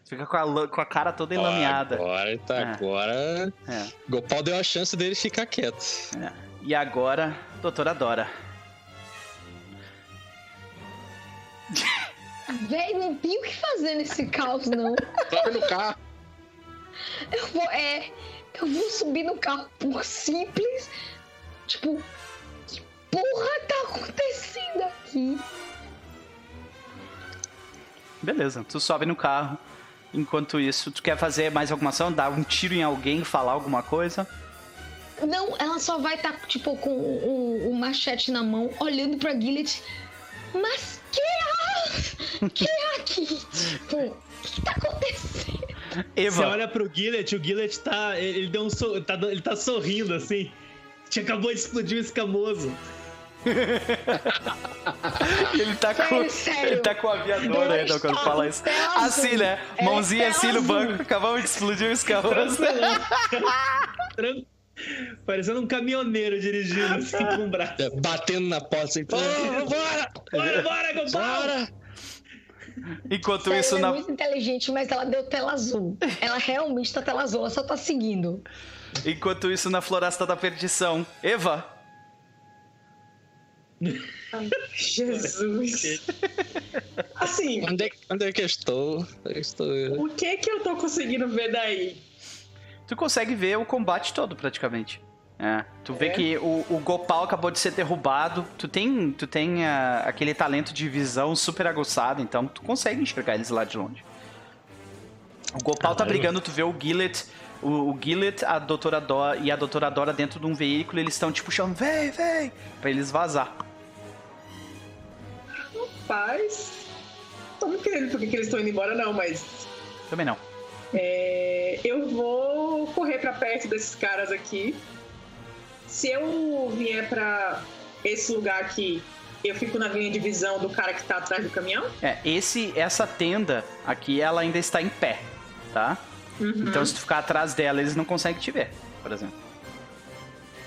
Tu fica com a, com a cara toda enlameada. Agora, tá, É. agora. É, Gopal deu a chance dele ficar quieto. é. E agora, doutora Dora. Véi, não tem o que fazer nesse caos, não. Sobe no carro. Eu vou, é. Eu vou subir no carro por simples. Tipo, que porra tá acontecendo aqui? Beleza, tu sobe no carro. Enquanto isso, tu quer fazer mais alguma ação? Dar um tiro em alguém, falar alguma coisa? Não, ela só vai estar, tipo, com o, o machete na mão, olhando pra Gillet. Mas que é? Que é aqui? Tipo, o que tá acontecendo? Você Eva, olha pro Gillet, o Gillet tá. Ele deu um so- tá, ele tá sorrindo assim. Te acabou de explodir um escamoso. ele tá com. Sério, sério. Ele tá com o aviador ainda quando fala isso. Assim, né? É Mãozinha assim no banco, acabamos de explodir o escamoso. Tran- Parecendo um caminhoneiro dirigindo assim com o braço. É, Batendo na porta assim. Pô, vambora! Bora, bora, Gopal! Bora! Enquanto Sério, isso, ela na, é muito inteligente, mas ela deu tela azul. Ela realmente tá tela azul, ela só tá seguindo. enquanto isso, na Floresta da Perdição. Eva, Jesus. Assim, Onde é, onde é que eu estou? Eu estou. o que que eu tô conseguindo ver daí? Tu consegue ver o combate todo, praticamente. É, tu vê É? que o, o Gopal acabou de ser derrubado. Tu tem, tu tem ah, aquele talento de visão super aguçado, então tu consegue enxergar eles lá de longe. O Gopal tá brigando, tu vê o Gillet O, o Gillet, a doutora Dora e a doutora Dora dentro de um veículo, eles estão tipo chamando, vem, vem, pra eles vazar. Paz. Tô muito querendo porque que eles estão indo embora, não, mas. Também não. É, eu vou correr pra perto desses caras aqui. Se eu vier pra esse lugar aqui, eu fico na linha de visão do cara que tá atrás do caminhão? É, esse, essa tenda aqui, ela ainda está em pé, tá? Uhum. Então se tu ficar atrás dela, eles não conseguem te ver, por exemplo.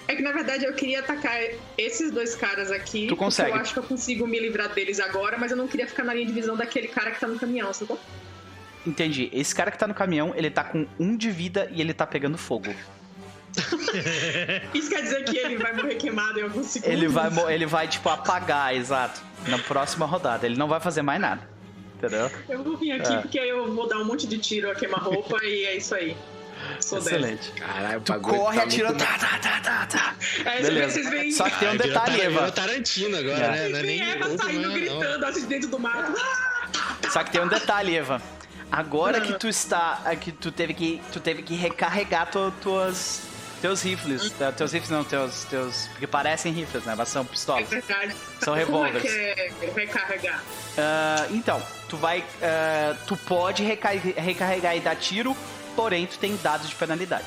É que na verdade eu queria atacar esses dois caras aqui. Tu consegue. Eu acho que eu consigo me livrar deles agora, mas eu não queria ficar na linha de visão daquele cara que tá no caminhão, sacou? Entendi. Esse cara que tá no caminhão, ele tá com um de vida e ele tá pegando fogo. Isso quer dizer que ele vai morrer queimado em alguns segundos. Ele vai, ele vai tipo, apagar, exato, na próxima rodada. Ele não vai fazer mais nada. Entendeu? Eu vou vir aqui É. porque aí eu vou dar um monte de tiro a queima-roupa e é isso aí. Sou. Excelente. Caralho, o Tu corre tá atira. muito- Tá, tá, tá, tá, tá. Aí Beleza. vocês veem, Só que tem um Ah, detalhe, Eva. Tarantino agora, É. né? Não é nem Eva saindo é, não. gritando assim dentro do mato. Só que tem um detalhe, Eva. Agora que tu está. é Que tu teve que. Tu teve que recarregar tu, tuas. Teus rifles. tá? Teus rifles não, teus. teus porque parecem rifles, né? Mas são É pistolas. verdade. São Como é revólveres. que é recarregar? Ah, então, tu vai. ah, tu pode recar- recarregar e dar tiro, porém tu tem dados de penalidade.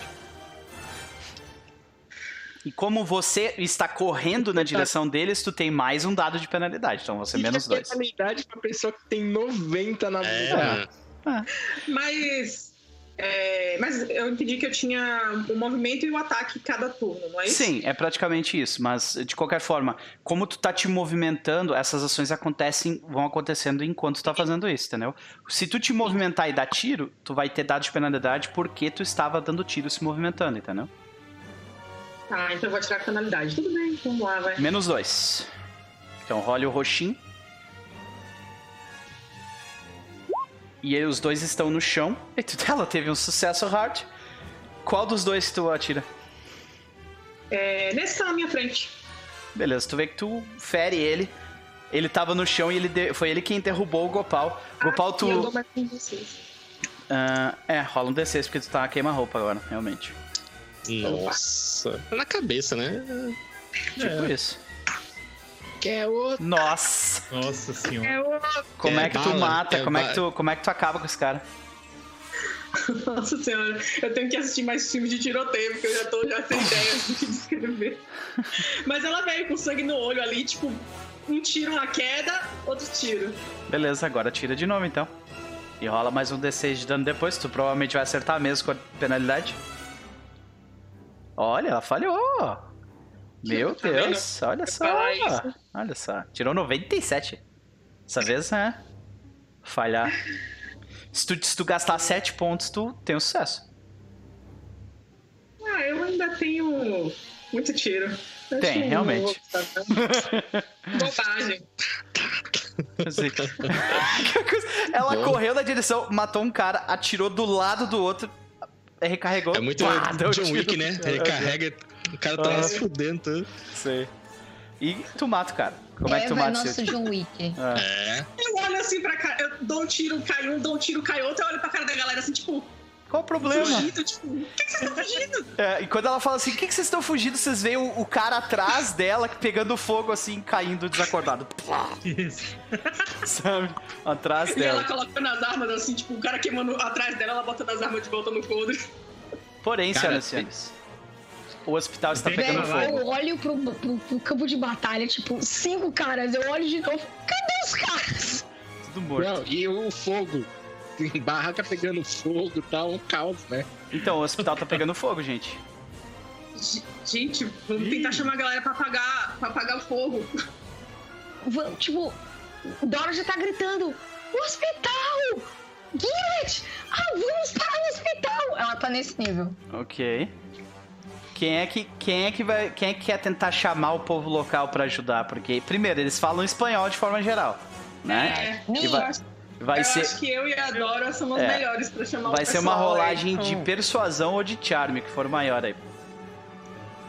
E como você está correndo na direção deles, tu tem mais um dado de penalidade. Então você menos é dois. penalidade pra pessoa que tem 90 na vida. É, Mas. é, mas eu entendi que eu tinha o movimento e o ataque cada turno, não é isso? Sim, é praticamente isso, mas de qualquer forma, como tu tá te movimentando, essas ações acontecem, vão acontecendo enquanto tu tá fazendo isso, entendeu? Se tu te movimentar e dar tiro, tu vai ter dado de penalidade porque tu estava dando tiro se movimentando, entendeu? Tá, então eu vou tirar a penalidade. Tudo bem, vamos lá, vai. Menos dois. Então role o roxinho. E aí os dois estão no chão. E tu, ela teve um sucesso hard. Qual dos dois tu atira? É, nesse tá na minha frente. Beleza, tu vê que tu fere ele. Ele tava no chão e ele de- foi ele quem derrubou o Gopal. Gopal, E eu dou tu. mais um D6. Ah, é, rola um D6 porque tu tá queima-roupa agora, realmente. Nossa. Tá na cabeça, né? Tipo isso. Quer outro? Nossa! Nossa senhora. É. Como é, É que tu bala, mata? é como, é que tu, como é que tu acaba com esse cara? Nossa senhora, eu tenho que assistir mais filmes de tiroteio, porque eu já tô já sem ideia do que descrever. Mas ela veio com sangue no olho ali, tipo, um tiro na queda, outro tiro. Beleza, agora tira de novo então. E rola mais um D6 de dano depois. Tu provavelmente vai acertar mesmo com a penalidade. Olha, ela falhou! Meu Tá Deus, olha só! Olha só, tirou 97. Dessa vez, né? Falhar. Se tu, se tu gastar 7 pontos, tu tem um sucesso. Ah, eu ainda tenho muito tiro. Eu Tem, realmente. não. Bobagem. Ela Bom. correu na direção, matou um cara, atirou do lado do outro, recarregou. É muito pá, John. Wick, né? Ele carrega, o cara tá Ah. se fudendo. tudo. Sei. E tu mata o cara. Como é que tu é mata nosso esse? John Wick. É. Eu olho assim pra cá, eu dou um tiro, cai um, dou um tiro, cai outro, eu olho pra cara da galera assim, tipo, Qual o problema? fugindo, tipo, o que, que vocês estão fugindo? É, e quando ela fala assim, o que, que vocês estão fugindo? Vocês veem o, o cara atrás dela pegando fogo assim, caindo desacordado. Isso. Sabe? Atrás E ela dela. colocando as armas assim, tipo, o cara queimando atrás dela, ela botando as armas de volta no coldre. Porém, Cara, senhoras e senhores, o hospital está pegando fogo. Eu olho pro, pro- pro campo de batalha, tipo, cinco caras. Eu olho de novo. Cadê os caras? Tudo morto. Não, e o fogo. Tem barraca pegando fogo e tal, um caos, né? Então, o hospital tá pegando fogo, gente. Gente, vamos Ih. tentar chamar a galera pra apagar, pra apagar o fogo. Vamos, tipo, o Dora já tá gritando: O hospital! Gillet! Ah, vamos para o hospital! Ela tá nesse nível. Ok. Quem é que quem é que vai quem é que quer tentar chamar o povo local pra ajudar? Porque primeiro eles falam espanhol de forma geral, né? É, E eu, vai, vai eu ser acho que eu e a Dora somos É. melhores pra chamar o vai ser uma aí. rolagem de então. persuasão ou de charme que for maior aí.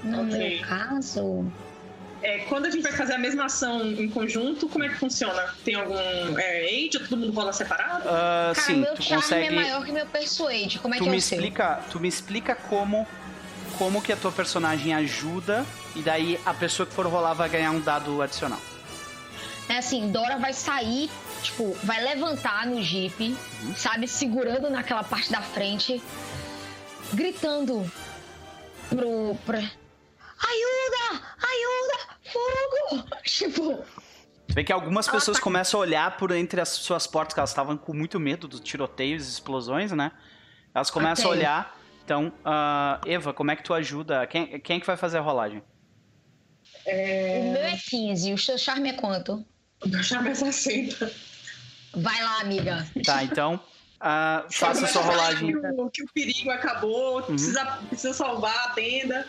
No Ok. meu caso, é, quando a gente vai fazer a mesma ação em conjunto, como é que funciona? Tem algum é, aid ou todo mundo rola separado? Ah, Cara, sim, meu tu charme consegue. é maior que meu persuade. Como é tu que é me o seu? explica, tu me explica como como que a tua personagem ajuda e daí a pessoa que for rolar vai ganhar um dado adicional. É assim, Dora vai sair, tipo, vai levantar no jeep, sabe, segurando naquela parte da frente, gritando pro. pra... Ajuda! Ajuda! Fogo! Tipo, Tu vê que algumas pessoas tá- começam a olhar por entre as suas portas, que elas estavam com muito medo dos tiroteios e explosões, né? Elas começam a olhar. Então, ah, Eva, como é que tu ajuda? Quem, quem é que vai fazer a rolagem? o meu é 15, o seu charme é quanto? O meu charme é 60. Vai lá, amiga. Tá, então, ah, faça a sua rolagem. Que o, que o perigo acabou, que precisa, precisa salvar a tenda.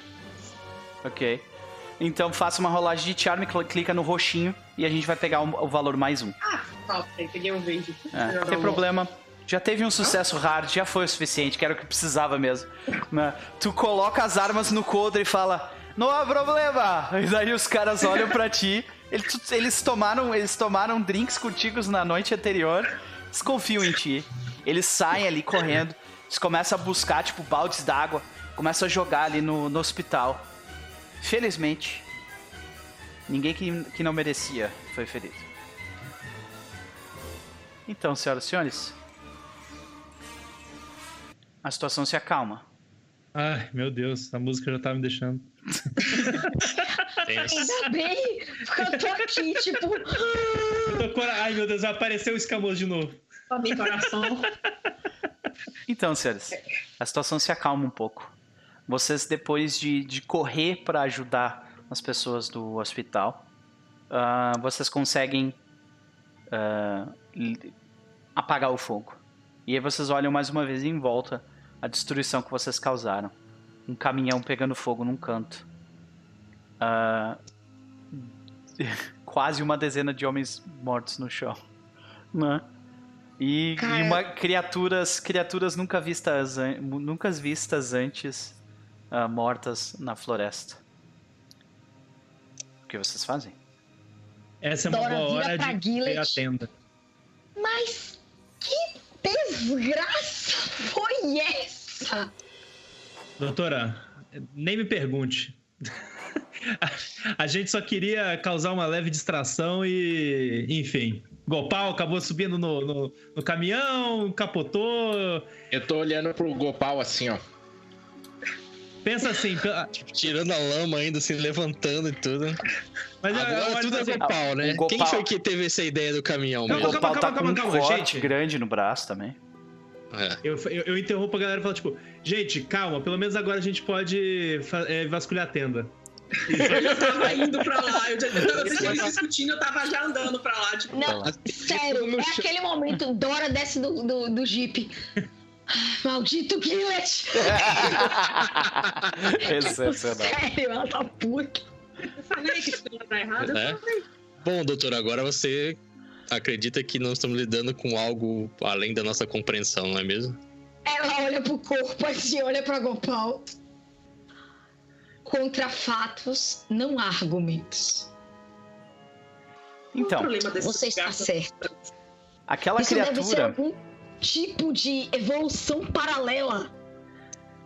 Ok. Então, faça uma rolagem de charme, cl- clica no roxinho e a gente vai pegar o, o valor mais um. Ah, pronto, aí peguei um verde. É, não tem problema. Já teve um sucesso hard, já foi o suficiente, que era o que precisava mesmo. né? Tu coloca as armas no coldre e fala, não há problema! E daí os caras olham pra ti, eles, eles tomaram, eles tomaram drinks contigo na noite anterior, eles confiam em ti. Eles saem ali correndo, eles começam a buscar, tipo, baldes d'água, começam a jogar ali no, no hospital. Felizmente, ninguém que, que não merecia foi ferido. Então, senhoras e senhores, a situação se acalma. Ai, meu Deus, a música já tá me deixando. Ainda bem, porque eu tô aqui, tipo. Eu tô cora- Ai, meu Deus, apareceu o escamoso de novo. Ó, meu coração. Então, senhores, a situação se acalma um pouco. Vocês, depois de, de correr para ajudar as pessoas do hospital, ah, vocês conseguem li- apagar o fogo. E aí vocês olham mais uma vez em volta a destruição que vocês causaram. Um caminhão pegando fogo num canto. Ah, quase uma dezena de homens mortos no chão. Né? E, e uma, criaturas, criaturas nunca vistas, nunca vistas antes ah, mortas na floresta. O que vocês fazem? Essa é uma Dora, boa hora de ver a tenda. Mas que desgraça foi essa? Doutora, nem me pergunte. A gente só queria causar uma leve distração e, enfim. Gopal acabou subindo no, no, no caminhão, capotou. Eu tô olhando pro Gopal assim, ó. Pensa assim, pe- Tirando a lama ainda, se levantando e tudo. mas eu Agora tudo é assim, Gopal, né? o Gopal- Quem foi que teve essa ideia do caminhão O Calma, mesmo? calma, Gopal tá calma, com um calma, gente. grande no braço também. É. Eu, eu, eu interrompo a galera e falo, tipo, gente, calma, pelo menos agora a gente pode é, vasculhar a tenda. Eu já tava indo pra lá. Eu já tava eles discutindo, eu tava já andando pra lá. Tipo, Não, sério, no é aquele momento, Dora desce do, do, do jeep. Maldito Gillet! Sensacional. Sério, ela tá puta. eu falei que isso ia dar errado. eu É? falei. Bom, doutor, agora você acredita que não estamos lidando com algo além da nossa compreensão, não é mesmo? Ela olha pro corpo assim, olha pra Gopal. Contra fatos, não há argumentos. Então, problema desse Você está certo. aquela Isso deve ser criatura, algum tipo de evolução paralela.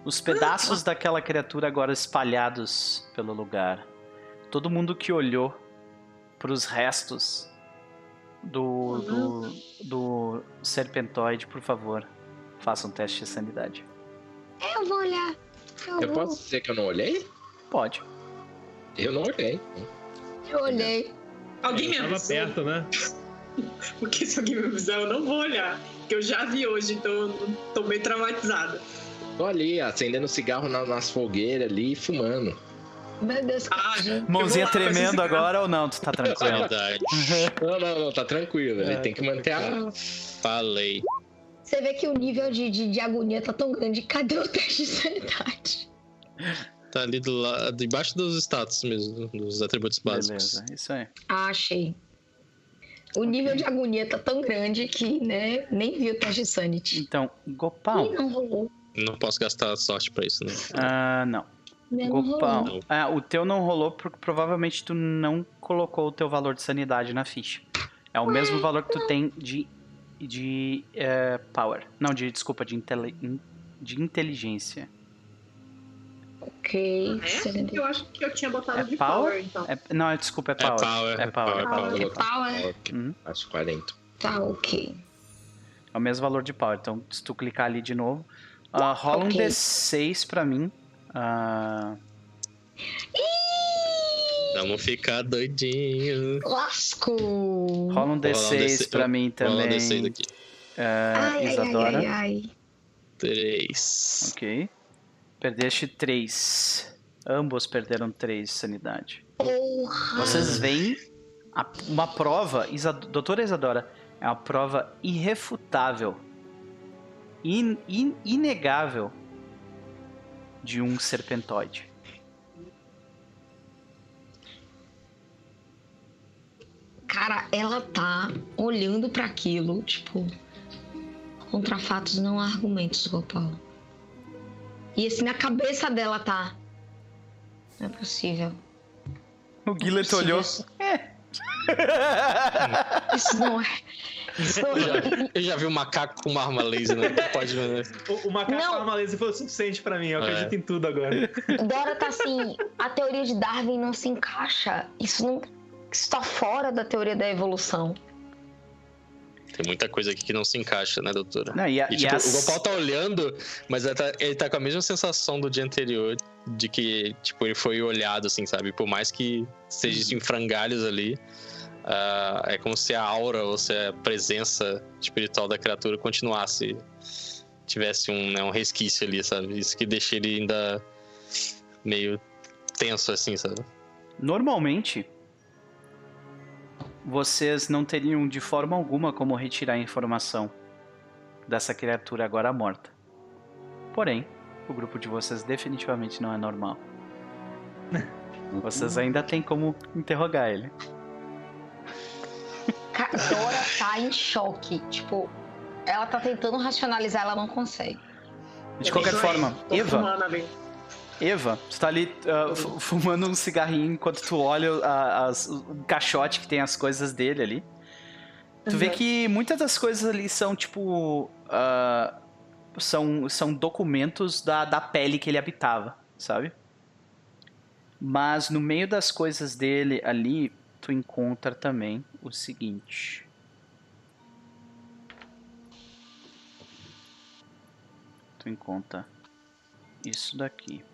os pedaços daquela criatura agora espalhados pelo lugar. Todo mundo que olhou pros restos do, do, do serpentoide, por favor, faça um teste de sanidade. Eu vou olhar. Eu, Eu vou. posso dizer que eu não olhei? Pode. Eu não olhei. Eu olhei. Alguém me Tava avisou? perto, né? Porque se alguém me avisar, eu não vou olhar. Porque eu já vi hoje, então eu tô meio traumatizada. Tô ali, acendendo cigarro na- nas fogueiras ali e fumando. Meu Deus, Ah, Mãozinha lá tremendo agora ou não? Tu tá tranquilo? Verdade. Não, não, não, tá tranquilo. Ele É, tem que manter a. Falei. Você vê que o nível de, de, de agonia tá tão grande. Cadê o teste de sanidade? Tá ali do lado, debaixo dos status mesmo, dos atributos básicos. Beleza, isso aí. Ah, achei. O nível de agonia tá tão grande que, né, nem vi o teste de sanity. Então, Gopal. Ih, não rolou. Não posso gastar sorte pra isso, né? Ah, não. Meu não Gopão. rolou. Ah, o teu não rolou porque provavelmente tu não colocou o teu valor de sanidade na ficha. É o mesmo valor que tu tem de, de eh, power. Não, de desculpa, de, intele- in- de inteligência. Ok. É? Eu acho que eu tinha botado É de power? power, então. É- não, é, desculpa, é É power. power, É é power. power, é power. É Vou botar power? Uhum. Acho 40. Tá, ok. É o mesmo valor de power. Então, se tu clicar ali de novo, ah, rola um Ok. D6 pra mim. Ah, Vamos ficar doidinho. Lasco! rola um D6 D6 pra mim Rola também. D6 aqui. ah, Ai, ai, ai, Isadora. ai, ai. Três. Ok. Perdeste 3. Ambos perderam 3 de sanidade. Porra! Vocês veem a- uma prova, Isa, doutora Isadora, é uma prova irrefutável, in- in- inegável de um serpentoide. Cara, ela tá olhando pra aquilo, tipo. Contra fatos não há argumentos, Gopal. E assim, na cabeça dela tá. Não é possível. O Gillet Isso- olhou. Isso, É. isso não é. Isso não Eu já, é. eu já vi um macaco com uma arma laser, né? Pode ver. O, o macaco Não. com arma laser foi o suficiente pra mim. Eu É. acredito em tudo agora. Dora tá assim. A teoria de Darwin não se encaixa. Isso não. Isso tá fora da teoria da evolução. Tem muita coisa aqui que não se encaixa, né, doutora? Não, e a- E, e tipo, as- o Gopal tá olhando, mas ele tá, ele tá com a mesma sensação do dia anterior, de que, tipo, ele foi olhado, assim, sabe? Por mais que seja em frangalhos ali, ah, é como se a aura ou se a presença espiritual da criatura continuasse, tivesse um, né, um resquício ali, sabe? Isso que deixa ele ainda meio tenso, assim, sabe? Normalmente, vocês não teriam de forma alguma como retirar a informação dessa criatura agora morta. Porém, o grupo de vocês definitivamente não é normal. Vocês ainda têm como interrogar ele. Dora tá em choque. Tipo, ela tá tentando racionalizar, ela não consegue. De qualquer forma, Eva. Eva, tu tá ali ah, fu- fumando um cigarrinho enquanto tu olha a- as- o caixote que tem as coisas dele ali. Tu vê Uhum. que muitas das coisas ali são tipo. ah, são, são documentos da, da pele que ele habitava, sabe? Mas no meio das coisas dele ali, tu encontra também o seguinte. Tu encontra isso daqui.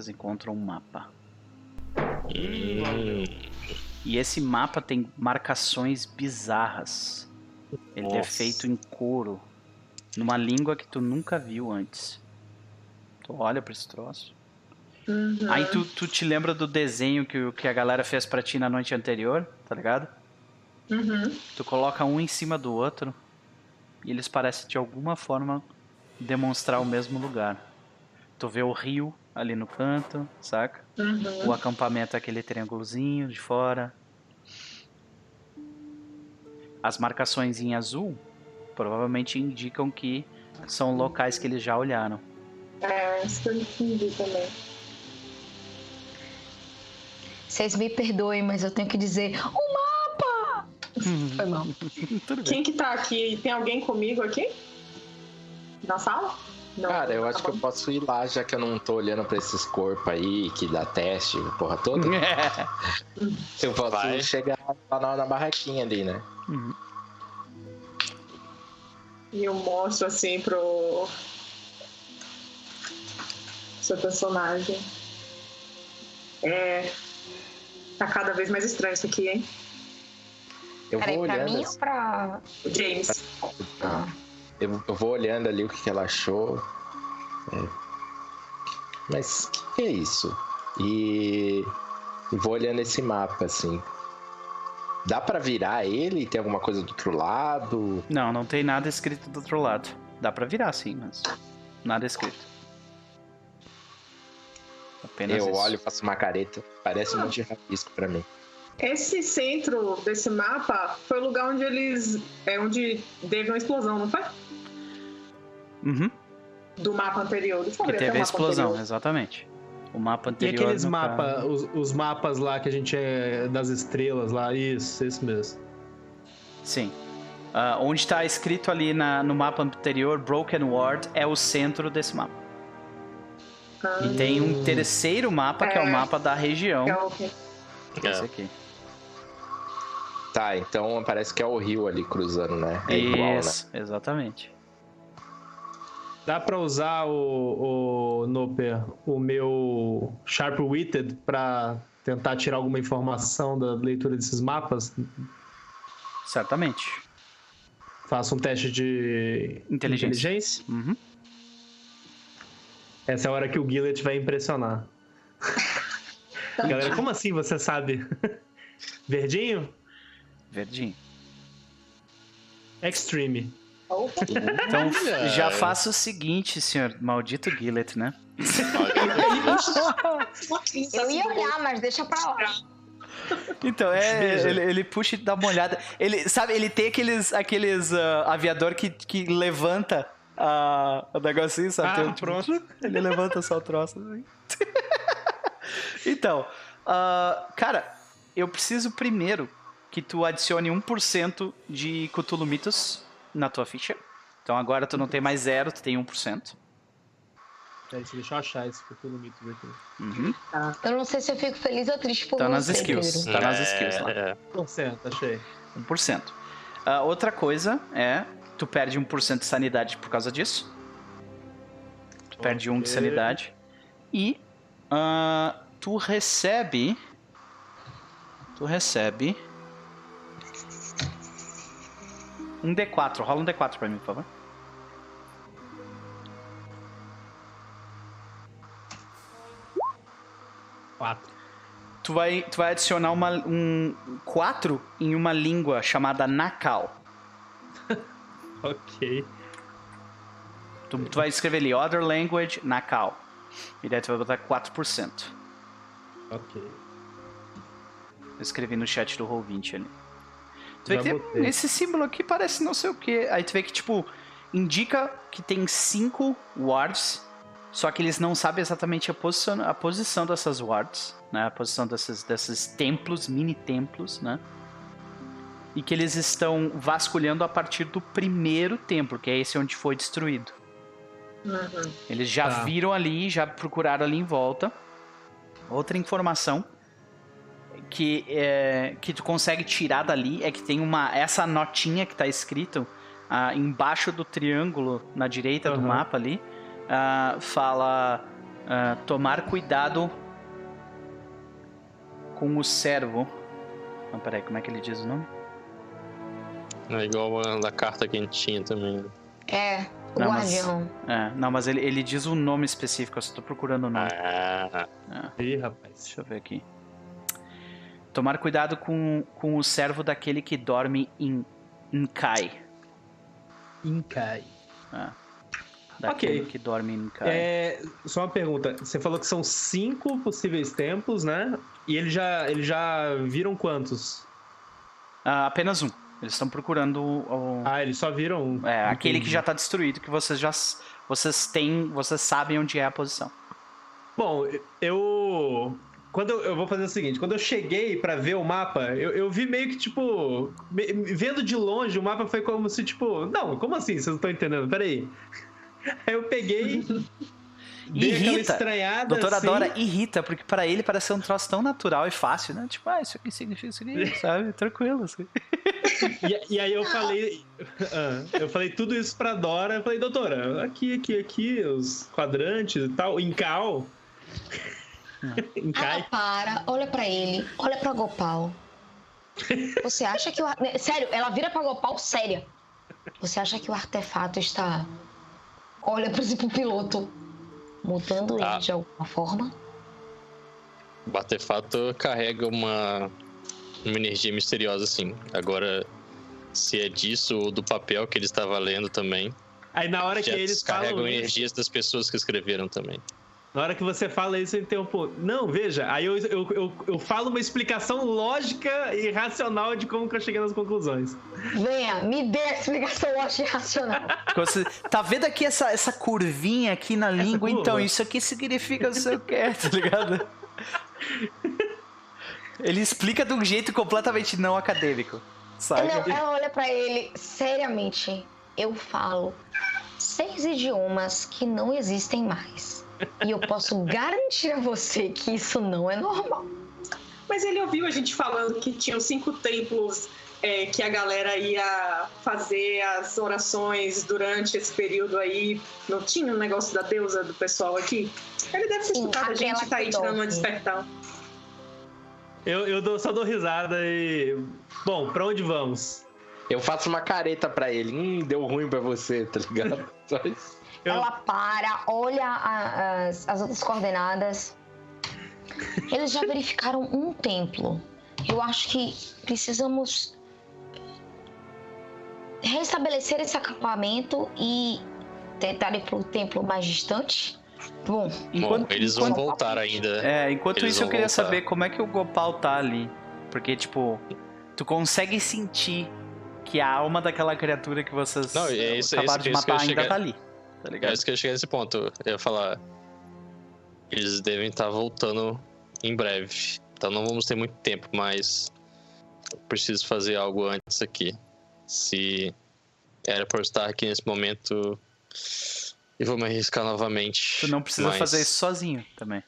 Vocês encontram um mapa. Hum, E esse mapa tem marcações bizarras. Ele é Nossa. feito em couro, numa língua que tu nunca viu antes. Tu olha pra esse troço. Uhum. Aí tu, tu te lembra do desenho que, o- que a galera fez pra ti na noite anterior, tá ligado? Uhum. Tu coloca um em cima do outro e eles parecem de alguma forma demonstrar o mesmo lugar. Tu vê o rio ali no canto, saca? Uhum. O acampamento é aquele triângulozinho de fora. As marcações em azul provavelmente indicam que são locais que eles já olharam. É, isso que eu entendi também. Vocês me perdoem, mas eu tenho que dizer: o mapa! Foi mal. Quem que tá aqui? Tem alguém comigo aqui? Na sala? Não, Cara, eu tá acho que bom. eu posso ir lá, já que eu não tô olhando pra esses corpos aí, que dá teste, porra toda. Eu posso Vai. chegar lá na, na barraquinha ali, né? Uhum. E eu mostro assim pro. Seu personagem. É. Tá cada vez mais estranho isso aqui, hein? Eu Peraí, vou pra olhando. mim assim, ou pra. O James. Ah. Eu, eu vou olhando ali o que, que ela achou. É. Mas o que, que é isso? E, e vou olhando esse mapa, assim. Dá pra virar ele? Tem alguma coisa do outro lado? Não, não tem nada escrito do outro lado. Dá pra virar sim, mas nada escrito. Apenas eu isso. olho, faço uma careta. Parece um monte de rabisco pra mim. Esse centro desse mapa foi o lugar onde eles. É onde teve uma explosão, não foi? Uhum. Do mapa anterior. Eu Que até teve a explosão, anterior. exatamente. O mapa E anterior. aqueles no mapas, os, os mapas lá que a gente é das estrelas lá, isso, isso mesmo. Sim. Ah, onde está escrito ali na- no mapa anterior, Broken World, é o centro desse mapa. Ah, E tem um terceiro mapa, que é o É. mapa da região. é o quê? Esse É. aqui. Tá, então parece que é o rio ali cruzando, né? É igual, né? Isso, exatamente. Dá pra usar o, o Noper, o meu Sharp Witted pra tentar tirar alguma informação da leitura desses mapas? Certamente. Faço um teste de Inteligência. inteligência. Uhum. Essa é a hora que o Gillet vai impressionar. Galera, como assim você sabe? Verdinho? Verdinho. Extreme. Opa. Então, já faça o seguinte, senhor maldito Gillet, né? Eu ia olhar, mas deixa pra lá. Então, é, ele, ele puxa e dá uma olhada. Ele, sabe, ele tem aqueles, aqueles ah, aviador que, que levanta ah, o negocinho, sabe? Ah, Tem um- tipo, pronto. Ele levanta só o troço. Assim. então, ah, cara, eu preciso primeiro que tu adicione 1% de Cthulhu Mythos na tua ficha. Então agora tu não tem mais zero, tu tem 1%. Peraí, deixa eu achar esse Cthulhu Mythos aqui. Uhum. Eu não sei se eu fico feliz ou triste por Tá nas você, skills. Pedro. Tá nas skills lá. É, 1%, achei. 1%. Ah, outra coisa é, tu perde 1% de sanidade por causa disso. Tu perde 1 de Ok. sanidade. E ah, tu recebe. Tu recebe. Um D4. Rola um D4 pra mim, por favor. Quatro. Tu vai, tu vai adicionar uma, um 4 em uma língua chamada Nakal. Ok. Tu, tu vai escrever ali Other Language Nakal. E daí tu vai botar 4%. Ok. Eu escrevi no chat do Roll20 ali. Tu vê que tem- esse símbolo aqui parece não sei o que. Aí tu vê que, tipo, indica que tem cinco wards, só que eles não sabem exatamente a posição, a posição dessas wards, né? A posição desses, desses templos, mini templos, né? E que eles estão vasculhando a partir do primeiro templo, que é esse onde foi destruído. Uhum. Eles já Tá. viram ali, já procuraram ali em volta. Outra informação que, é, que tu consegue tirar dali é que tem uma essa notinha que tá escrito ah, embaixo do triângulo na direita do Aham. mapa ali ah, fala ah, tomar cuidado com o servo. Não, peraí, como é que ele diz o nome? é igual a da carta que a gente tinha também. É, o Não, mas- guardião. É, não, mas ele, ele diz o nome específico, eu só tô procurando o nome. Ah, Ih, rapaz. Deixa eu ver aqui. Tomar cuidado com, com o servo daquele que dorme em Nkai. Incai. Daquele Ok. que dorme em Nkai. É, só uma pergunta. Você falou que são cinco possíveis templos, né? E eles já, eles já viram quantos? Ah, apenas um. Eles estão procurando o, o- Ah, eles só viram um. é, aquele que Entendi. já tá destruído, que vocês já vocês têm, vocês sabem onde é a posição. Bom, eu. Quando eu, eu vou fazer o seguinte, quando eu cheguei pra ver o mapa, eu, eu vi meio que, tipo, me- vendo de longe, o mapa foi como se, tipo, não, como assim? Vocês não estão entendendo? Peraí. Aí eu peguei. Irrita. estranhada. Doutora assim, Dora irrita, porque pra ele parece ser um troço tão natural e fácil, né? Tipo, ah, isso aqui significa isso aqui, sabe? Tranquilo. Assim. E, e aí eu falei. ah, eu falei tudo isso pra Dora. Eu falei, doutora, aqui, aqui, aqui, os quadrantes e tal, em cal. Ela cai. para, olha pra ele, olha pra Gopal. Você acha que o. né, Sério, ela vira pra Gopal séria. Você acha que o artefato está. Olha pro pro piloto, mudando ele Ah. de alguma forma? o artefato carrega uma, uma energia misteriosa, assim. Agora, se é disso ou do papel que ele estava lendo também, Aí na hora que eles falam. isso- energias das pessoas que escreveram também. Na hora que você fala isso, eu interrompo. Não, veja, aí eu, eu, eu, eu falo uma explicação lógica e racional de como que eu cheguei nas conclusões. Venha, me dê a explicação lógica e racional. Você tá vendo aqui essa, essa curvinha aqui na língua? curva? Então, isso aqui significa não sei o que, tá ligado? Ele explica de um jeito completamente não acadêmico. Sabe? Não, ela olha pra ele seriamente. Eu falo seis idiomas que não existem mais. E eu posso garantir a você que isso não é normal. Mas ele ouviu a gente falando que tinham cinco templos é, que a galera ia fazer as orações durante esse período aí. Não tinha um negócio da deusa do pessoal aqui? Ele deve ter Sim, escutado a gente tá aí tirando uma dorme. despertão. Eu, eu dou, só dou risada e. Bom, pra onde vamos? Eu faço uma careta pra ele. Hum, deu ruim pra você, tá ligado? Só isso. Eu- Ela para, olha a- as, as outras coordenadas. Eles já verificaram um templo. Eu acho que precisamos restabelecer esse acampamento e tentar ir pro templo mais distante. Bom, Bom, eles vão enquanto- voltar ainda. É, enquanto Eles isso eu vão queria voltar. saber como é que o Gopal tá ali. Porque, tipo, tu consegue sentir que a alma daquela criatura que vocês Não, é isso- é acabaram isso- de é isso eu matar ia ainda chegar. tá ali. Tá É ligado? isso que eu ia chegar nesse ponto. Eu ia falar. Eles devem estar voltando em breve. Então não vamos ter muito tempo, mas. preciso fazer algo antes aqui. Se era por estar aqui nesse momento. Eu vou me arriscar novamente. Tu não precisa mas fazer isso sozinho também.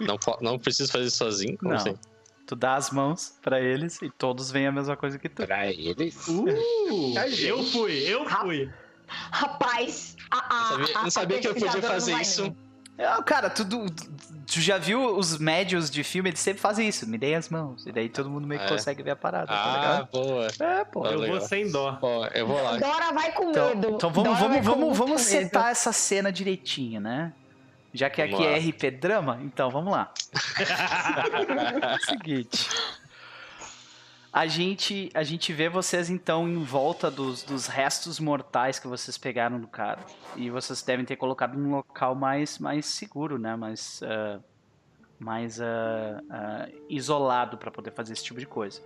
Não, não preciso fazer isso sozinho? Como Não. assim? Tu dá as mãos pra eles e todos veem a mesma coisa que tu. Pra eles? Uh, eu fui, eu fui. rapaz, a, a, Eu sabia- a- não sabia a que eu podia fazer isso. não. Cara, tu, tu, tu já viu os médios de filme, eles sempre fazem isso. Me deem as mãos. E daí todo mundo meio que É. consegue ver a parada, tá Ah, ligado? boa. É, pô. Ah, Eu legal. vou sem dó. Ó, eu vou lá. Dora vai com Então, medo. então vamos, Dora vamos, vamos, vamos medo. setar essa cena direitinho, né? Já que Vamos aqui é. RP Drama, então vamos lá. Seguinte. A gente, a gente vê vocês então em volta dos, dos restos mortais que vocês pegaram do cara. E vocês devem ter colocado num local mais, mais seguro, né? Mais, ah, mais ah, ah, isolado para poder fazer esse tipo de coisa.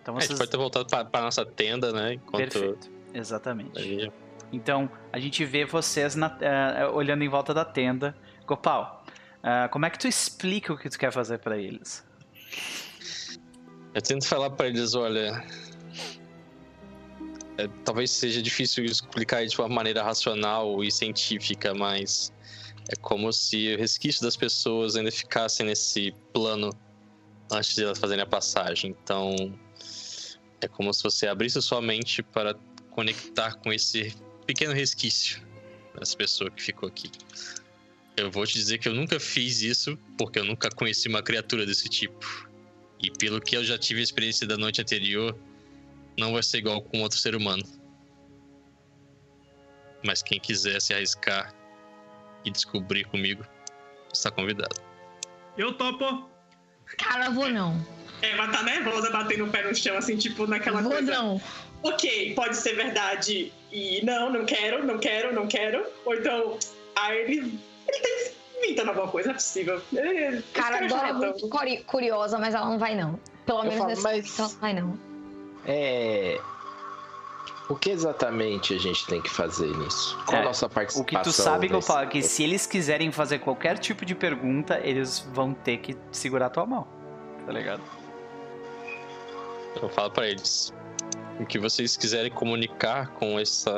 Então É, a gente vocês. pode ter voltado pra, pra nossa tenda, né? Enquanto Perfeito. Exatamente. a gente Então, a gente vê vocês na- eh, olhando em volta da tenda. Gopal, ah, como é que tu explica o que tu quer fazer pra eles? Eu tento falar pra eles, olha. é, talvez seja difícil explicar de uma maneira racional e científica, mas é como se o resquício das pessoas ainda ficassem nesse plano antes de elas fazerem a passagem. Então, é como se você abrisse sua mente para conectar com esse pequeno resquício dessa pessoa que ficou aqui. Eu vou te dizer que eu nunca fiz isso porque eu nunca conheci uma criatura desse tipo. E pelo que eu já tive a experiência da noite anterior, não vai ser igual com outro ser humano. Mas quem quiser se arriscar e descobrir comigo, está convidado. Eu topo. Cara, vou não. É, mas tá nervosa, batendo o pé no chão, assim, tipo, naquela vou coisa. não. Ok, pode ser verdade e não, não quero, não quero, não quero. Ou então, ah, ele, ele tá inventando alguma coisa, não é possível. Ele- esse Cara, a é Dora é muito curi- curiosa, mas ela não vai não. Pelo Eu menos falo, nesse mas- momento ela não vai não. É. O que exatamente a gente tem que fazer nisso? Qual É, a nossa O participação? que tu sabe, nesse- Gopal, é que se eles quiserem fazer qualquer tipo de pergunta, eles vão ter que segurar tua mão. Tá ligado? Eu falo para eles. O que vocês quiserem comunicar com esse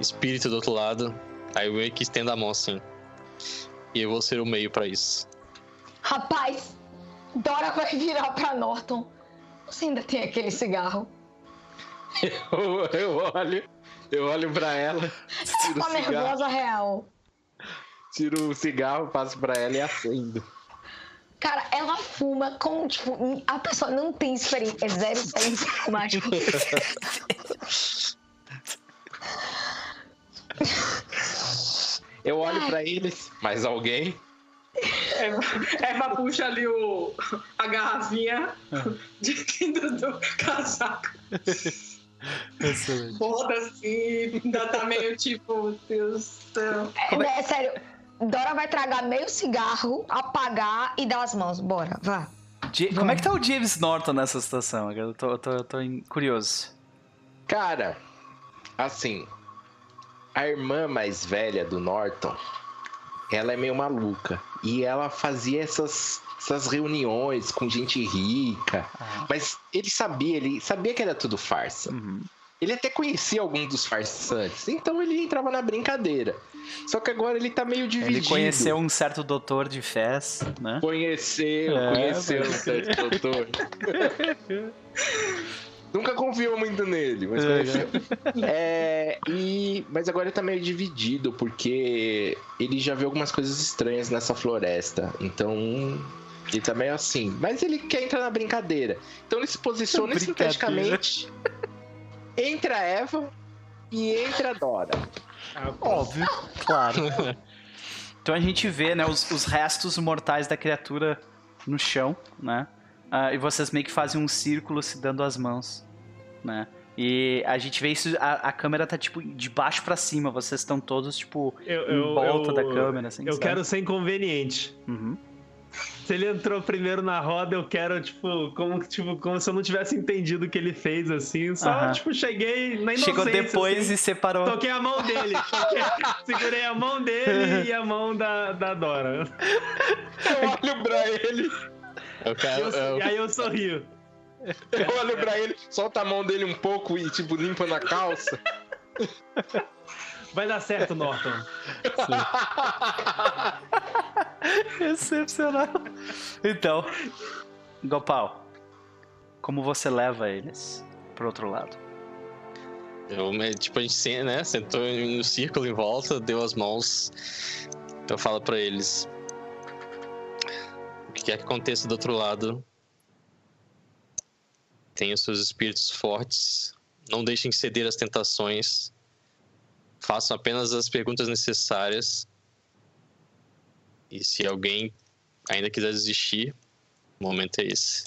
espírito do outro lado, aí eu meio que estendo a mão assim. E eu vou ser o meio para isso. Rapaz, Dora vai virar pra Norton. Você ainda tem aquele cigarro? Eu, eu olho, eu olho pra ela, Uma cigarro, nervosa real. tiro o cigarro, passo pra ela e acendo. Cara, ela fuma como, tipo, a pessoa não tem experiência, é zero experiência. Eu olho pra eles, mais alguém? Eva, puxa ali o, a garrafinha de dentro do casaco. Excelente. Foda assim, ainda tá meio tipo, meu Deus do céu. É, é sério. Dora vai tragar meio cigarro, apagar e dar as mãos. Bora, vá. Como é que tá o James Norton nessa situação? Eu tô, eu tô, eu tô curioso. Cara, assim, a irmã mais velha do Norton, ela é meio maluca. E ela fazia essas, essas reuniões com gente rica. Ah, Mas ele sabia, ele sabia que era tudo farsa. uhum. Ele até conhecia alguns dos farsantes, então ele entrava na brincadeira. Só que agora ele tá meio dividido. Ele conheceu um certo doutor de fés, né? Conheceu, É, conheceu mas- o certo doutor. Nunca confiou muito nele, mas É, conheceu. É, e, mas agora ele tá meio dividido, porque ele já viu algumas coisas estranhas nessa floresta. Então, ele tá meio assim. Mas ele quer entrar na brincadeira. Então ele se posiciona estrategicamente entre a Eva e entre a Dora. Óbvio, claro. Então a gente vê, né, os, os restos mortais da criatura no chão, né? Ah, e vocês meio que fazem um círculo se dando as mãos, né? E a gente vê isso, a, a câmera tá tipo de baixo pra cima, vocês estão todos tipo Eu, em volta eu- da câmera, assim. Eu sabe? quero ser inconveniente. Uhum. Se ele entrou primeiro na roda, eu quero, tipo, como, tipo, como se eu não tivesse entendido o que ele fez, assim. Só, Aham. tipo, cheguei na. Chegou depois assim. e separou. Toquei a mão dele. toquei- segurei a mão dele e a mão da, da Dora. Eu olho pra ele, Eu quero. Eu- eu- e aí eu sorrio. eu olho pra ele, solta a mão dele um pouco e tipo limpa na calça. Vai dar certo, Norton. Excepcional. Então, Gopal, como você leva eles pro outro lado? Eu, tipo, a gente né, sentou no círculo em volta, deu as mãos. Eu falo pra eles. O que quer que aconteça do outro lado, tenham seus espíritos fortes. Não deixem ceder às tentações. Façam apenas as perguntas necessárias. E se alguém ainda quiser desistir, o momento é esse.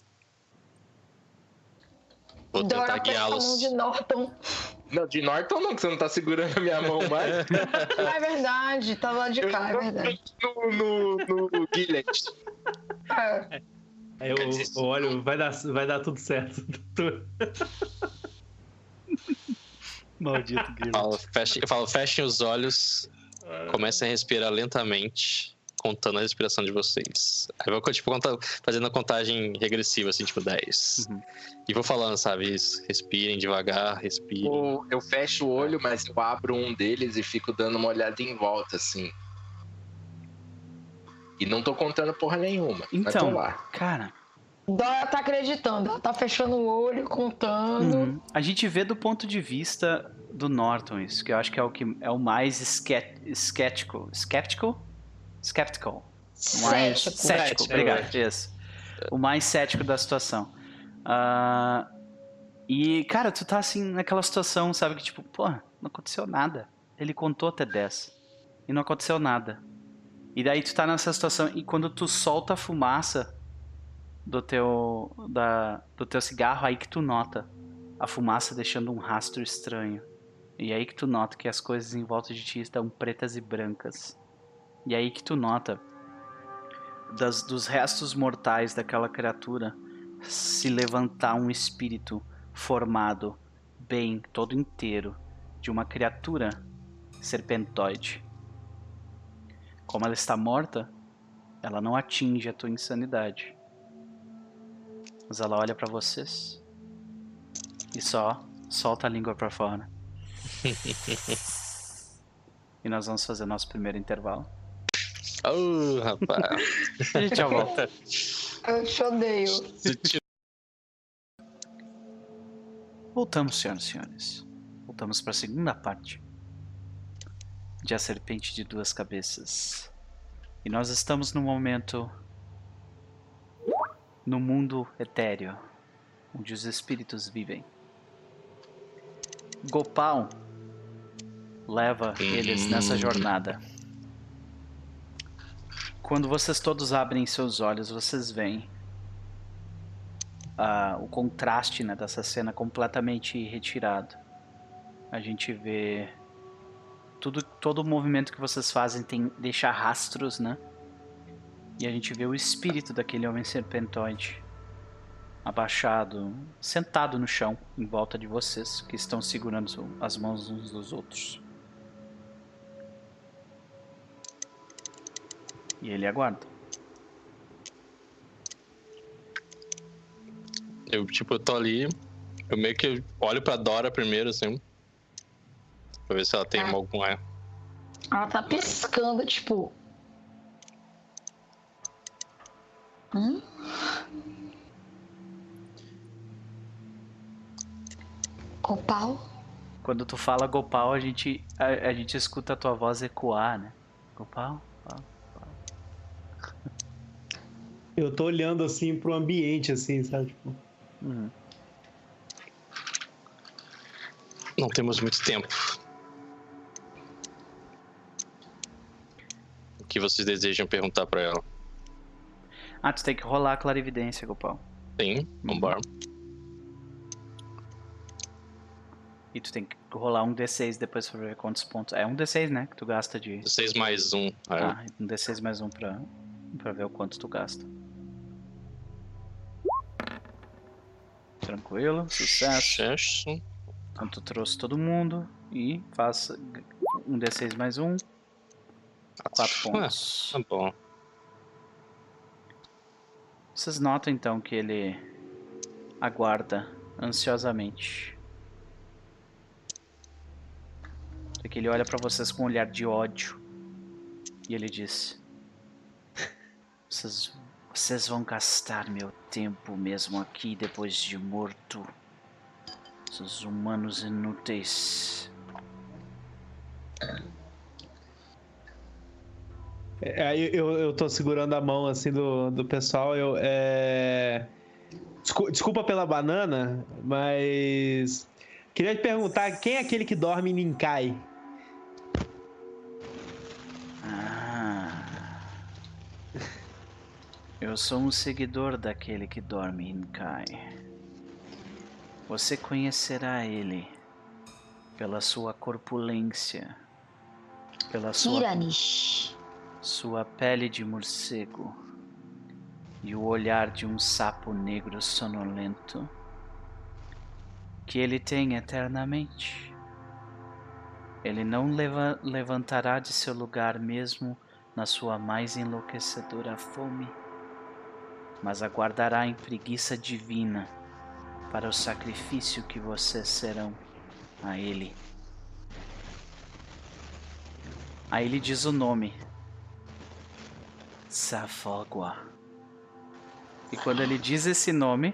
Vou tentar Dora pega a mão guiá-los. de Norton. Não, de Norton não, que você não tá segurando a minha mão mais. Ah, é verdade, tá lá de cá, é verdade. no, no, no Gillet. É. Aí eu, eu olho, vai dar, vai dar tudo certo. Maldito Guilherme. Eu falo, fechem os olhos, comecem a respirar lentamente, contando a respiração de vocês. Aí eu vou, tipo, contar- fazendo a contagem regressiva, assim, tipo 10. Uhum. E vou falando, sabe, isso. Respirem devagar, respirem. Eu, eu fecho o olho, mas eu abro um deles e fico dando uma olhada em volta, assim. E não tô contando porra nenhuma. mas tô Então, lá. cara, Dora tá acreditando, ela tá fechando o olho, contando. uhum. a gente vê do ponto de vista do Norton isso, que eu acho que é o que é o mais esque- skeptical, skeptical, mais Cético. cético, obrigado, isso, o mais cético da situação. Ah, e cara, tu tá assim naquela situação, sabe que tipo, pô, não aconteceu nada. Ele contou até 10 e não aconteceu nada. E daí tu tá nessa situação e quando tu solta a fumaça do teu da, do teu cigarro aí que tu nota a fumaça deixando um rastro estranho. E aí que tu nota que as coisas em volta de ti estão pretas e brancas. E aí que tu nota das, dos restos mortais daquela criatura se levantar um espírito formado bem todo inteiro de uma criatura serpentoide. Como ela está morta, ela não atinge a tua insanidade. Mas ela olha pra vocês e só solta a língua pra fora. e nós vamos fazer nosso primeiro intervalo. Oh, rapaz. A gente já volta. Eu te odeio. Voltamos, senhoras e senhores. Voltamos para a segunda parte de A Serpente de Duas Cabeças. E nós estamos no momento no mundo etéreo, onde os espíritos vivem. Gopal leva eles nessa jornada. Quando vocês todos abrem seus olhos, vocês veem a- o contraste né, dessa cena completamente retirado. A gente vê tudo, todo o movimento que vocês fazem tem deixa rastros, né? E a gente vê o espírito daquele homem serpentoide abaixado, sentado no chão, em volta de vocês, que estão segurando as mãos uns dos outros. E ele aguarda. Eu, tipo, eu tô ali. Eu meio que olho pra Dora primeiro, assim. Pra ver se ela tem Ah. algum. é, Ela tá piscando, tipo. Hum? Copal? Quando tu fala Gopal, a gente, a, a gente escuta a tua voz ecoar, né? Gopal? Gopal. Eu tô olhando assim pro ambiente, assim, sabe? Tipo, Uhum. Não temos muito tempo. O que vocês desejam perguntar pra ela? Ah, tu tem que rolar a clarividência, Gopal. Sim, vambora. E tu tem que rolar um D6 depois pra ver quantos pontos. É um D6, né? Que tu gasta de. 6 mais 1. É. Ah, um D6 mais um pra, pra ver o quanto tu gasta. Tranquilo, sucesso. Sucesso. Então tu trouxe todo mundo e faça um D6 mais um. Quatro pontos. Ah, tá bom. Vocês notam então que ele aguarda ansiosamente. Até que ele olha pra vocês com um olhar de ódio. E ele diz: vocês, vocês vão gastar meu tempo mesmo aqui depois de morto. Esses humanos inúteis. É, Aí eu, eu tô segurando a mão assim do, do pessoal. Eu, é... Descu- Desculpa pela banana, mas. Queria te perguntar quem é aquele que dorme em Ninkai? Ah. Eu sou um seguidor daquele que dorme em Kai. Você conhecerá ele pela sua corpulência, pela sua, Kiranish. Sua pele de morcego e o olhar de um sapo negro sonolento que ele tem eternamente. Ele não leva- levantará de seu lugar mesmo na sua mais enlouquecedora fome, mas aguardará em preguiça divina para o sacrifício que vocês serão a ele. Aí ele diz o nome: Safogua. E quando ele diz esse nome,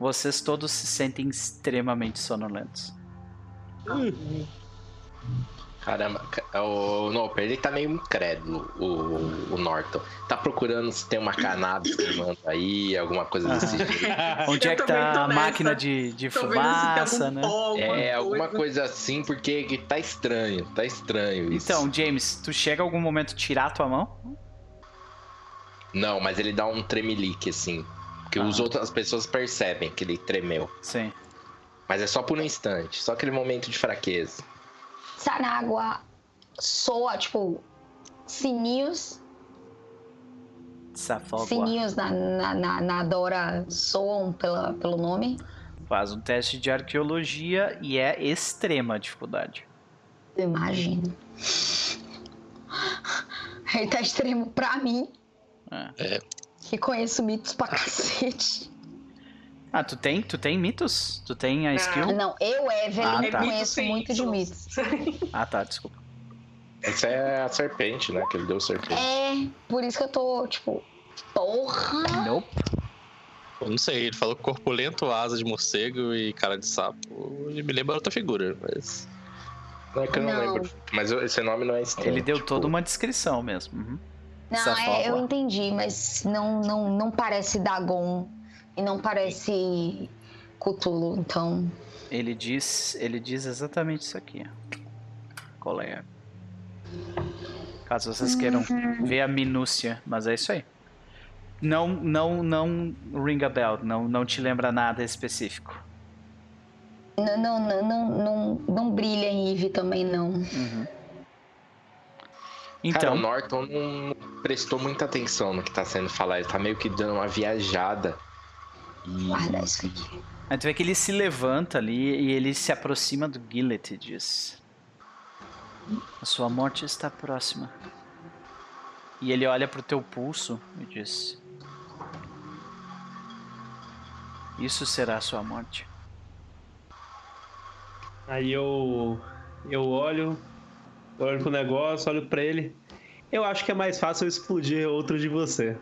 vocês todos se sentem extremamente sonolentos. Caramba, ca- o Noper, ele tá meio incrédulo, o, o Norton. Tá procurando se tem uma cannabis queimando aí, alguma coisa desse jeito. Onde é que tá a máquina de, de Tô fumaça, né? pó, É, alguma coisa. assim, porque que tá estranho, tá estranho isso. Então, James, tu chega algum momento tirar a tua mão? Não, mas ele dá um tremelique, assim. Porque Ah. os outras pessoas percebem que ele tremeu. Sim. Mas é só por um instante, só aquele momento de fraqueza. Sanágua soa, tipo, sininhos. Safogua. Sininhos na, na, na, na Dora soam pela, pelo nome. Faz um teste de arqueologia e é extrema a dificuldade. Eu imagino. Ele tá extremo pra mim, É. que conheço mitos pra cacete. Ah, tu tem? Tu tem mitos? Tu tem a skill? Não, eu, Evelyn, Ah, tá. conheço muito de mitos. Ah, tá, desculpa. Essa é a serpente, né? Que ele deu serpente. É, por isso que eu tô, tipo, porra. Nope. Eu não sei, ele falou corpulento, asa de morcego e cara de sapo. Ele me lembra outra figura, mas. Não é que eu não, Não. lembro. Mas eu- esse nome não é estranho. Ele deu tipo, toda uma descrição mesmo. Uhum. Não, é, eu entendi, mas não, não, não parece Dagon e não parece Cthulhu, então. Ele diz, ele diz exatamente isso aqui. Qual é? Caso vocês queiram ver a minúcia, mas é isso aí. Não, não, não ring a bell, não, não te lembra nada específico. Não, não, não, não, não, não brilha em Eve também, não. Cara, Então, o Norton não prestou muita atenção no que tá sendo falado. Ele tá meio que dando uma viajada. E Guarda isso aqui. aí tu vê que ele se levanta ali e ele se aproxima do Gillet e diz: A sua morte está próxima. E ele olha pro teu pulso e diz: Isso será a sua morte. Aí eu. Eu olho. Olho pro negócio, olho pra ele. Eu acho que é mais fácil eu explodir outro de você.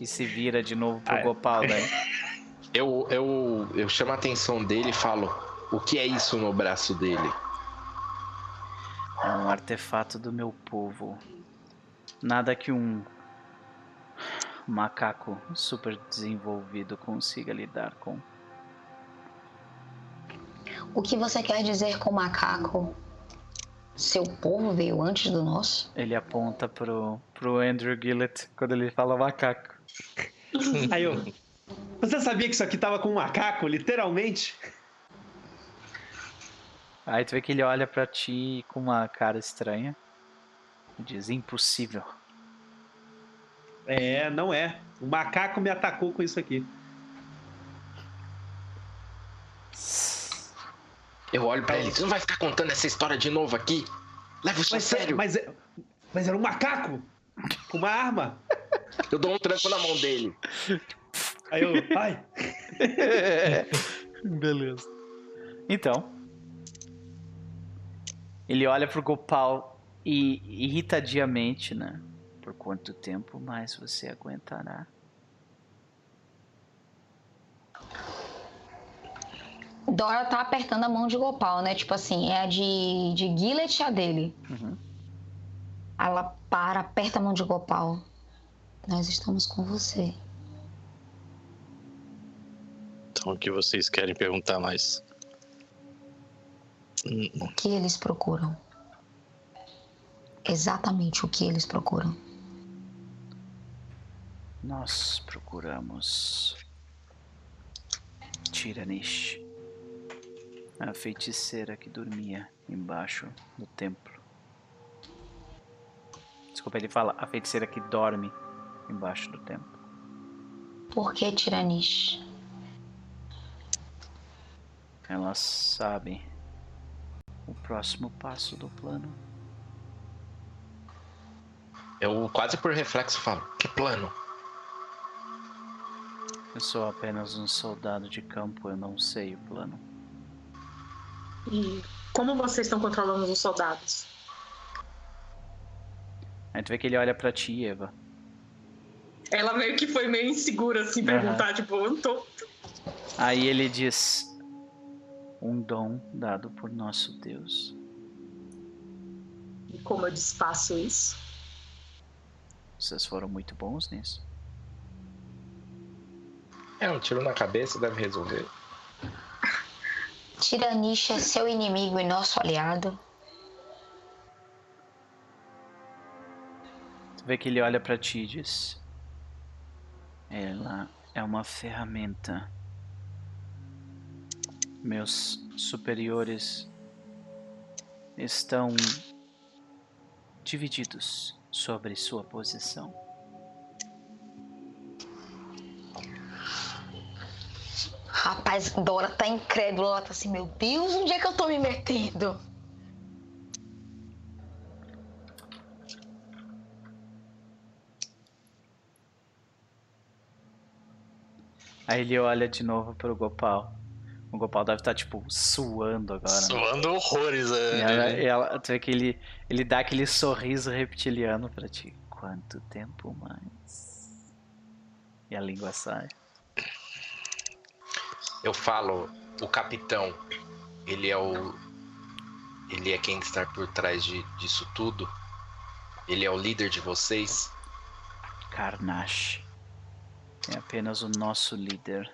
E se vira de novo pro Ah, é. Gopal daí. eu, eu, eu chamo a atenção dele e falo: O que é isso no braço dele? É um artefato do meu povo. Nada que um macaco super desenvolvido consiga lidar com. O que você quer dizer com macaco? Seu povo veio antes do nosso? Ele aponta pro, pro Andrew Gillett quando ele fala macaco. Aí eu. Você sabia que isso aqui tava com um macaco, literalmente? Aí tu vê que ele olha pra ti com uma cara estranha e diz: Impossível. É, não é. O macaco me atacou com isso aqui. Eu olho pra ele: Você não vai ficar contando essa história de novo aqui? Leva isso a Mas, sério. mas, é- mas era um macaco com uma arma. Eu dou um tranco na mão dele. Aí eu, ai, Beleza. Então, ele olha pro Gopal e irritadiamente, né? Por quanto tempo mais você aguentará? Dora tá apertando a mão de Gopal, né? Tipo assim, é a de, de Gillet e a dele. Uhum. Ela para, aperta a mão de Gopal. Nós estamos com você. Então o que vocês querem perguntar mais? Hum, O que eles procuram? Exatamente o que eles procuram. Nós procuramos Tiranish, a feiticeira que dormia embaixo do templo. Desculpa, ele fala a feiticeira que dorme embaixo do templo. Por que Tiranish? Elas sabem o próximo passo do plano. Eu quase por reflexo falo: Que plano? Eu sou apenas um soldado de campo, eu não sei o plano. E como vocês estão controlando os soldados? Aí tu vê que ele olha pra ti, Eva. Ela meio que foi meio insegura, assim, perguntar, tipo, eu não tô. Aí ele diz: Um dom dado por nosso Deus. E como eu desfaço isso? Vocês foram muito bons nisso. É, um tiro na cabeça deve resolver. Tiranish é seu inimigo e nosso aliado. Tu vê que ele olha pra ti e diz: Ela é uma ferramenta. Meus superiores estão divididos sobre sua posição. Rapaz, Dora tá incrédula. Ela tá assim, meu Deus, onde é que eu tô me metendo? Aí ele olha de novo pro Gopal. O Gopal deve estar, tipo, suando agora. né? Suando horrores. E É, ela, e ela- tu vê que ele, ele dá aquele sorriso reptiliano pra ti. Quanto tempo mais? E a língua sai. Eu falo: O capitão, ele é o. Ele é quem está por trás de, disso tudo. Ele é o líder de vocês. Karnash é apenas o nosso líder,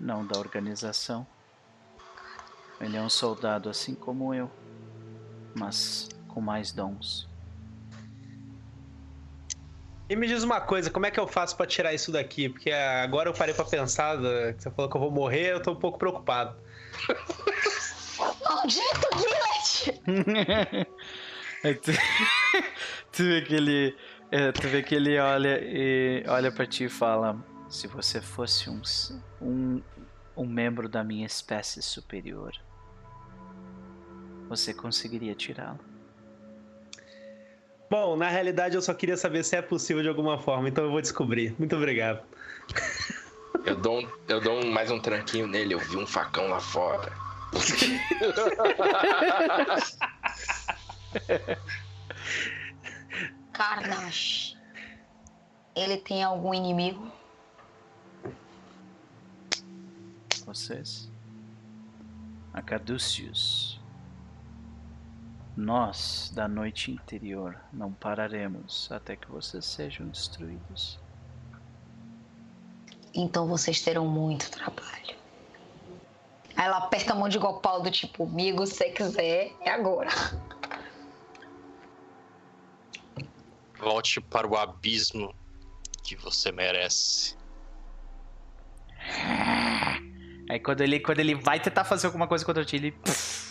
não da organização. Ele é um soldado assim como eu, mas com mais dons. E me diz uma coisa, como é que eu faço pra tirar isso daqui? Porque agora eu parei pra pensar, que você falou que eu vou morrer, eu tô um pouco preocupado. Maldito Gillet! Aí tu, tu vê que ele. é, tu vê que ele olha e olha para ti e fala: Se você fosse um, um, um membro da minha espécie superior, você conseguiria tirá-lo. Bom, na realidade eu só queria saber se é possível de alguma forma, então eu vou descobrir. Muito obrigado. Eu dou, um- eu dou um- mais um tranquinho nele, eu vi um facão lá fora. Karnash. Ele tem algum inimigo? Vocês? A Caduceus. Nós, da noite interior, não pararemos até que vocês sejam destruídos. Então vocês terão muito trabalho. Aí ela aperta a mão de Gopal do tipo, amigo, se você quiser, é agora. Volte para o abismo que você merece. Aí quando ele, quando ele vai tentar fazer alguma coisa contra ti, ele. pff,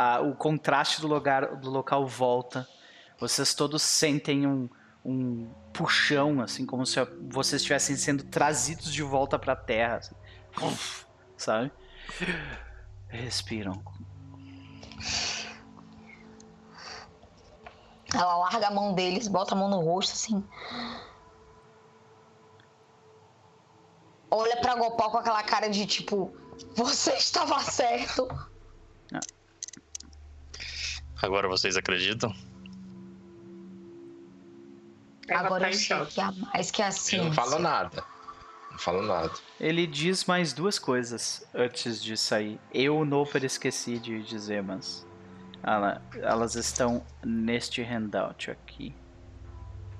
ah, o contraste do lugar do local volta. Vocês todos sentem um, um puxão, assim, como se vocês estivessem sendo trazidos de volta pra terra. assim. Uf, sabe? Respiram. Ela larga a mão deles, bota a mão no rosto, assim. Olha pra Gopal com aquela cara de tipo, você estava certo. Agora vocês acreditam? Ela Agora tá eu sei choque. que há mais que a Eu ciência. não falo nada. Não falo nada. Ele diz mais duas coisas antes de sair. Eu, o Noper, esqueci de dizer, mas. ela- elas estão neste handout aqui.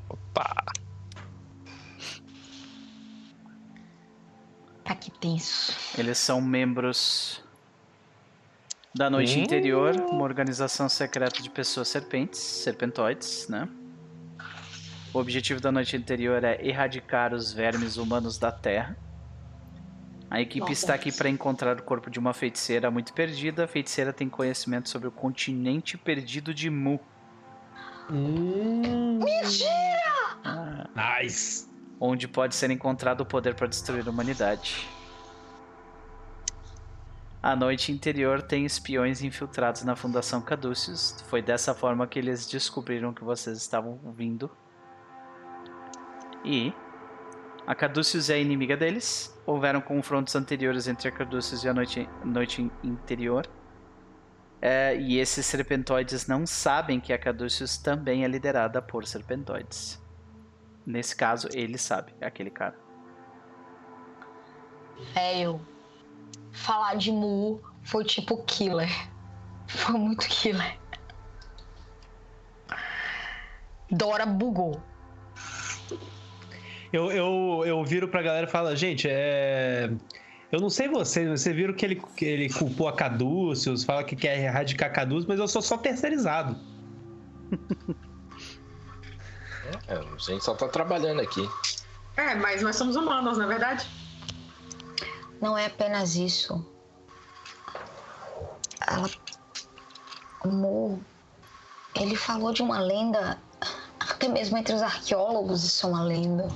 Opa! Tá que tenso. Eles são membros da Noite Hum. Interior, uma organização secreta de pessoas serpentes, serpentoides, né? O objetivo da Noite Interior é erradicar os vermes humanos da Terra. A equipe Nossa. está aqui para encontrar o corpo de uma feiticeira muito perdida. A feiticeira tem conhecimento sobre o continente perdido de Mu. Hum, ah, nice. onde pode ser encontrado o poder para destruir a humanidade. A noite interior tem espiões infiltrados na Fundação Caduceus. Foi dessa forma que eles descobriram que vocês estavam vindo. E a Caduceus é inimiga deles. Houveram confrontos anteriores entre a Caduceus e a noite, noite interior. É, e esses serpentoides não sabem que a Caduceus também é liderada por serpentoides. Nesse caso, ele sabe, é aquele cara. Velho, falar de Mu foi tipo killer. Foi muito killer. Dora bugou. Eu, eu, eu viro pra galera e falo, gente, é. Eu não sei vocês, mas vocês viram que ele, que ele culpou a Caduceus, fala que quer erradicar a Caduceus, mas eu sou só terceirizado. É, a gente só tá trabalhando aqui. É, mas nós somos humanos, não é verdade? Não é apenas isso. Ela. O Mu. Ele falou de uma lenda. Até mesmo entre os arqueólogos, isso é uma lenda.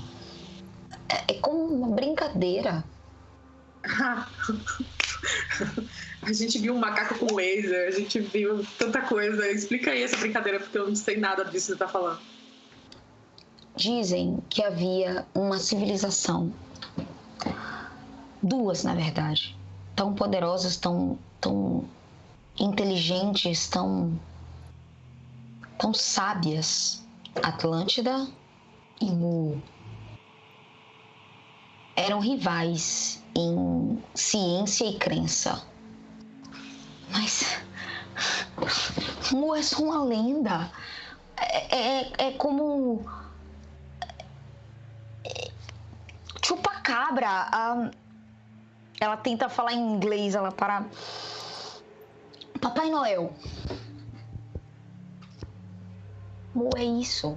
É, é como uma brincadeira. a gente viu um macaco com laser, a gente viu tanta coisa. Explica aí essa brincadeira, porque eu não sei nada disso que você tá falando. Dizem que havia uma civilização. Duas, na verdade. Tão poderosas, tão, tão inteligentes, tão. tão sábias. Atlântida e Mu. Eram rivais em ciência e crença. Mas. Mu é só uma lenda. É, é, é como. Chupacabra. ah, ela tenta falar em inglês, ela para. Papai Noel. Mu é isso.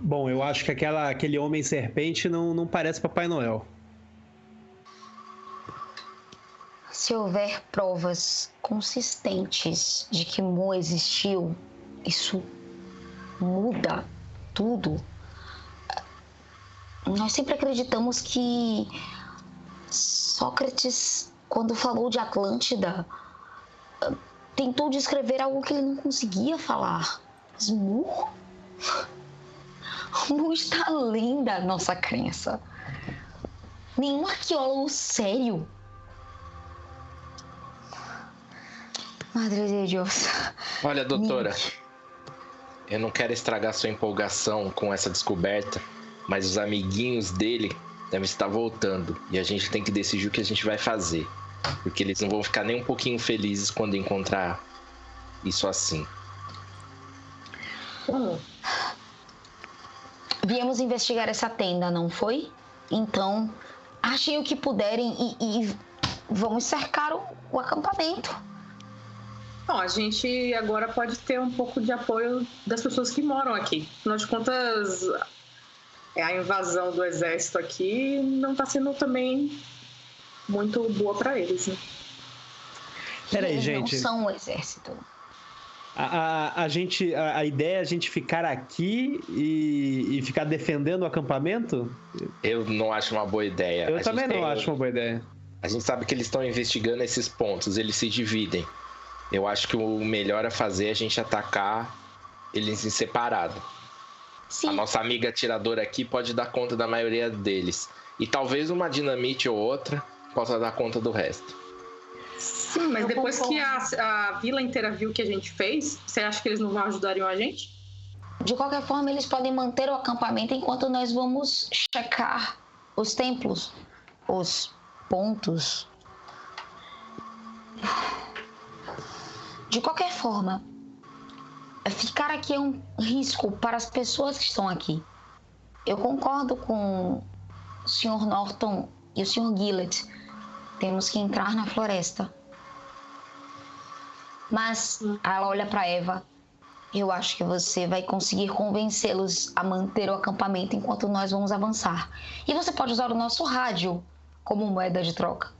Bom, eu acho que aquela, aquele homem serpente não, não parece Papai Noel. Se houver provas consistentes de que Mo existiu, isso muda tudo. Nós sempre acreditamos que Sócrates, quando falou de Atlântida, tentou descrever algo que ele não conseguia falar. Mas Mu? Mu está além da nossa crença. Nenhum arqueólogo sério Madre de Deus. Olha, doutora, eu não quero estragar sua empolgação com essa descoberta, mas os amiguinhos dele devem estar voltando e a gente tem que decidir o que a gente vai fazer, porque eles não vão ficar nem um pouquinho felizes quando encontrar isso assim. Hum. Viemos investigar essa tenda, não foi? Então, achem o que puderem e, e vamos cercar o, o acampamento. Bom, a gente agora pode ter um pouco de apoio das pessoas que moram aqui. Afinal de contas, a invasão do exército aqui não está sendo também muito boa para eles, né? Peraí, Eles gente. Não são o exército. A, a, a gente, a, a ideia é a gente ficar aqui e, e ficar defendendo o acampamento? Eu não acho uma boa ideia. Eu também não tem- acho uma boa ideia. A gente sabe que eles estão investigando esses pontos, eles se dividem. Eu acho que o melhor a fazer é a gente atacar eles em separado. A Sim, nossa amiga atiradora aqui pode dar conta da maioria deles. E talvez uma dinamite ou outra possa dar conta do resto. Sim, mas Eu depois que a, a vila inteira viu o que a gente fez, você acha que eles não vão ajudariam a gente? de qualquer forma, eles podem manter o acampamento enquanto nós vamos checar os templos, os pontos. De qualquer forma, ficar aqui é um risco para as pessoas que estão aqui. Eu concordo com o Sr. Norton e o Sr. Gillett. Temos que entrar na floresta. Mas ela olha para Eva. Eu acho que você vai conseguir convencê-los a manter o acampamento enquanto nós vamos avançar. E você pode usar o nosso rádio como moeda de troca.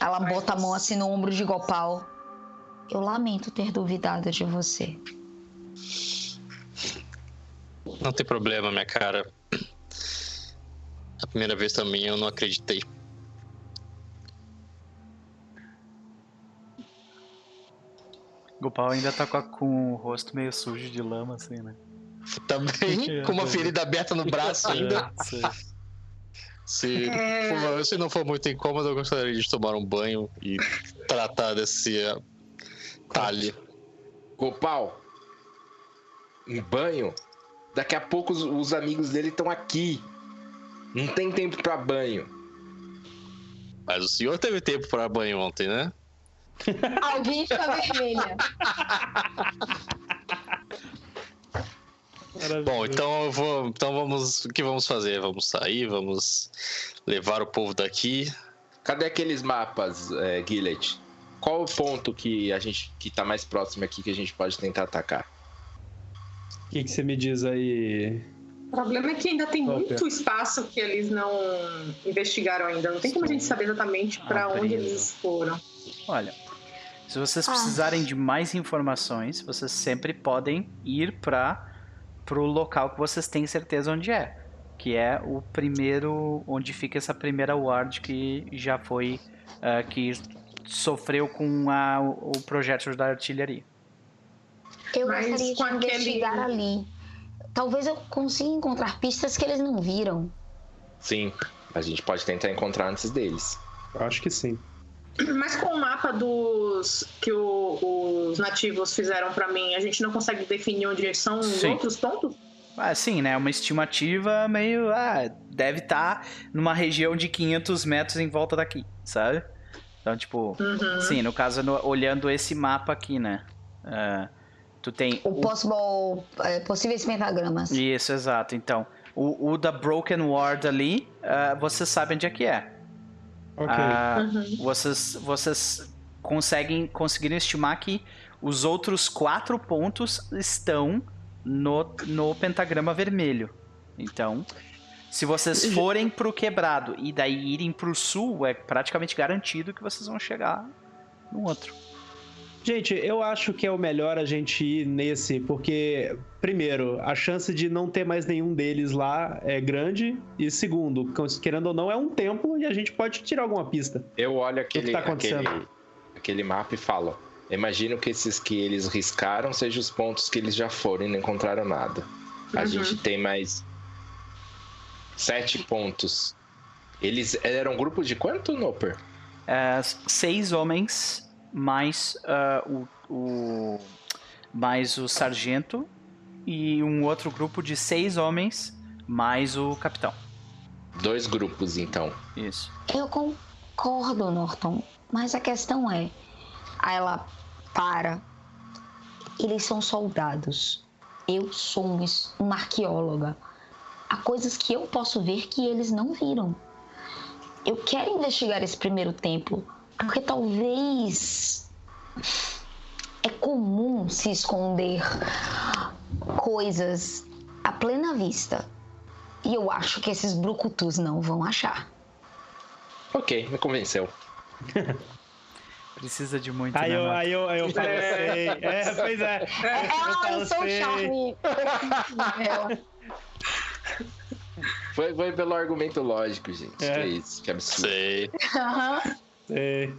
Ela bota a mão assim no ombro de Gopal. Eu lamento ter duvidado de você. Não tem problema, minha cara. A primeira vez também eu não acreditei. Gopal ainda tá com, a- com o rosto meio sujo de lama, assim, né? Também com uma ferida aberta no braço ainda. É. Se, É. for- se não for muito incômodo, eu gostaria de tomar um banho e tratar desse uh, talhe. Gopal, em banho, daqui a pouco os, os amigos dele estão aqui. Não tem tempo pra banho. Mas o senhor teve tempo para banho ontem, né? Alguém fica vermelha. Bom, então eu vou. Então vamos. O que vamos fazer? Vamos sair, vamos levar o povo daqui. Cadê aqueles mapas, é, Gillet? Qual o ponto que a gente que tá mais próximo aqui que a gente pode tentar atacar? O que, que você me diz aí? O problema é que ainda tem Ok. muito espaço que eles não investigaram ainda. Não tem como a gente saber exatamente para Ah, onde preso. eles foram. Olha, se vocês Ah. precisarem de mais informações, vocês sempre podem ir para pro local que vocês têm certeza onde é, que é o primeiro, onde fica essa primeira ward que já foi, ah, que sofreu com a, o o projétil da artilharia. Eu Mas gostaria de com aquele- investigar ali. Talvez eu consiga encontrar pistas que eles não viram. Sim, a gente pode tentar encontrar antes deles. Eu acho que sim. Mas com o mapa dos que o- os nativos fizeram para mim, a gente não consegue definir onde são os Sim. outros pontos? Ah, sim, né? Uma estimativa meio. Ah, deve estar numa região de 500 metros em volta daqui, sabe? Então, tipo. Uhum. Sim, no caso, no- olhando esse mapa aqui, né? Ah, tu tem. O possible, é, possíveis pentagramas. Isso, exato. Então, o, o da Broken Ward ali, ah, você sabe onde é que é. Ok. Ah, Uhum. vocês, vocês conseguem conseguiram estimar que os outros quatro pontos estão no, no pentagrama vermelho. Então, se vocês forem pro quebrado e daí irem pro sul, é praticamente garantido que vocês vão chegar no outro. Gente, eu acho que é o melhor a gente ir nesse, porque, primeiro, a chance de não ter mais nenhum deles lá é grande, e segundo, querendo ou não, é um tempo e a gente pode tirar alguma pista. Eu olho aquele, tá acontecendo? aquele, aquele mapa e falo: imagino que esses que eles riscaram sejam os pontos que eles já foram e não encontraram nada. A Uhum. gente tem mais sete pontos. Eles eram um grupo de quanto, Noper? É, seis homens mais ah, o, o mais o sargento e um outro grupo de seis homens mais o capitão. Dois grupos, então. Isso. Eu concordo, Norton. Mas a questão é. Aí ela para. Eles são soldados. Eu sou um uma arqueóloga. Há coisas que eu posso ver que eles não viram. Eu quero investigar esse primeiro templo, porque talvez é comum se esconder coisas à plena vista. E eu acho que esses brucutus não vão achar. Ok, me convenceu. Precisa de muito, Aí né, eu, aí eu, aí eu falo, É. sei. É, pois é. Ela Eu lançou o charme. Foi, foi pelo argumento lógico, gente. É. Que é isso, que absurdo. Sei. Sei.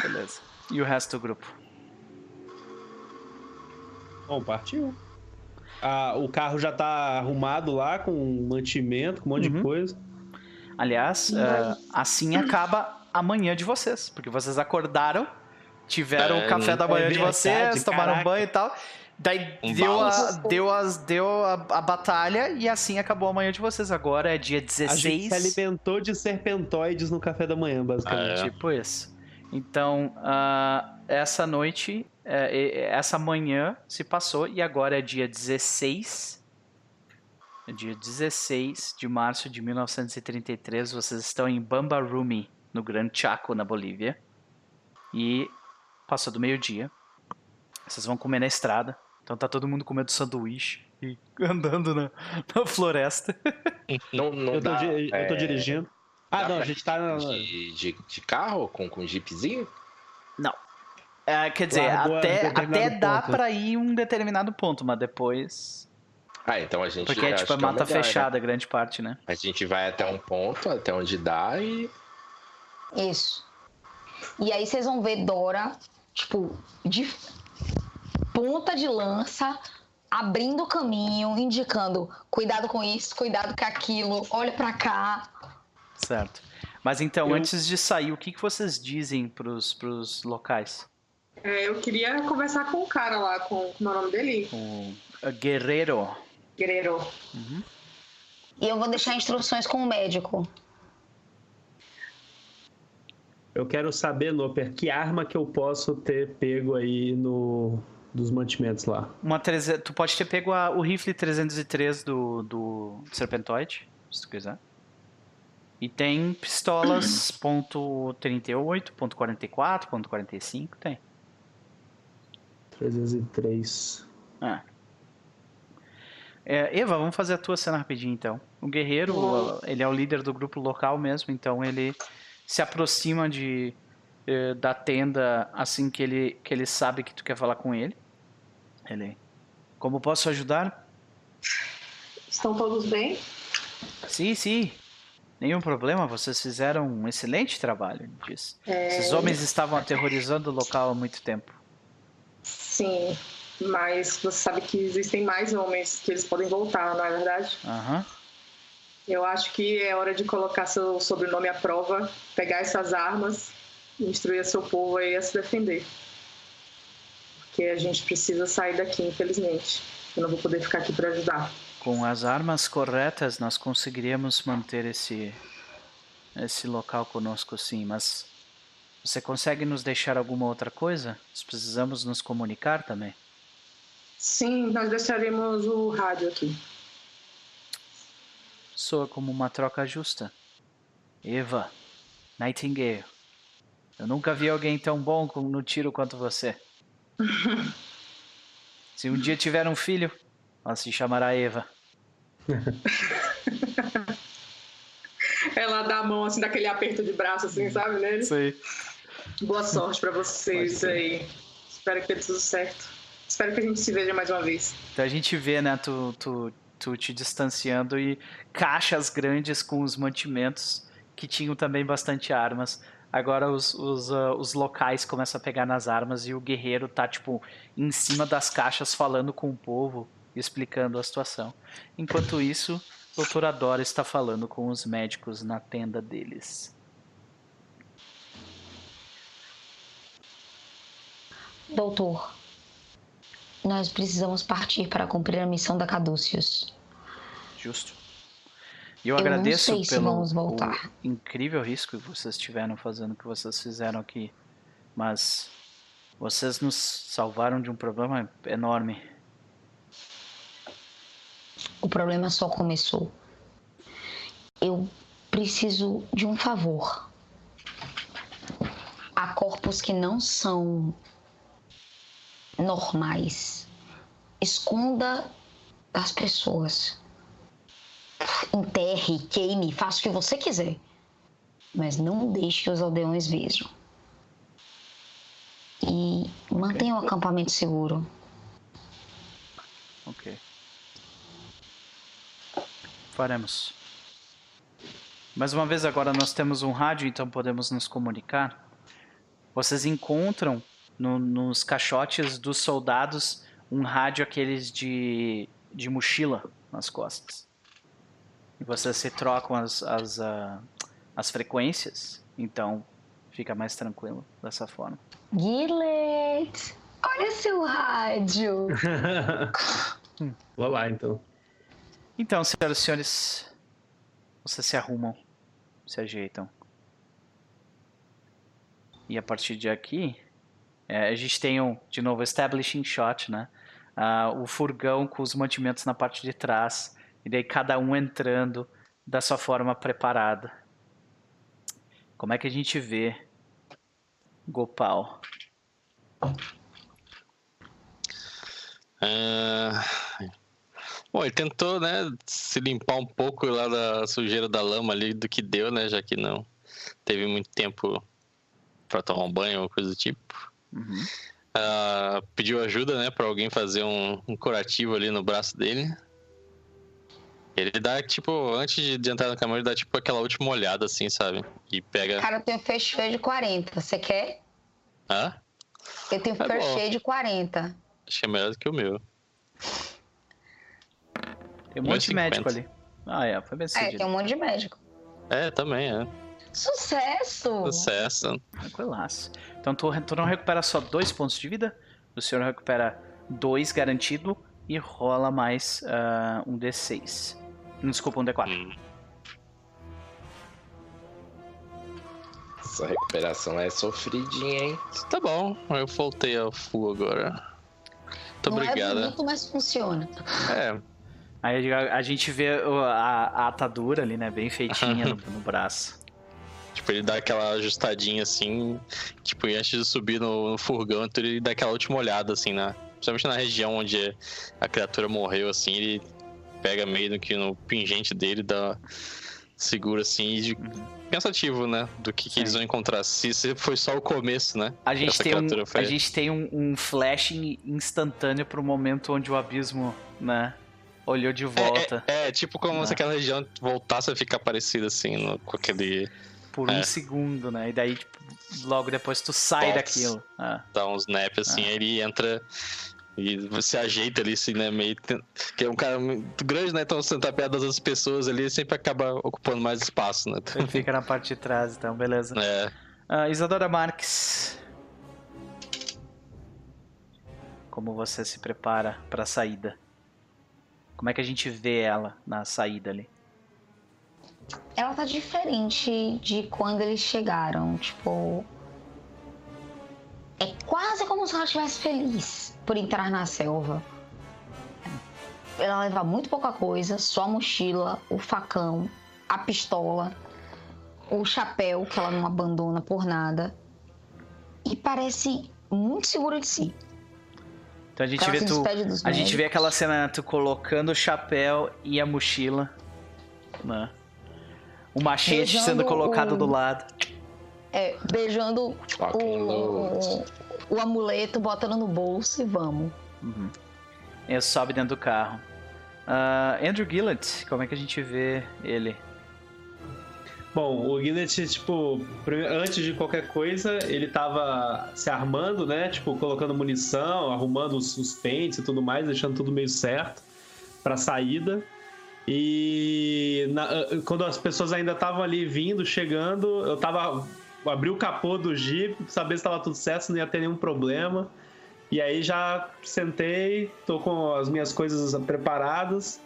Beleza. E o resto do grupo? Bom, partiu. Ah, o carro já tá arrumado lá com mantimento, com um monte Uhum. de coisa. Aliás, ah, assim acaba a manhã de vocês, porque vocês acordaram, tiveram É, o café da manhã é de verdade, vocês, tomaram caraca. banho e tal. Daí Um deu, a, deu, as, deu a, a batalha e assim acabou a manhã de vocês. Agora é dia A gente se 16. alimentou de serpentoides no café da manhã, basicamente. Ah, é. Tipo isso. Então, ah, essa noite, é, é, essa manhã se passou e agora é dia 16. É dia 16 de março de 1933. Vocês estão em Bambarumi, no Gran Chaco, na Bolívia. E passou do meio-dia. Vocês vão comer na estrada. Então tá todo mundo comendo sanduíche e andando na, na floresta. Não, não Eu tô, dá, eu tô é, dirigindo. Ah, dá não, a gente tá. De, de, de carro com, com jeepzinho? Não. É, quer dizer, Largou a até, até dá pra ir um determinado ponto, mas depois. Ah, então a gente Porque é tipo é que é mata melhor, né? fechada, grande parte, né? A gente vai até um ponto, até onde dá e. Isso. E aí vocês vão ver Dora, tipo, de ponta de lança, abrindo o caminho, indicando cuidado com isso, cuidado com aquilo, olha pra cá. Certo. Mas então, Eu- antes de sair, o que, que vocês dizem pros, pros locais? É, eu queria conversar com o cara lá, com como é o nome dele? O a Guerreiro. Guerreiro. E eu vou deixar instruções com o médico. Eu quero saber, Noper, que arma que eu posso ter pego aí no dos mantimentos lá. Uma treze- Tu pode ter pego a- o rifle 303 do, do Serpentoid, se tu quiser. E tem pistolas ponto .38, ponto .44, ponto .45, tem. 303. É, Eva, vamos fazer a tua cena rapidinho então. O guerreiro, ele é o líder do grupo local mesmo, então ele se aproxima de eh, da tenda assim que ele que ele sabe que tu quer falar com ele. Ele, como posso ajudar? Estão todos bem? Sim, sim. Nenhum problema, vocês fizeram um excelente trabalho, ele diz. É, Esses homens estavam aterrorizando o local há muito tempo. Sim, mas você sabe que existem mais homens que eles podem voltar, não é verdade? Aham. Eu acho que é hora de colocar seu sobrenome à prova, pegar essas armas e instruir seu povo aí a se defender. Porque a gente precisa sair daqui, infelizmente. Eu não vou poder ficar aqui para ajudar. Com as armas corretas, nós conseguiríamos manter esse esse local conosco, sim. Mas você consegue nos deixar alguma outra coisa? Nós precisamos nos comunicar também. Sim, nós deixaremos o rádio aqui. Soa como uma troca justa. Eva, Nightingale, eu nunca vi alguém tão bom no tiro quanto você. Se um dia tiver um filho, ela se chamará Eva. Ela dá a mão, assim, daquele aperto de braço, assim, sabe, nele? Sei. Boa sorte pra vocês aí. Espero que dê tudo certo. Espero que a gente se veja mais uma vez. Então a gente vê, né, tu, tu, tu te distanciando e caixas grandes com os mantimentos que tinham também bastante armas. Agora os, os, ah, os locais começam a pegar nas armas e o guerreiro tá, tipo, em cima das caixas falando com o povo, explicando a situação. Enquanto isso, a doutora Dora está falando com os médicos na tenda deles. Doutor, nós precisamos partir para cumprir a missão da Caduceus. Justo. E eu, Eu agradeço pelo incrível risco que vocês tiveram fazendo o que vocês fizeram aqui. Mas vocês nos salvaram de um problema enorme. O problema só começou. Eu preciso de um favor. Há corpos que não são normais. Esconda das pessoas. Enterre, queime, faça o que você quiser. Mas não deixe que os aldeões vejam. E mantenha o acampamento seguro. Ok. Faremos. Mais uma vez, agora nós temos um rádio, então podemos nos comunicar. Vocês encontram no- nos caixotes dos soldados um rádio aqueles de, de mochila nas costas. E vocês se trocam as, as, ah, as frequências, então fica mais tranquilo dessa forma. Gillet, olha seu rádio. Vou lá, então. Então, senhoras e senhores, vocês se arrumam, se ajeitam. E a partir de aqui, é, a gente tem um, de novo, establishing shot, né? Ah, o furgão com os mantimentos na parte de trás, e daí cada um entrando da sua forma preparada. Como é que a gente vê Gopal? Ah, Bom, ele tentou, né, se limpar um pouco lá da sujeira da lama ali do que deu, né, já que não teve muito tempo pra tomar um banho ou coisa do tipo. Uhum. Ah, pediu ajuda, né, pra alguém fazer um, um curativo ali no braço dele. Ele dá, tipo, antes de, de entrar na cama, ele dá, tipo, aquela última olhada, assim, sabe? E pega... Cara, eu tenho first aid 40. Você quer? Hã? Eu tenho Tá first bom. aid 40. Acho que é melhor do que o meu. Tem um monte de 50. médico ali. Ah, é, foi bem É, sucedido. tem um monte de médico. É, também, é. Sucesso! Sucesso. Tranquilaço. Então tu, tu não recupera só dois pontos de vida, o senhor recupera dois garantido e rola mais ah, um D6. Desculpa, um D4. Hum. Essa recuperação é sofridinha, hein? Tá bom, eu voltei ao full agora. Muito não é obrigada. bonito, mas funciona. É, Aí a, gente vê a, a atadura ali, né? Bem feitinha no, no braço. Tipo, ele dá aquela ajustadinha assim, tipo, e antes de subir no, no furgão, então ele dá aquela última olhada, assim, na, principalmente na região onde a criatura morreu, assim, ele pega meio que no pingente dele, dá segura assim, e pensativo, né, do que, que eles Sim. vão encontrar. Se esse foi só o começo, né? A gente Essa tem, um, foi- a gente tem um, um flash instantâneo pro momento onde o abismo, né? Olhou de volta É, é, é, tipo como Ah. se aquela região voltasse a ficar parecida assim, no- com aquele. Por um é. segundo, né? E daí, tipo, logo depois tu sai Pops. daquilo. Ah, dá uns nap assim, aí ele entra e você ajeita ali, assim, né? Meio. Que é um cara muito grande, né? Então você tá perto das outras pessoas ali, ele sempre acaba ocupando mais espaço, né? ele fica na parte de trás, então, beleza. É. Ah, Isadora Marques. Como você se prepara para a saída? Como é que a gente vê ela na saída ali? Ela tá diferente de quando eles chegaram. Tipo. É quase como se ela estivesse feliz por entrar na selva. Ela leva muito pouca coisa, só a mochila, o facão, a pistola. o chapéu, que ela não abandona por nada. E parece muito segura de si. Então a gente Ela vê tu. A gente vê aquela cena, tu colocando o chapéu e a mochila. Né? O machete Beijando sendo colocado o- do lado. É, beijando o, o, o amuleto, botando no bolso e vamos. Uhum. E sobe dentro do carro. Ah, Andrew Gillett, como é que a gente vê ele? Bom, o Gillett, tipo, antes de qualquer coisa, ele tava se armando, né? Tipo, colocando munição, arrumando os, os pentes e tudo mais, deixando tudo meio certo pra saída. E na- ah, quando as pessoas ainda estavam ali vindo, chegando, eu tava. Abri o capô do Jeep, pra saber se tava tudo certo, se não ia ter nenhum problema. E aí já sentei, tô com as minhas coisas preparadas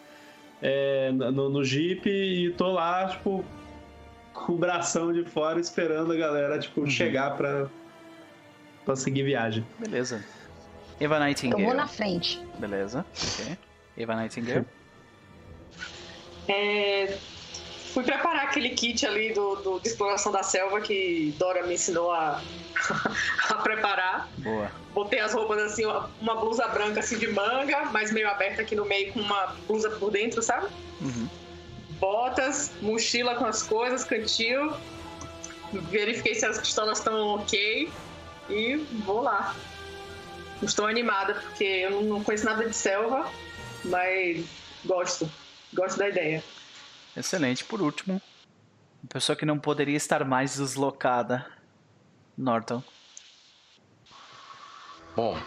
é, no, no Jeep e tô lá, tipo, com o bração de fora esperando a galera, tipo, chegar pra, pra seguir viagem. Beleza. Eva Eu Nightingale. vou na frente. Beleza. Ok. Eva Nightingale. É, fui preparar aquele kit ali do, do- de exploração da selva que Dora me ensinou a, a preparar. Boa. Botei as roupas assim, uma blusa branca assim de manga, mas meio aberta aqui no meio com uma blusa por dentro, sabe? Uhum. Botas, mochila com as coisas, cantil. Verifiquei se as pistolas estão ok e vou lá. Estou animada porque eu não conheço nada de selva, mas gosto. Gosto da ideia. Excelente. Por último, uma pessoa que não poderia estar mais deslocada. Norton. Bom,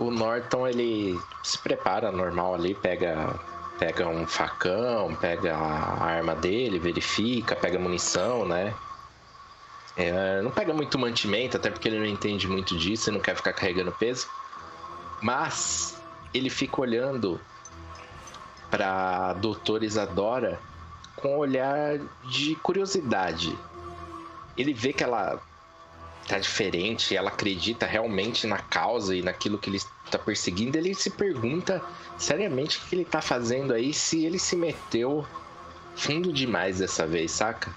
o Norton ele se prepara normal ali, pega pega um facão, pega a arma dele, verifica, pega munição, né? É, não pega muito mantimento, até porque ele não entende muito disso e não quer ficar carregando peso. Mas ele fica olhando pra doutora Isadora com um olhar de curiosidade. Ele vê que ela tá diferente, ela acredita realmente na causa e naquilo que ele está perseguindo, ele se pergunta seriamente o que ele tá fazendo aí, se ele se meteu fundo demais dessa vez, saca?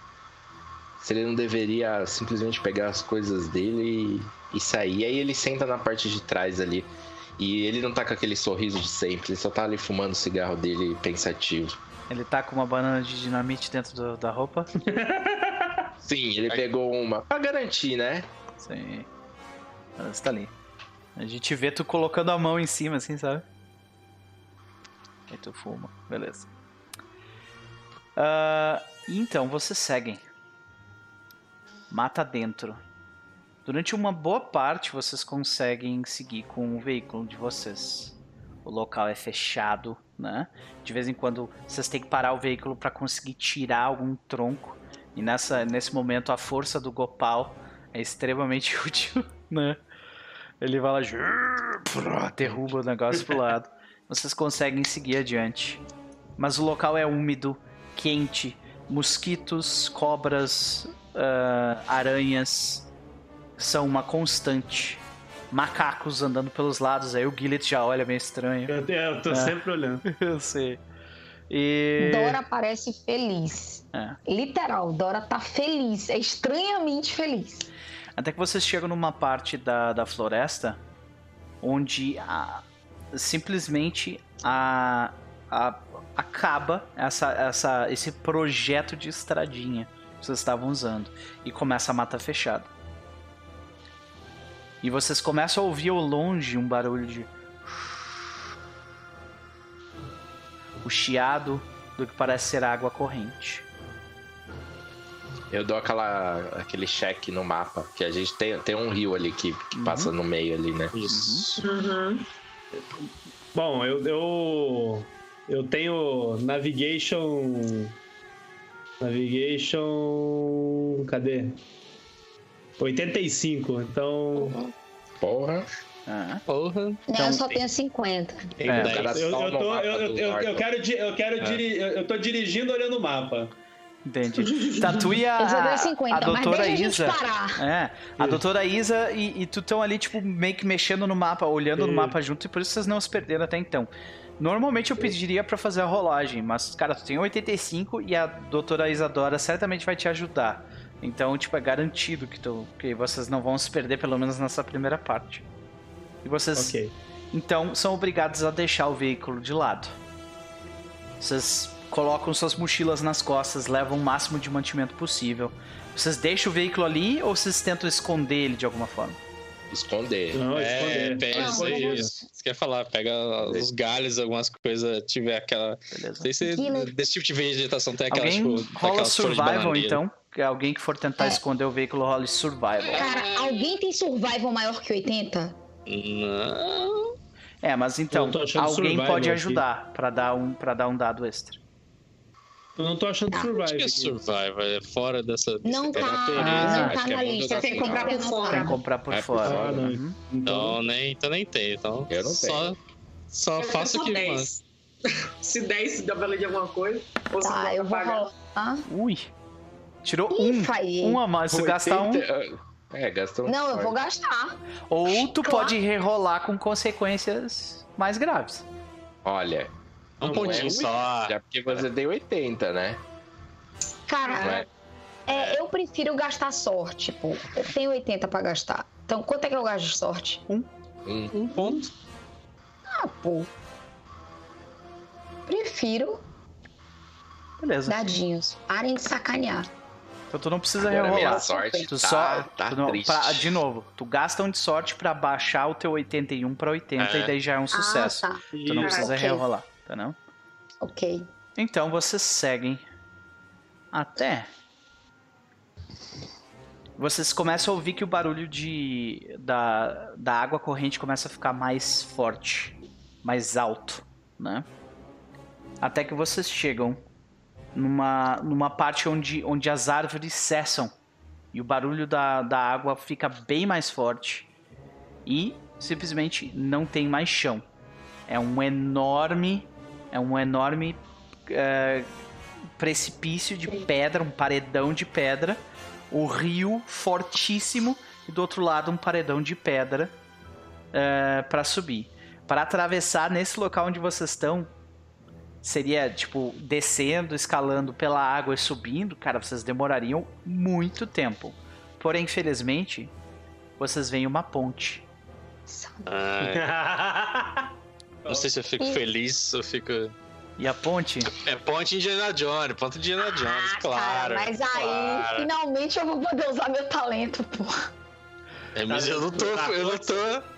Se ele não deveria simplesmente pegar as coisas dele e, e sair. Aí ele senta na parte de trás ali. E ele não tá com aquele sorriso de sempre, ele só tá ali fumando o cigarro dele pensativo. Ele tá com uma banana de dinamite dentro do- da roupa. Sim, ele pegou uma. Pra garantir, né? Sim. Mas tá ali. A gente vê tu colocando a mão em cima, assim, sabe? Aí tu fuma. Beleza. Ah, então, vocês seguem. Mata dentro. Durante uma boa parte, vocês conseguem seguir com o veículo de vocês. O local é fechado, né? De vez em quando, vocês têm que parar o veículo para conseguir tirar algum tronco. E nessa, nesse momento, a força do Gopal é extremamente útil, né? Ele vai lá, derruba o negócio pro lado. Vocês conseguem seguir adiante. Mas o local é úmido, quente, mosquitos, cobras, ah, aranhas são uma constante. Macacos andando pelos lados, aí o Gillet já olha meio estranho. Eu, eu tô É. sempre olhando. Eu sei. E. Dora parece feliz. É. Literal, Dora tá feliz. É estranhamente feliz. Até que vocês chegam numa parte da, da floresta onde a- simplesmente a, a- acaba essa, essa, esse projeto de estradinha que vocês estavam usando e começa a mata fechada. E vocês começam a ouvir ao longe um barulho de. O chiado do que parece ser água corrente. Eu dou aquela, aquele cheque no mapa, que a gente tem, tem um rio ali que, que passa no meio ali, né? Isso. Uhum. Bom, eu, eu. Eu tenho Navigation. Navigation. Cadê? 85, então. Porra. Ah, Porra. Não, Então, eu só tenho 50. Tem É, cara eu, tô, eu, eu, eu, quero, eu, quero diri- eu, tô dirigindo olhando o mapa. entendi. Tá, tu e a, a 50, mas doutora a Isa. parar. É, a doutora Isa e, e tu estão ali, tipo, meio que mexendo no mapa, olhando no mapa junto, e por isso vocês não se perderam até então. Normalmente eu pediria pra fazer a rolagem, mas, cara, tu tem 85 e a doutora Isadora certamente vai te ajudar. Então, tipo, é garantido que, tu, que vocês não vão se perder, pelo menos nessa primeira parte. E vocês, Ok. então, são obrigados a deixar o veículo de lado. Vocês colocam suas mochilas nas costas, levam o máximo de mantimento possível. Vocês deixam o veículo ali ou vocês tentam esconder ele de alguma forma? Esconder. Não, É, esconder. pega Não, isso Você quer falar, pega os galhos, algumas coisas, tiver aquela. Não Beleza? sei se Guilherme. desse tipo de vegetação tem aquela, Alguém tipo. rola aquelas folhas de survival, então. Que alguém que for tentar É. esconder o veículo, role survival. Cara, alguém tem survival maior que 80? Não. É, mas então, alguém pode ajudar pra dar um para dar um dado extra. Eu não tô achando Tá. survival. Acho que é survival, é fora dessa. Não tá. Ah, não acho tá é na lista. Tem que comprar por Tem que fora. comprar por É por fora. fora, né? Uhum. Então nem, então nem tem. Então Eu não só, tenho. só Eu faço o que. só mano. 10. Se 10 dá valer de alguma coisa, ou se Tá, não eu vou pagar. rolar. Ui. Tirou Ih, um. falhei. Um a mais. Se gastar um. 80 É, gastou um. Não, eu vou gastar. Ou tu Claro. pode rerolar com consequências mais graves. Olha, Um Não pontinho é só. já porque você deu 80, né? Cara, é? é, eu prefiro gastar sorte, pô. Eu tenho 80 pra gastar. Então, quanto é que eu gasto de sorte? Um. Um ponto. Ah, pô. Prefiro Beleza. dadinhos. Parem de sacanear. Então tu não precisa Agora minha rerolar. sorte Tu tá, só. tá tu não- pra- de novo, tu gasta um de sorte pra baixar o teu 81 pra 80 É. e daí já é um sucesso. Ah, tá. Tu não precisa ok. rerolar, tá não? Ok. Então vocês seguem até. Vocês começam a ouvir que o barulho de da, da água corrente começa a ficar mais forte, mais alto, né? Até que vocês chegam numa, numa parte onde, onde as árvores cessam e o barulho da, da água fica bem mais forte e simplesmente não tem mais chão. É um enorme, é um enorme é, precipício de pedra, um paredão de pedra, o rio fortíssimo e do outro lado um paredão de pedra para subir. Para atravessar nesse local onde vocês estão, seria tipo descendo, escalando pela água e subindo, cara, vocês demorariam muito tempo. Porém, infelizmente, vocês veem uma ponte. Ah, não sei se eu fico feliz ou fico. E a ponte É ponte Indiana Jones, ponto Indiana Jones, Ah, claro. cara, mas aí, claro. finalmente eu vou poder usar meu talento, pô. É, mas eu não tô. Eu não tô.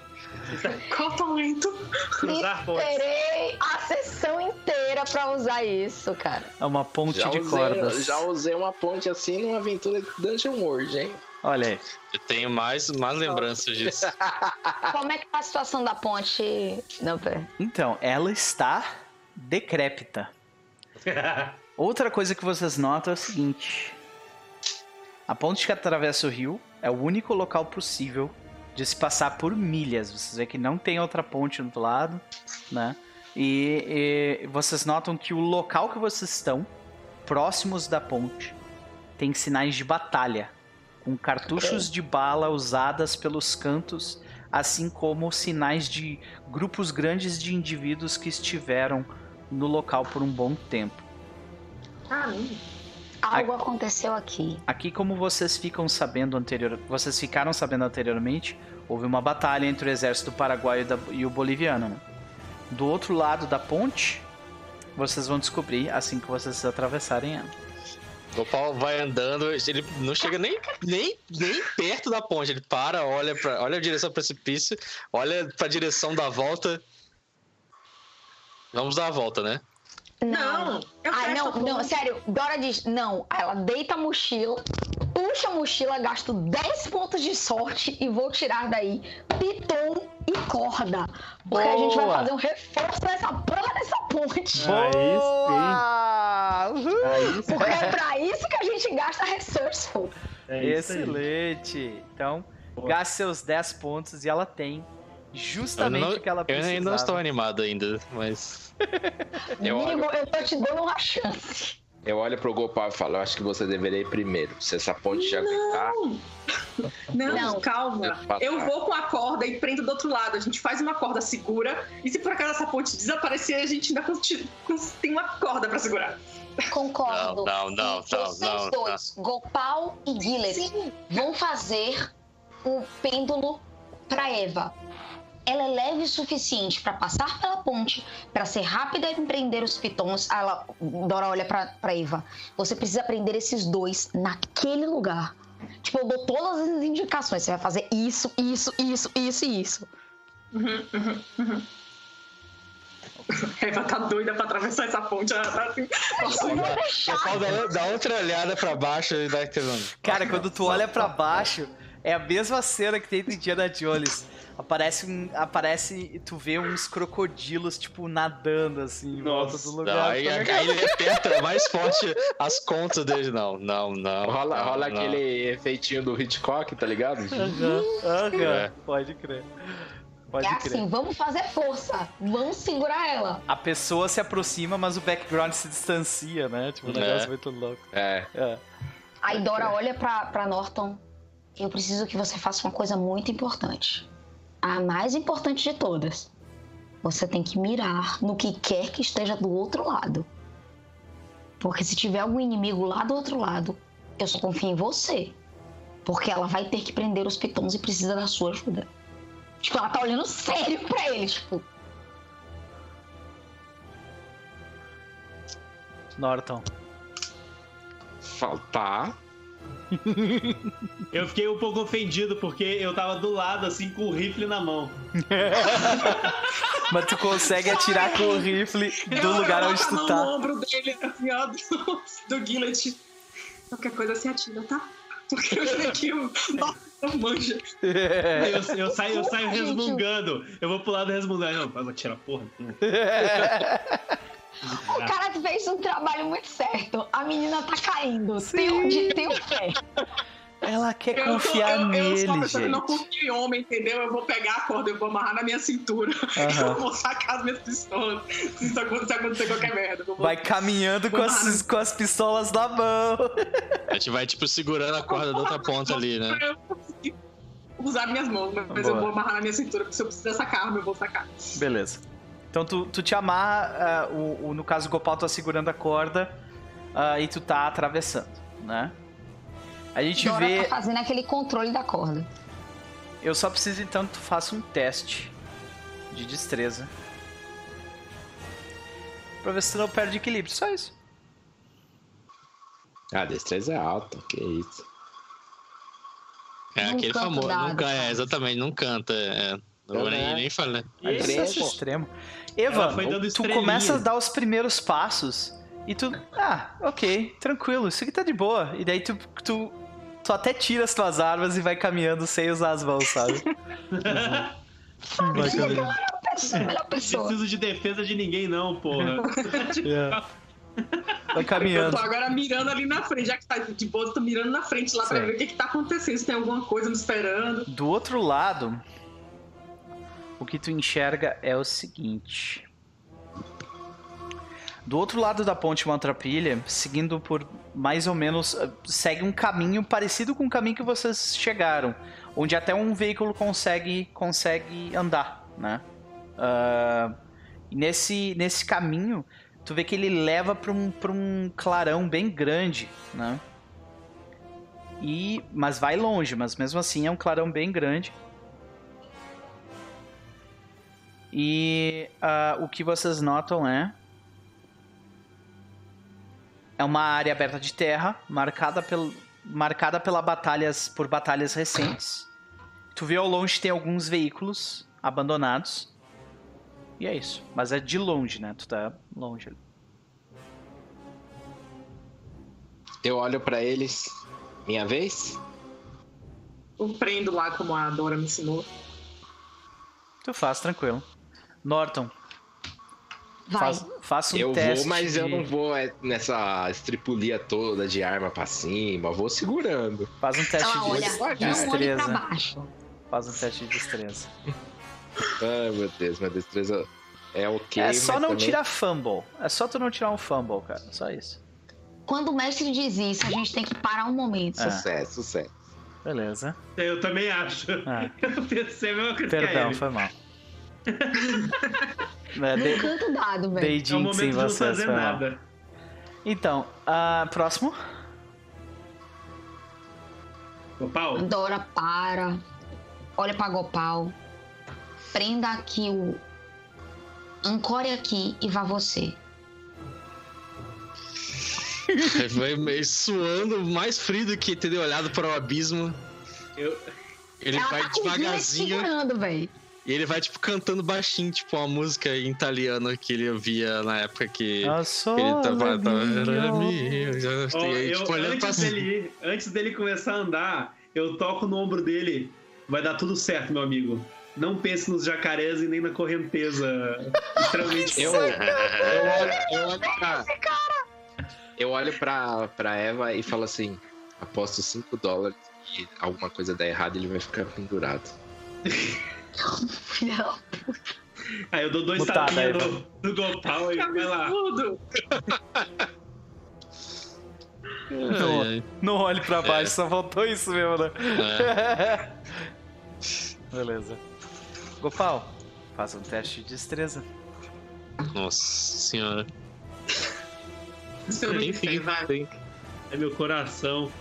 Qual talento? Cruzar pontes. Esperei a sessão inteira pra usar isso, cara. é uma ponte Já de usei, cordas. já usei uma ponte assim numa aventura de Dungeon World, hein? Olha aí. Eu tenho mais, mais lembranças disso. Como é que tá a situação da ponte? Não, pera. Então, ela está decrépita. Outra coisa que vocês notam é o seguinte: a ponte que atravessa o rio é o único local possível de se passar por milhas. Vocês veem que não tem outra ponte do outro lado, né? E, e vocês notam que o local que vocês estão, próximos da ponte, tem sinais de batalha, com cartuchos de bala usadas pelos cantos, assim como sinais de grupos grandes de indivíduos que estiveram no local por um bom tempo. Caramba. Algo aconteceu aqui. Aqui, como vocês ficam sabendo anterior, vocês ficaram sabendo anteriormente, houve uma batalha entre o exército paraguaio e da- e o boliviano. né? Do outro lado da ponte, vocês vão descobrir assim que vocês atravessarem ela. O Paulo vai andando, ele não chega nem, nem, nem perto da ponte. Ele para, olha, pra, olha a direção do precipício, olha pra direção da volta. Vamos dar a volta, né? Não, eu Ai, não, não, sério, Dora diz, não. Aí ela deita a mochila, puxa a mochila, gasto 10 pontos de sorte e vou tirar daí piton e corda. Porque a gente vai Boa. fazer um reforço nessa porra dessa ponte. Aí! Aí sim. Porque é pra isso que a gente gasta resourceful. É isso. Excelente! Então, Boa. gaste seus 10 pontos e ela tem justamente não- o que ela Eu ainda não estou animado ainda, mas. Eu olho- eu tô te dando uma chance. Eu olho pro Gopal e falo, eu acho que você deveria ir primeiro. Se essa ponte já aguentar, Não, Não. calma. Eu vou com a corda e prendo do outro lado. A gente faz uma corda segura. E se por acaso essa ponte desaparecer, a gente ainda tem uma corda pra segurar. Concordo. Não, não, não, E não, vocês não, dois, Gopal e Gillet, vão fazer o pêndulo pra Eva. Ela é leve o suficiente pra passar pela ponte, pra ser rápida em prender os pitons. Ela, Dora olha pra, pra Eva. Você precisa prender esses dois naquele lugar. Tipo, eu dou todas as indicações. Você vai fazer isso, isso, isso, isso e isso. Uhum, uhum, uhum. Eva tá doida pra atravessar essa ponte. Ela tá assim. Nossa, dá, dá outra olhada pra baixo e dá. Cara, quando tu olha pra baixo, é a mesma cena que tem do Indiana Jones. Aparece um. Aparece. Tu vê uns crocodilos, tipo, nadando assim em volta do Não, lugar. aí, tá aí ele aperta mais forte as contas dele. Não, não, não. Rola, não, rola não. aquele efeitinho do Hitchcock, tá ligado? Aham, aham, É. Pode crer. Pode é crer. assim, vamos fazer força. Vamos segurar ela. A pessoa se aproxima, mas o background se distancia, né? Tipo, um É. negócio muito louco. É. É. Aí Dora olha pra, pra Norton. Eu preciso que você faça uma coisa muito importante. A mais importante de todas. Você tem que mirar no que quer que esteja do outro lado. Porque se tiver algum inimigo lá do outro lado, eu só confio em você. Porque ela vai ter que prender os pitons e precisa da sua ajuda. Tipo, ela tá olhando sério pra ele, tipo. Norton. Faltar. Eu fiquei um pouco ofendido porque eu tava do lado, assim, com o rifle na mão. Mas tu consegue atirar com o rifle do eu- lugar eu onde tu tá. no ombro dele, assim, ó, do, do Gillet. Qualquer coisa se atira, tá? Porque eu sei que. Nossa, não manja. Eu, eu saio, eu saio resmungando. Eu vou pro lado resmungando. Não, eu vou tirar porra. O cara fez um trabalho muito certo. A menina tá caindo. Tem onde tem o pé. Ela quer Eu, confiar eu, eu, nele, eu pessoa que não gente. confio em homem, entendeu? Eu vou pegar a corda, eu vou amarrar na minha cintura. Aham. Eu vou sacar as minhas pistolas. Se isso acontecer, acontecer qualquer merda. Eu vou- Vai caminhando com as, com as pistolas na mão. A gente vai, tipo, segurando a corda da outra ponta ali, né? Eu usar minhas mãos, mas Boa. eu vou amarrar na minha cintura, porque se eu precisar sacar eu vou sacar. Beleza. Então tu, tu te amarra, ah, o, o- no caso o Gopal tá segurando a corda ah, e tu tá atravessando, né? A gente Dora vê. tá fazendo aquele controle da corda. Eu só preciso então que tu faça um teste de destreza. Pra ver se tu não perde equilíbrio, só isso. A destreza é alta, que isso. É Não aquele famoso. Nunca, é, exatamente, não canta. É. Não vou nem, Uhum. nem falar. Esse você é extremo. Eva, Ela foi dando tu começa a dar os primeiros passos e tu. Ah, ok, tranquilo, isso aqui tá de boa. E daí tu, tu, tu até tira as tuas armas e vai caminhando sem usar as mãos, sabe? vai caminhando. Pessoa, melhor pessoa. Preciso de defesa de ninguém, não, porra. É. Vai Eu caminhando. tô agora mirando ali na frente, já que tá de boa, eu tô mirando na frente lá pra Certo. ver o que que tá acontecendo, se tem alguma coisa me esperando. Do outro lado, o que tu enxerga é o seguinte. Do outro lado da ponte Maltrapilha, seguindo por mais ou menos. eh, segue um caminho parecido com o caminho que vocês chegaram. Onde até um veículo consegue, consegue andar, né? E nesse, nesse caminho, tu vê que ele leva para um, pra um clarão bem grande, né? E, mas vai longe, mas mesmo assim é um clarão bem grande. E ah, o que vocês notam é. É uma área aberta de terra, marcada, pel, marcada pela batalhas, por batalhas recentes. Tu vê ao longe tem alguns veículos abandonados. E é isso. Mas é de longe, né? Tu tá longe ali. Eu olho pra eles. Minha vez? Eu prendo lá como a Dora me ensinou. Tu faz, tranquilo. Norton, Vai. faz, faça um eu teste. vou, mas eu de- não vou é, nessa estripulia toda de arma pra cima. Vou segurando. Faz um teste Ela de olha, pra destreza. baixo. Faz um teste de destreza. Ai, meu Deus, minha destreza é ok. é só não também- tirar fumble. É só tu não tirar um fumble, cara. Só isso. Quando o mestre diz isso, a gente tem que parar um momento. É. Sucesso, sucesso. Beleza. Eu também acho. Ah, Eu pensei a mesma coisa que a perdão, ele. foi mal. É, Não dei, canta o dado, velho. dei É o momento de não vocês, fazer mal. nada. Então, ah, próximo. Gopal, Dora para. Olha pra Gopal. Prenda aqui o. Ancore aqui e vá você. Vai meio suando, mais frio do que ter olhado para o abismo. eu, Ele Ela vai tá devagarzinho segurando, velho. E ele vai, tipo, cantando baixinho, tipo, uma música em italiano que ele ouvia na época que ele tava. tava era mio. meu, já- ó, aí, eu- tipo, olhando pra antes, dele, ir- antes dele começar a andar, eu toco no ombro dele. Vai dar tudo certo, meu amigo. Não pense nos jacarés e nem na correnteza extremamente Eu, eu olho, eu olho pra. Eu olho pra, pra Eva e falo assim: aposto 5 dólares e alguma coisa der errado ele vai ficar pendurado. Não. Aí eu dou dois Mutada, tapinhas no, no Gopal e vai lá. Não, Ai, não olhe pra baixo, só faltou isso mesmo, né? ai. Beleza. Gopal, faça um teste de destreza. Nossa senhora. Seu Enfim, Enfim, vai. tem. É meu coração.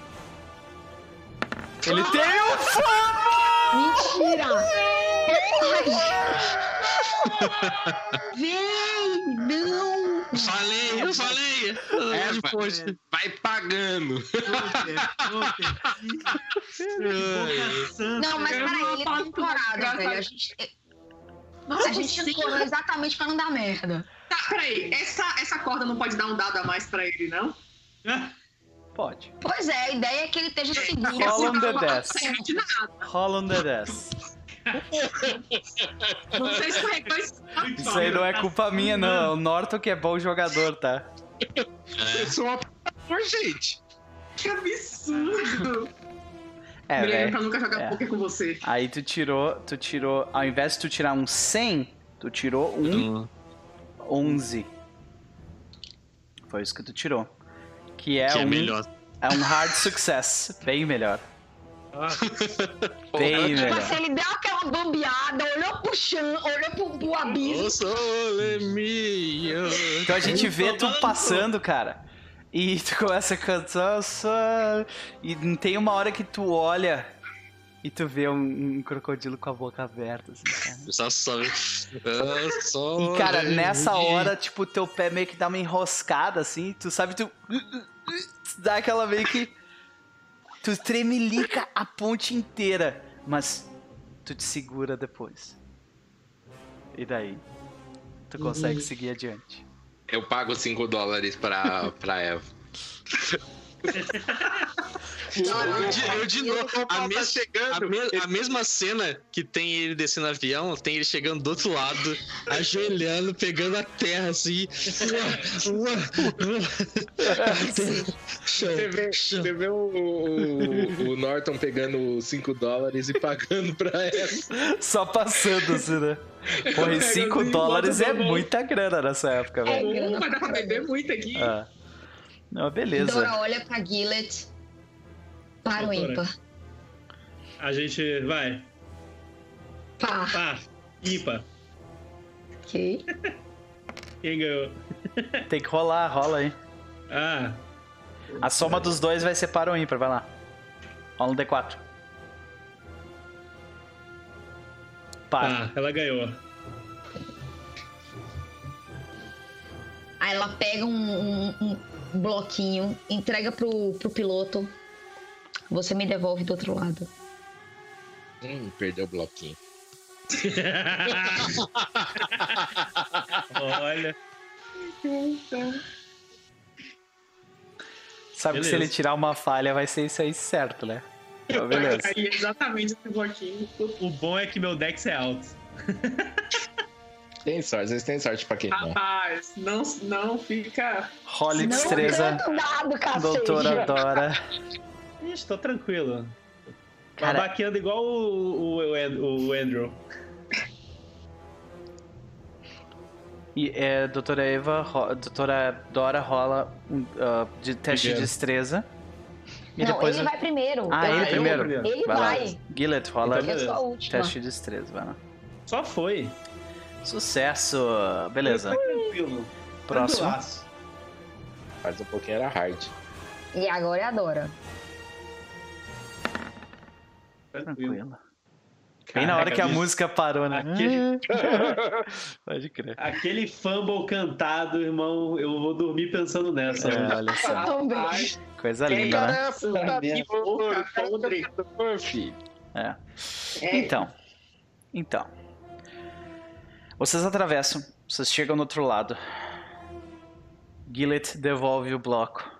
Ele tem um Mentira! Vem! Não! Falei, eu falei! É, Ai, vai, vai pagando. Não, mas peraí, tá ancorado, tudo, velho. A gente, Nossa, a gente exatamente pra não dar merda. Tá, peraí. Essa, essa corda não pode dar um dado a mais pra ele, não? Pode. Pois é, a ideia é que ele esteja seguro. Rola um Não, não D10. serve de nada. Rola um D10. Você escorregou esse Isso aí não é culpa minha, não. É o Norton que é bom jogador, tá? Eu sou uma por gente. Que absurdo. É, velho. pra nunca jogar É. poker com você. Aí tu tirou, tu tirou, ao invés de tu tirar um 100, tu tirou um Hum, 11. Foi isso que tu tirou. Que é, que é um, melhor. é um hard success. Bem melhor. Ah, Bem Tipo melhor. assim, ele deu aquela bambeada, olhou pro chão, olhou pro, pro abismo. O sole mio. Então a gente vê tu passando, cara. E tu começa a cantar. E tem uma hora que tu olha e tu vê um, um crocodilo com a boca aberta, assim, cara. E, cara, nessa hora, tipo, teu pé meio que dá uma enroscada, assim, tu sabe, tu. Dá aquela meio que. Tu tremelica a ponte inteira, mas tu te segura depois. E daí? Tu consegue seguir adiante. Eu pago 5 dólares pra, pra Eva. Eu de, eu de novo, a, tá mes- chegando. a me- a mesma cena que tem ele descendo o avião, tem ele chegando do outro lado, ajoelhando, pegando a terra assim. Uá. Chão, Você vê, chão. você vê o, o, o Norton pegando 5 dólares e pagando pra ela. Só passando, assim, né? Porra, e 5 assim, dólares é muita grana nessa época, É velho. grana Vai dar pra pra beber muito aqui. Ah. Não, beleza. Dora olha pra Gillet. Para o Doutora. ímpar. a gente vai. Pá. Pá, ímpar. Ok. Quem ganhou? Tem que rolar, rola aí. Ah, A soma dos dois vai ser para o ímpar, vai lá. Rola um D4. Para. tá, ela ganhou. Aí ela pega um, um- um bloquinho, entrega pro, pro piloto. Você me devolve do outro lado. Hum, perdeu o bloquinho. Olha. Sabe que se beleza. ele tirar uma falha, vai ser isso aí certo, né? Então, beleza. Exatamente esse bloquinho. O bom é que meu Dex é alto. Tem sorte, vocês têm sorte pra quem não. Rapaz, não, não fica. Role destreza, dado, doutora Dora. Ixi, tô tranquilo. Cara- Babaqueando igual o, o, o, Andrew. E é, doutora Eva, ro- doutora Dora rola um ah, de teste de destreza. E Não, depois. ele vai primeiro. Ah, ele eu primeiro? Ele vai. Vai. Gillet, rola Então, última. teste de destreza, vai lá. Só foi. Sucesso! Beleza. Foi tranquilo. Próximo. Tranquilaço. Faz um pouquinho era hard. E agora é a Dora. Tranquilo. Bem na hora que a bicho. música parou, né? Aquele, Pode crer. aquele fumble cantado, irmão, eu vou dormir pensando nessa. É, olha só. Também. Coisa linda, né? Podre. filho. É. É, Então. Então. Vocês atravessam. Vocês chegam no outro lado. Gillet devolve o bloco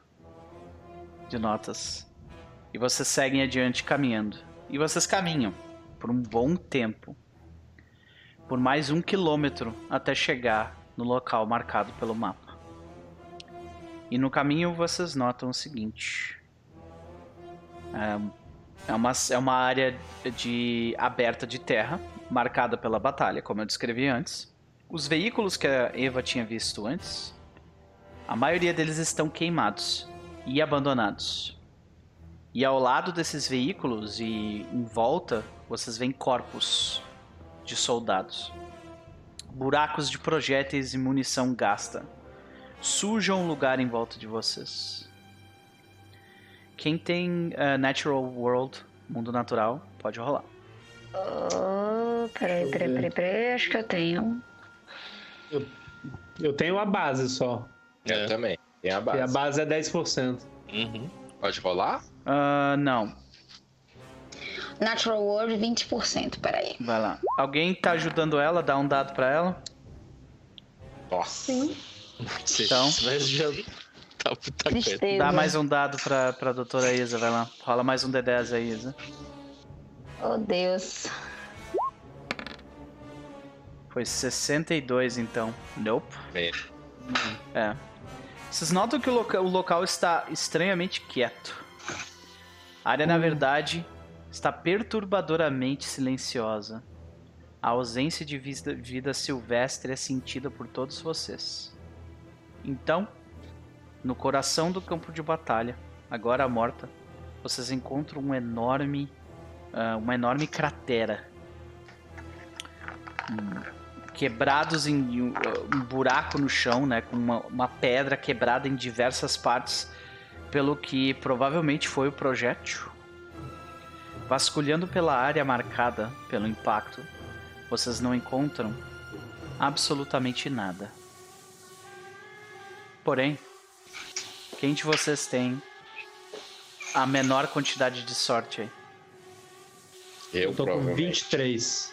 de notas. E vocês seguem adiante caminhando. E vocês caminham por um bom tempo. Por mais um quilômetro até chegar no local marcado pelo mapa. E no caminho vocês notam o seguinte. É, é uma, é uma área de aberta de terra, marcada pela batalha, como eu descrevi antes. Os veículos que a Eva tinha visto antes, a maioria deles estão queimados e abandonados. E ao lado desses veículos e em volta, vocês veem corpos de soldados. Buracos de projéteis e munição gasta sujam o lugar em volta de vocês. Quem tem eh, Natural World, mundo natural, pode rolar. Oh, peraí, peraí, peraí, peraí. Acho que eu tenho. Eu tenho a base só. Eu É. também. Tem a E a base. base é 10%. Uhum. Pode rolar? Ah, não, Natural World, 20%. Peraí. vai lá. Alguém tá ajudando ela? Dá um dado pra ela. Nossa. Então. Mas já tá. Tristeza. Dá mais um dado pra, pra doutora Isa, vai lá. Rola mais um D10 aí, Isa. Oh, Deus. Foi 62 então. Nope. É. É. Vocês notam que o, loca- o local está estranhamente quieto. A área, na verdade, está perturbadoramente silenciosa. A ausência de vida, vida silvestre é sentida por todos vocês. Então, no coração do campo de batalha, agora morta, vocês encontram um enorme, ah, uma enorme cratera. Hum, quebrados em um, um buraco no chão, né, com uma, uma pedra quebrada em diversas partes, pelo que provavelmente foi o projétil. Vasculhando pela área marcada pelo impacto, vocês não encontram absolutamente nada. Porém, quem de vocês tem a menor quantidade de sorte aí? Eu, Eu tô com provavelmente. 23.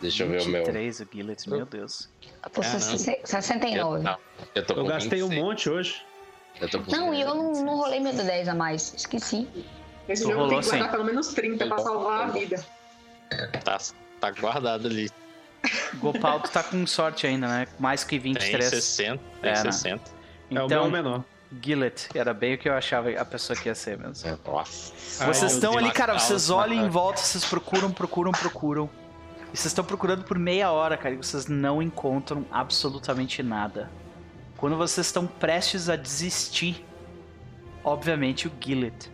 Deixa eu ver o meu. 23, o Gillet, meu Deus. Eu tô Caramba. 69. Eu, não, eu tô Eu com gastei um 26. monte hoje. Eu tô com Não, e eu não, não rolei meu D10 a mais. Esqueci. Esse Tu jogo rolou tem que guardar sim. pelo menos 30 pra salvar a vida. Tá, tá guardado ali. Gopal, tu tá com sorte ainda, né? Mais que Tem 23. 60, tem É, né? 60. É o meu Então, menor. Gillet, era bem o que eu achava a pessoa que ia ser mesmo. É, Nossa. Ai, Vocês estão ali, cara, vocês os olham em volta, vocês procuram, procuram, procuram. E vocês estão procurando por meia hora, cara, e vocês não encontram absolutamente nada. Quando vocês estão prestes a desistir, obviamente o Gillet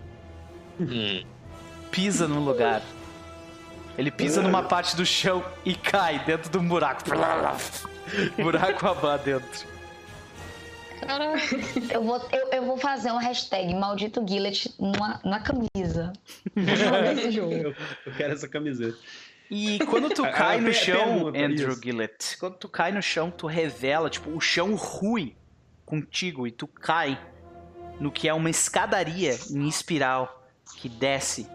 Hum. pisa no lugar. Ele pisa numa parte do chão e cai dentro de um buraco. buraco abá dentro. Eu vou, eu, eu vou fazer uma hashtag maldito Gillet numa, na camisa. Jogo. Eu, eu quero essa camiseta. E quando tu cai no chão, Andrew isso. Gillett, quando tu cai no chão, tu revela, tipo, o chão rui contigo e tu cai no que é uma escadaria em espiral que desce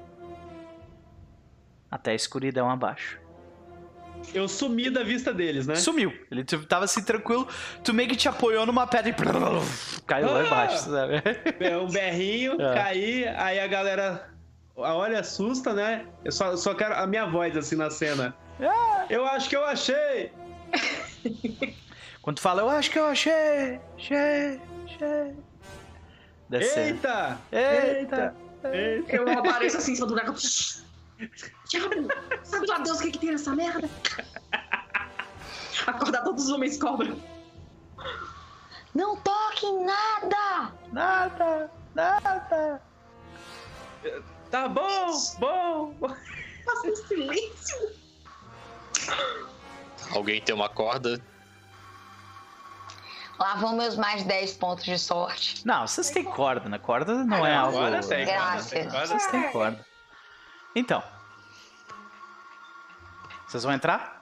até a escuridão abaixo. Eu sumi da vista deles, né? Sumiu. Ele tu- tava assim tranquilo, tu meio que te apoiou numa pedra e caiu lá Ah! embaixo, sabe? É um berrinho, É. caí, aí a galera olha, assusta, né? Eu só, só quero a minha voz assim na cena. Eu acho que eu achei! Quando tu fala, eu acho que eu achei, achei, achei. Descendo. Eita! Eita. Eita! Eu apareço assim em cima do boneco. Diabo, sabe lá Deus o que, que tem nessa merda? Acordar todos os homens cobra. Não toque nada! Nada, nada. Tá bom, bom! Faça um silêncio. Alguém tem uma corda? Lá vão meus mais 10 pontos de sorte. Não, vocês têm corda, né? Corda não é algo. Agora tem, Graças. Vocês têm corda. Então. Vocês vão entrar?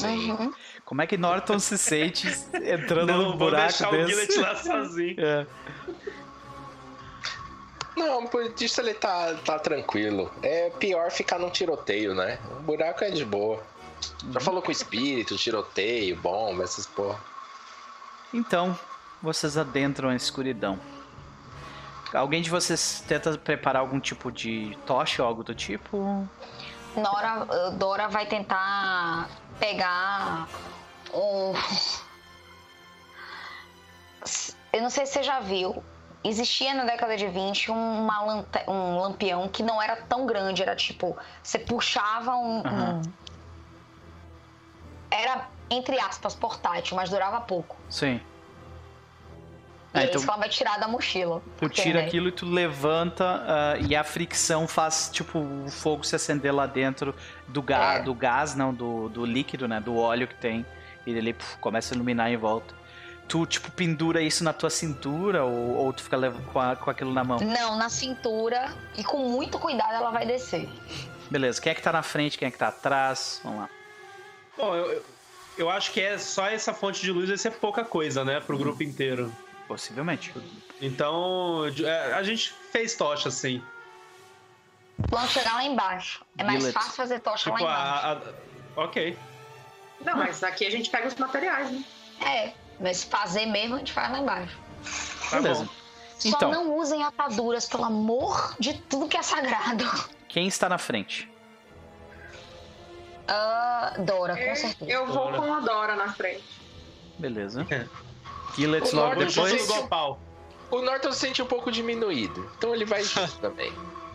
Uhum. Como é que Norton se sente entrando Não, num vou buraco deixar o desse? Gillet lá sozinho. É. Não, por isso ele tá, tá tranquilo. É pior ficar num tiroteio, né? O buraco é de boa. Já falou com o espírito, tiroteio, bomba, essas porra. Então, vocês adentram a escuridão. Alguém de vocês tenta preparar algum tipo de tocha ou algo do tipo? Nora, Dora vai tentar pegar um. Eu não sei se você já viu. Existia na década de 20 uma lante- um lampião que não era tão grande, era tipo, você puxava um. Aham. um- Era, entre aspas, portátil, mas durava pouco. Sim. Ah, é então ela vai tirar da mochila. tu tira né, aquilo e tu levanta ah, e a fricção faz, tipo, o fogo se acender lá dentro do, ga É. do gás, não, do, do líquido, né? Do óleo que tem. E ele puf, começa a iluminar em volta. Tu, tipo, pendura isso na tua cintura ou, ou tu fica com, a- com aquilo na mão? Não, na cintura. E com muito cuidado ela vai descer. Beleza, quem é que tá na frente, quem é que tá atrás? Vamos lá. Bom, eu, eu- eu acho que é só essa fonte de luz vai ser pouca coisa, né? Pro grupo inteiro. Possivelmente. Então, é, a gente fez tocha, assim. Vamos chegar lá embaixo. É mais Billet. fácil fazer tocha Tipo, lá embaixo. a, a- Ok. Não, mas aqui a gente pega os materiais, né? É, mas fazer mesmo a gente faz lá embaixo. Tá Beleza. bom. Só Então. não usem ataduras, pelo amor de tudo que é sagrado. Quem está na frente? Ah, Dora, com certeza. Eu vou com a Dora na frente. Beleza. É. Gillett O logo depois. Jesus- igual pau. O Norton se sente um pouco diminuído, então ele vai junto também.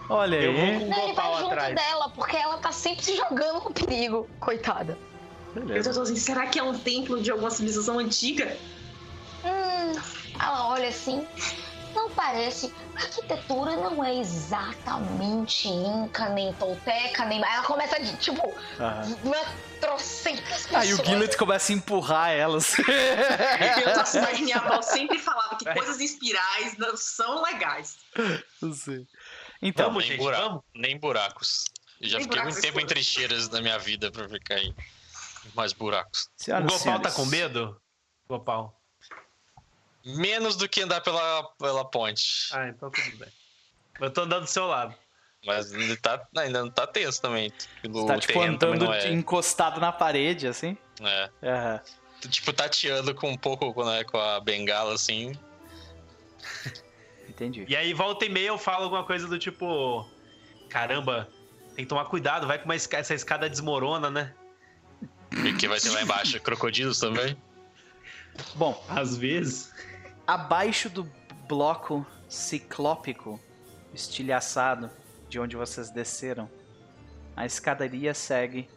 Olha Eu vou aí. com Não, ele igual pau vai junto atrás. dela, porque ela tá sempre se jogando no perigo. Coitada. Eu Beleza. tô assim, será que é um templo de alguma civilização antiga? Hum, ela olha assim. Não parece. A arquitetura não é exatamente inca, nem tolteca, nem. Ela começa de, tipo, não é trocentas Aí o pessoas. Gillett começa a empurrar elas. Eu tô assim, mas minha avó sempre falava que coisas espirais não são legais. Sim. Então, Vamos, nem, gente, bura- vamos? nem buracos. Eu já Nem fiquei muito tempo em trincheiras na minha vida pra ficar em mais buracos. O senhoras e Gopal tá senhores, com medo? Gopal. Menos do que andar pela, pela ponte. Ah, então tudo bem. Eu tô andando do seu lado. Mas ainda, tá, ainda não tá tenso também. Você O tá tipo andando é. encostado na parede, assim. é. Aham. Tipo, tateando com um pouco né, com a bengala assim. Entendi. E aí, volta e meia, eu falo alguma coisa do tipo: Caramba, tem que tomar cuidado, vai que uma esca- essa escada desmorona, né? E que vai ter lá embaixo? Crocodilos também? Bom, Às vezes. Abaixo do bloco ciclópico estilhaçado de onde vocês desceram, a escadaria segue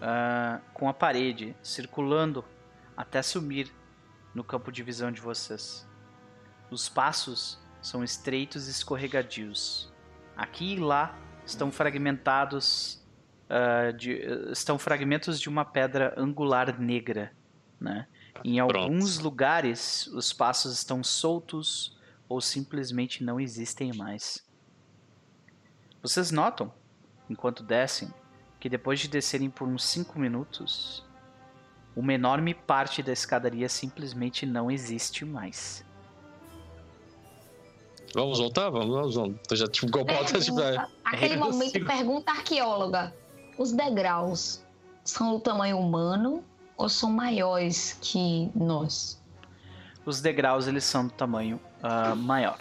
ah, com a parede circulando até sumir no campo de visão de vocês. Os passos são estreitos e escorregadios. Aqui e lá estão fragmentados ah, de- estão fragmentos de uma pedra angular negra, né? Em Pronto. alguns lugares, os passos estão soltos ou simplesmente não existem mais. Vocês notam, enquanto descem, que depois de descerem por uns 5 minutos, uma enorme parte da escadaria simplesmente não existe mais. Vamos voltar? Vamos, vamos, vamos. Tô já tipo, tá, tipo, é. Pergunta- Aquele eu momento, pergunta arqueóloga: os degraus são do tamanho humano ou são maiores que nós? Os degraus eles são do tamanho ah, maior.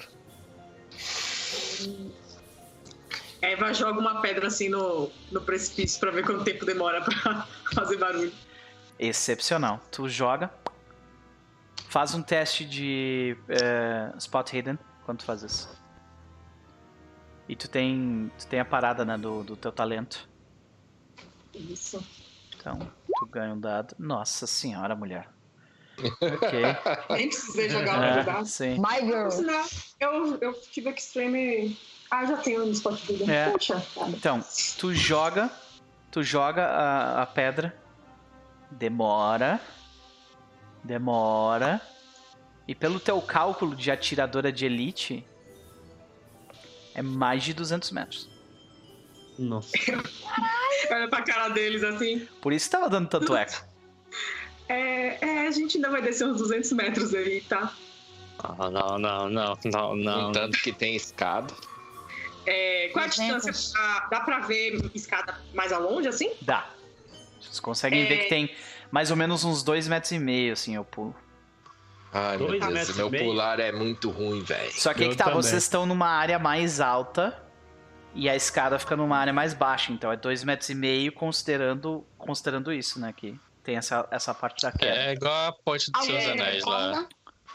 Eva joga uma pedra assim no, no precipício pra ver quanto tempo demora pra fazer barulho. Excepcional. Tu joga, faz um teste de eh, spot hidden quando tu faz isso. E tu tem, tu tem a parada né, do, do teu talento. Isso. Então, tu ganha um dado. Nossa senhora, mulher. Ok. Nem precisei jogar o É, dado. sim. My girl. Eu, eu tive extreme. Ah, já tenho no spot Hidden. É. Então, tu joga, tu joga a, a pedra, demora, Demora. E pelo teu cálculo de atiradora de elite, é mais de 200 metros. Nossa. Olha pra cara deles assim. Por isso tava dando tanto eco. É, é, a gente ainda vai descer uns 200 metros aí, tá? Não, não, não, não, não, não. Tanto que tem escada. É, qual a 200. distância? pra- dá pra ver escada mais a longe, assim? Dá. Vocês conseguem ver É. que tem mais ou menos uns 2 metros e meio, assim, eu pulo. Ai, meu Dois Deus, meu e meio? pular é muito ruim, velho. Só que Eu que tá, também. vocês estão numa área mais alta e a escada fica numa área mais baixa. Então é 2 metros e meio considerando, considerando isso, né? Que tem essa, essa parte da queda. É igual a ponte dos seus É, anéis lá.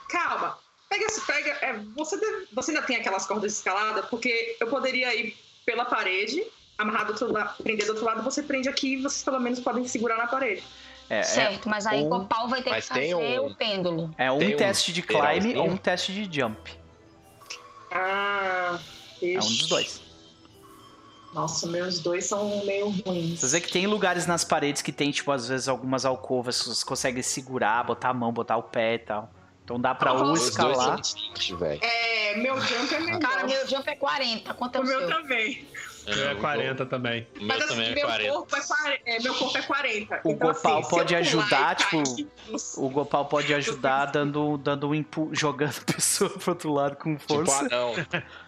Calma. Pega, pega. é, você, deve- você ainda tem aquelas cordas de escalada? Porque eu poderia ir pela parede, amarrar do outro lado, prender do outro lado, você prende aqui e vocês pelo menos podem segurar na parede. É, é, Certo, mas aí um- Gopal vai ter que fazer um- o pêndulo. é um Tem um teste de climb ou um teste de jump. Ah. É um dos dois. Nossa, meus dois são meio ruins. Vocês veem que tem lugares nas paredes que tem, tipo, às vezes algumas alcovas que vocês conseguem segurar, botar a mão, botar o pé e tal. Então dá pra Ah, dois escalar. são 20, velho. É, meu jump é melhor. Cara, meu jump é 40. Quanto é o o meu seu? também. Eu é 40 também. O meu Mas assim, também é meu, 40. corpo é 40, é, meu corpo é 40. O então, Gopal assim, pode ajudar, tipo, O Gopal pode ajudar dando, dando um impulso, jogando a pessoa pro outro lado com Tipo, força. ah, não.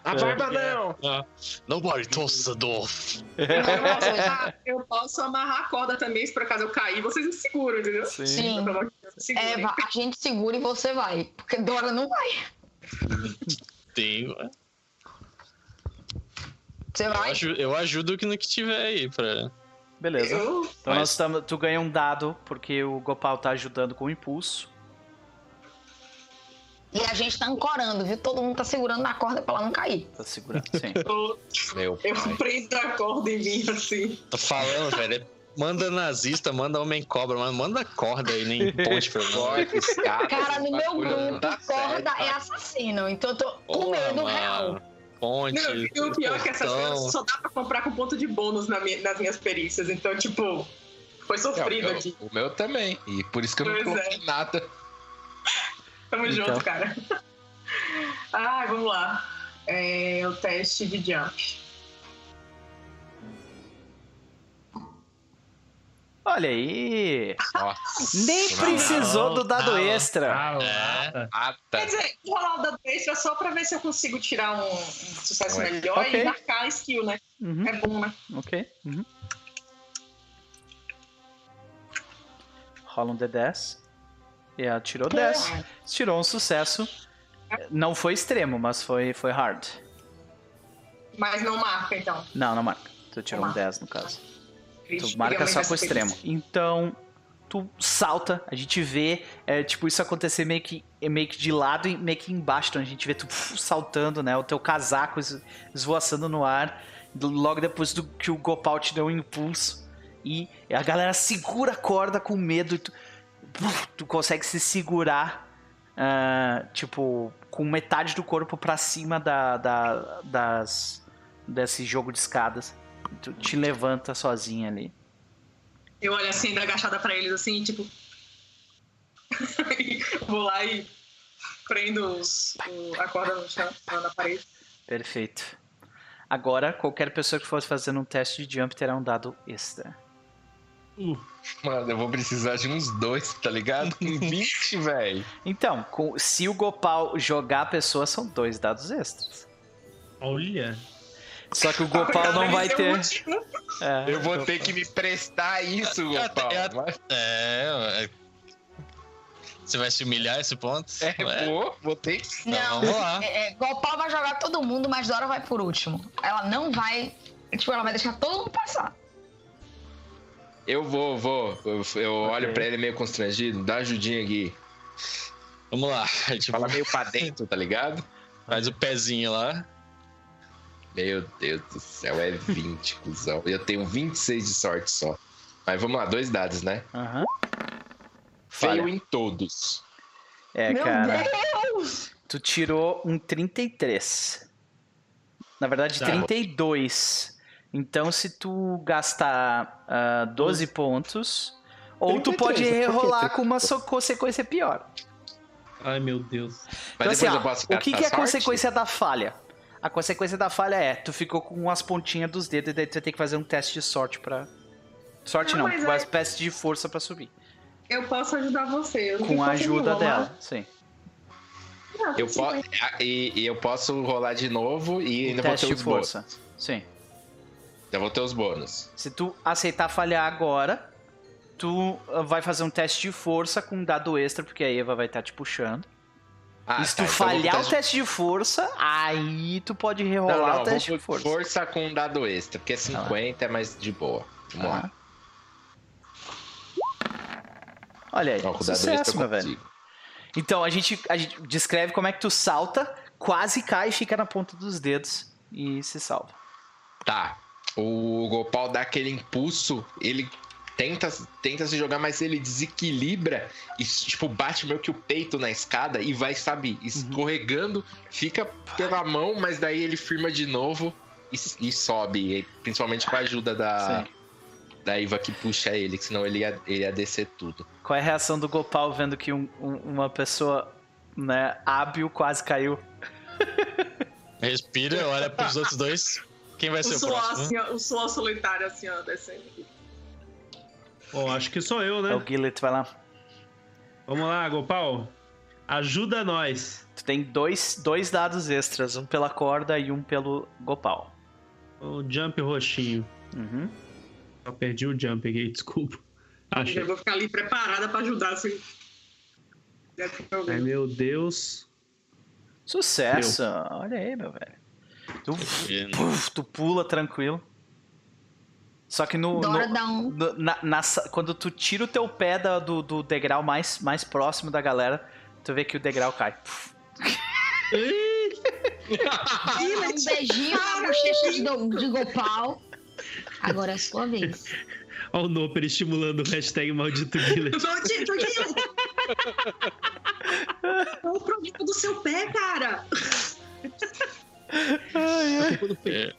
A barba não. Nobody tossa do. Eu posso, amarrar- eu posso amarrar a corda também, se por acaso eu cair, vocês me seguram, entendeu? Sim. É, va- a gente segura e você vai. Porque Dora não vai. Tem. Você Eu, vai? aju- eu ajudo que no que tiver aí pra. Beleza. Eu, Então Mas- nós tamo, tu ganha um dado porque o Gopal tá ajudando com o impulso. E a gente tá ancorando, viu? Todo mundo tá segurando na corda pra ela não cair. Tá segurando, sim. eu, Meu pai. eu prendo a corda em mim, assim. Tô falando, velho. Manda nazista, manda homem cobra, mas manda corda aí, nem ponte pra escada. Cara, no meu grupo, corda certo. é assassino. Então eu tô com medo real. Ponte. Não, e o pior é que essas coisas só dá pra comprar com ponto de bônus na minha- nas minhas perícias. Então, tipo, foi É, o, sofrido meu, aqui. o meu também. E por isso que eu não Pois coloquei é. nada. Tamo Então. junto, cara. Ai, vamos lá. É o teste de jump. Olha aí! Nossa. Nem Não, precisou não, do dado não. extra. Ah, É. lata. Nada. Quer dizer, vou rolar o dado extra só pra ver se eu consigo tirar um, um sucesso Ué. melhor Ok. e marcar a skill, né? Uhum, É bom, né? ok. Uhum. Rola um D10. E ela tirou 10. Tirou um sucesso. Não foi extremo, mas foi, foi hard. Mas não marca, então. Não, não marca. Tu tirou um Marca. 10 no caso. Tu marca só com o extremo. Então, tu salta, a gente vê, é, tipo, isso acontecer meio que, meio que de lado e meio que embaixo. Então a gente vê tu saltando, né? O teu casaco es- esvoaçando no ar. Logo depois do que o Gopal te deu um impulso. E a galera segura a corda com medo. Tu, tu consegue se segurar, ah, tipo, com metade do corpo pra cima da, da- das, desse jogo de escadas. Tu te levanta sozinha ali. Eu olho assim, da agachada pra eles, assim, tipo. Vou lá e prendo os- o- a corda no chão, na parede. Perfeito. Agora, qualquer pessoa que for fazendo um teste de jump terá um dado extra. Mano, eu vou precisar de uns dois, tá ligado? Com 20, velho. Então, com- se o Gopal jogar a pessoa, são dois dados extras. Olha. Só que o Gopal não vai ter. É, Eu vou ter que me prestar isso, É, Gopal. é, É, é. Você vai se humilhar esse ponto? é, vou, vou ter que. então Não, vamos lá. é, é, Gopal vai jogar todo mundo, mas Dora vai por último. Ela não vai. Tipo, ela vai deixar todo mundo passar. Eu vou, vou. Eu, eu olho pra ele meio constrangido. Dá ajudinha aqui. Vamos lá. A gente Fala meio pra dentro, tá ligado? faz o pezinho lá. Meu Deus do céu, é 20, cuzão. Eu tenho 26 de sorte só. Mas vamos lá, dois dados, né? aham. Feio Falha. em todos. É, Meu cara. Deus! Tu tirou um 33. Na verdade, Tá. 32. Então, se tu gastar ah, 12 pontos, Ou tu pode 33, por que rerolar 30? com uma so- consequência pior. Ai, meu Deus. Mas Então, assim, ó, eu posso o que, que é a sorte? consequência da falha? A consequência da falha é, tu ficou com as pontinhas dos dedos e daí tu vai ter que fazer um teste de sorte pra. Sorte Não, não, mas uma é- espécie de força pra subir. Eu posso ajudar você. eu Com a ajuda nenhuma, dela, sim. Não, Eu sim, po mas- e, e eu posso rolar de novo e ainda vou teste ter de os força. bônus. Sim. Vou ter os bônus. Se tu aceitar falhar agora, tu ah, vai fazer um teste de força com um dado extra, porque a Eva vai estar te puxando. Ah, e se tá, tu então falhar pro o teste de força, aí tu pode Não, rerolar não, o vou teste de força. força com um dado extra, porque 50 é mais de boa. Vamos lá. Olha aí, o extra sucesso, eu meu velho. Então, a gente, a gente descreve como é que tu salta, quase cai, fica na ponta dos dedos e se salva. Tá. O Gopal dá aquele impulso, ele tenta, tenta se jogar, mas ele desequilibra e, tipo, bate meio que o peito na escada e vai, sabe, escorregando, fica pela mão, mas daí ele firma de novo e, e sobe, e principalmente com a ajuda da, Sim. da Iva que puxa ele, que senão ele ia, ele ia descer tudo. Qual é a reação do Gopal vendo que um- um- uma pessoa né, hábil quase caiu? Respira, olha pros outros dois. Quem vai O ser o próximo? assim, ó, o suor solitário, assim, ó, descendo. Bom, acho que sou eu, É né? o Gillet, vai lá. Vamos lá, Gopal. Ajuda nós. Tu tem dois, dois dados extras, um pela corda e um pelo Gopal. O jump roxinho. Uhum. Só perdi o jump aqui, desculpa. Achei. Eu vou ficar ali preparada pra ajudar, assim. Ai, meu Deus. Sucesso! Olha aí, meu velho. Tu, puf, tu pula tranquilo. Só que no. Dora no- dá um. no- na- na quando tu tira o teu pé da- do, do degrau mais, mais próximo da galera, tu vê que o degrau cai. Um beijinho na bochecha de, de Gopal. Agora é a sua vez. Olha o Noper estimulando o hashtag maldito Guilherme. Maldito, Gil! Qual o problema do seu pé, cara? É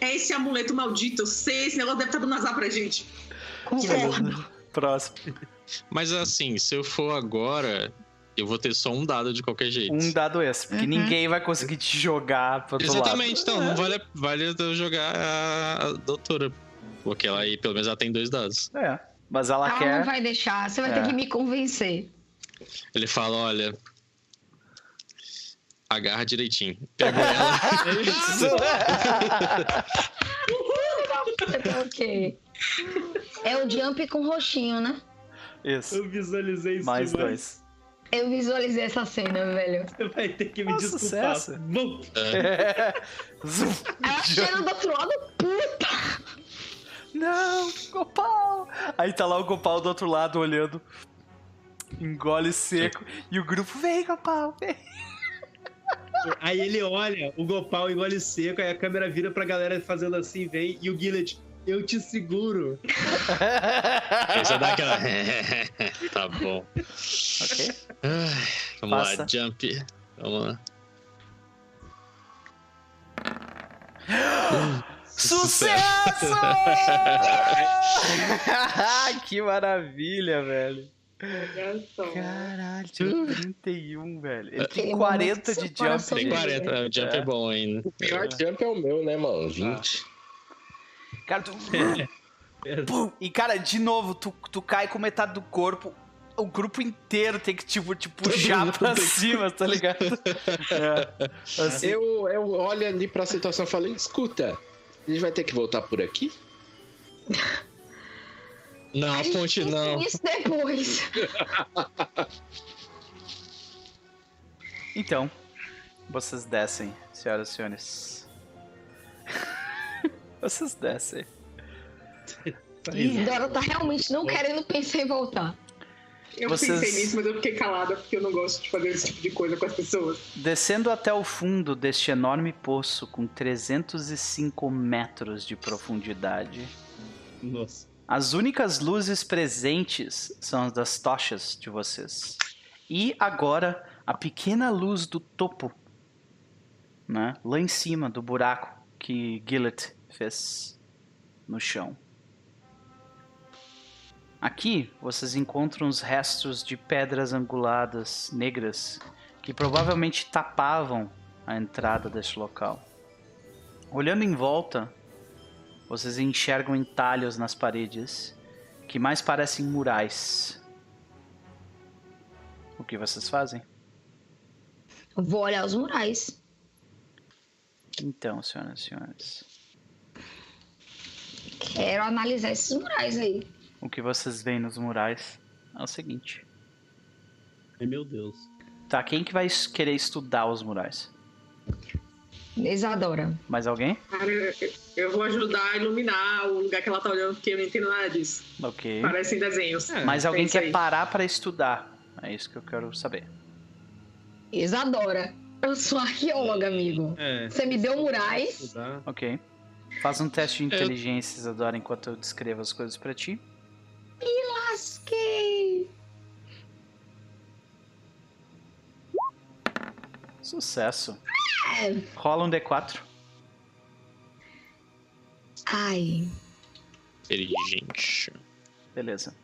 esse amuleto maldito, eu sei, esse negócio deve estar dando azar pra gente. Concordo. Próximo. Mas assim, se eu for agora, eu vou ter só um dado de qualquer jeito. Um dado extra, porque Uhum. ninguém vai conseguir te jogar pro outro Exatamente, então, É. não vale, vale eu jogar a doutora. Porque ela aí, pelo menos, ela tem dois dados. lado. É. Mas ela Ela quer. não vai deixar, você vai É. ter que me convencer. Ele fala, olha. Agarra direitinho. Pego ela. ok. É o jump com roxinho, né? Isso. Eu visualizei isso Mais demais. dois. Eu visualizei essa cena, velho. Você vai ter que me Nossa, desculpar. sucesso. Bom, Zum. Ela chega do outro lado, puta! Não, Gopal! Aí tá lá o Gopal do outro lado olhando. Engole seco. E o grupo, vem, Gopal, vem. Aí ele olha, o Gopal engole seco, aí a câmera vira pra galera fazendo assim, vem, e o Gillet, eu te seguro. Aí você dá aquela. tá bom. ok. Ai, Vamos Passa. lá, jump. Vamos lá. Sucesso! que maravilha, velho. Caralho, tirou 31, velho. Ele tem Aquele 40 momento de jump. Tem 40, o jump é, É. bom ainda. O pior jump é o meu, né, mano? 20. Cara, tu... Pum! E, cara, de novo, tu, tu cai com metade do corpo. O grupo inteiro tem que tipo, te puxar pra tem cima, tá ligado? É. Assim, Eu, eu olho ali pra situação e falei, escuta, a gente vai ter que voltar por aqui? Não, a ponte pensa não. Isso depois. Então, vocês descem, senhoras e senhores. vocês descem. Ih, Dora tá realmente não querendo pensar em voltar. Eu Vocês- pensei nisso, mas eu fiquei calada porque eu não gosto de fazer esse tipo de coisa com as pessoas. Descendo até o fundo deste enorme poço com 305 metros de profundidade, Nossa. As únicas luzes presentes são as das tochas de vocês. E agora a pequena luz do topo, né? Lá em cima do buraco que Gillet fez no chão. Aqui vocês encontram os restos de pedras anguladas negras que provavelmente tapavam a entrada deste local. Olhando em volta, vocês enxergam entalhos nas paredes que mais parecem murais. O que vocês fazem? Vou olhar os murais. Então, senhoras e senhores, Quero analisar esses murais aí. o que vocês veem nos murais é o seguinte. Ai, meu Deus. Tá, quem que vai querer estudar os murais? Isadora. Mais alguém? Cara, eu, vou ajudar a iluminar o lugar que ela tá olhando, porque eu não entendo nada disso. Ok. Parecem desenhos. Mas alguém pensa quer aí. parar para estudar? É isso que eu quero saber. Isadora. Eu sou arqueóloga, amigo. É. Você me deu murais. Ok. Faz um teste de inteligência, Isadora, enquanto eu descrevo as coisas pra ti. Lasquei. Sucesso. Rola um D4. Ai. Inteligente. Beleza.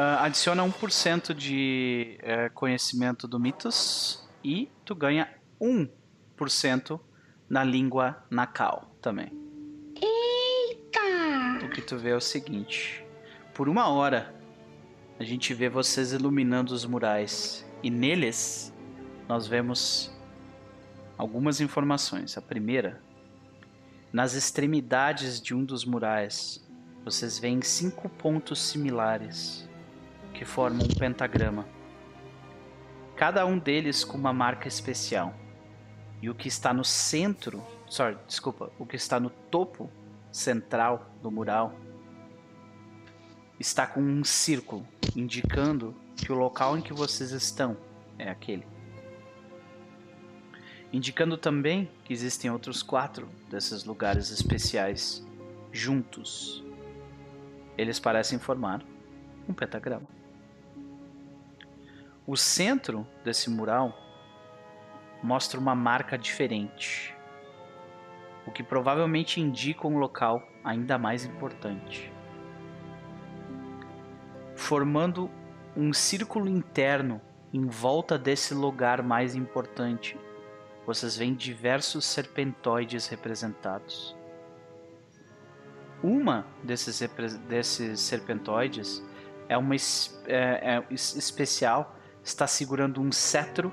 Ah, adiciona 1% de eh, conhecimento do mitos e tu ganha 1% na língua Nakal também. Eita. O que tu vê é o seguinte: por uma hora a gente vê vocês iluminando os murais e neles nós vemos algumas informações. A primeira, nas extremidades de um dos murais, vocês veem cinco pontos similares que formam um pentagrama. Cada um deles com uma marca especial. E o que está no centro, sorry, desculpa, o que está no topo central do mural está com um círculo indicando que o local em que vocês estão é aquele. Indicando também que existem outros quatro desses lugares especiais juntos. Eles parecem formar um pentagrama. O centro desse mural mostra uma marca diferente, o que provavelmente indica um local ainda mais importante. Formando um círculo interno em volta desse lugar mais importante, vocês veem diversos serpentoides representados. Uma desses, desses serpentoides é uma é- é es- especial, está segurando um cetro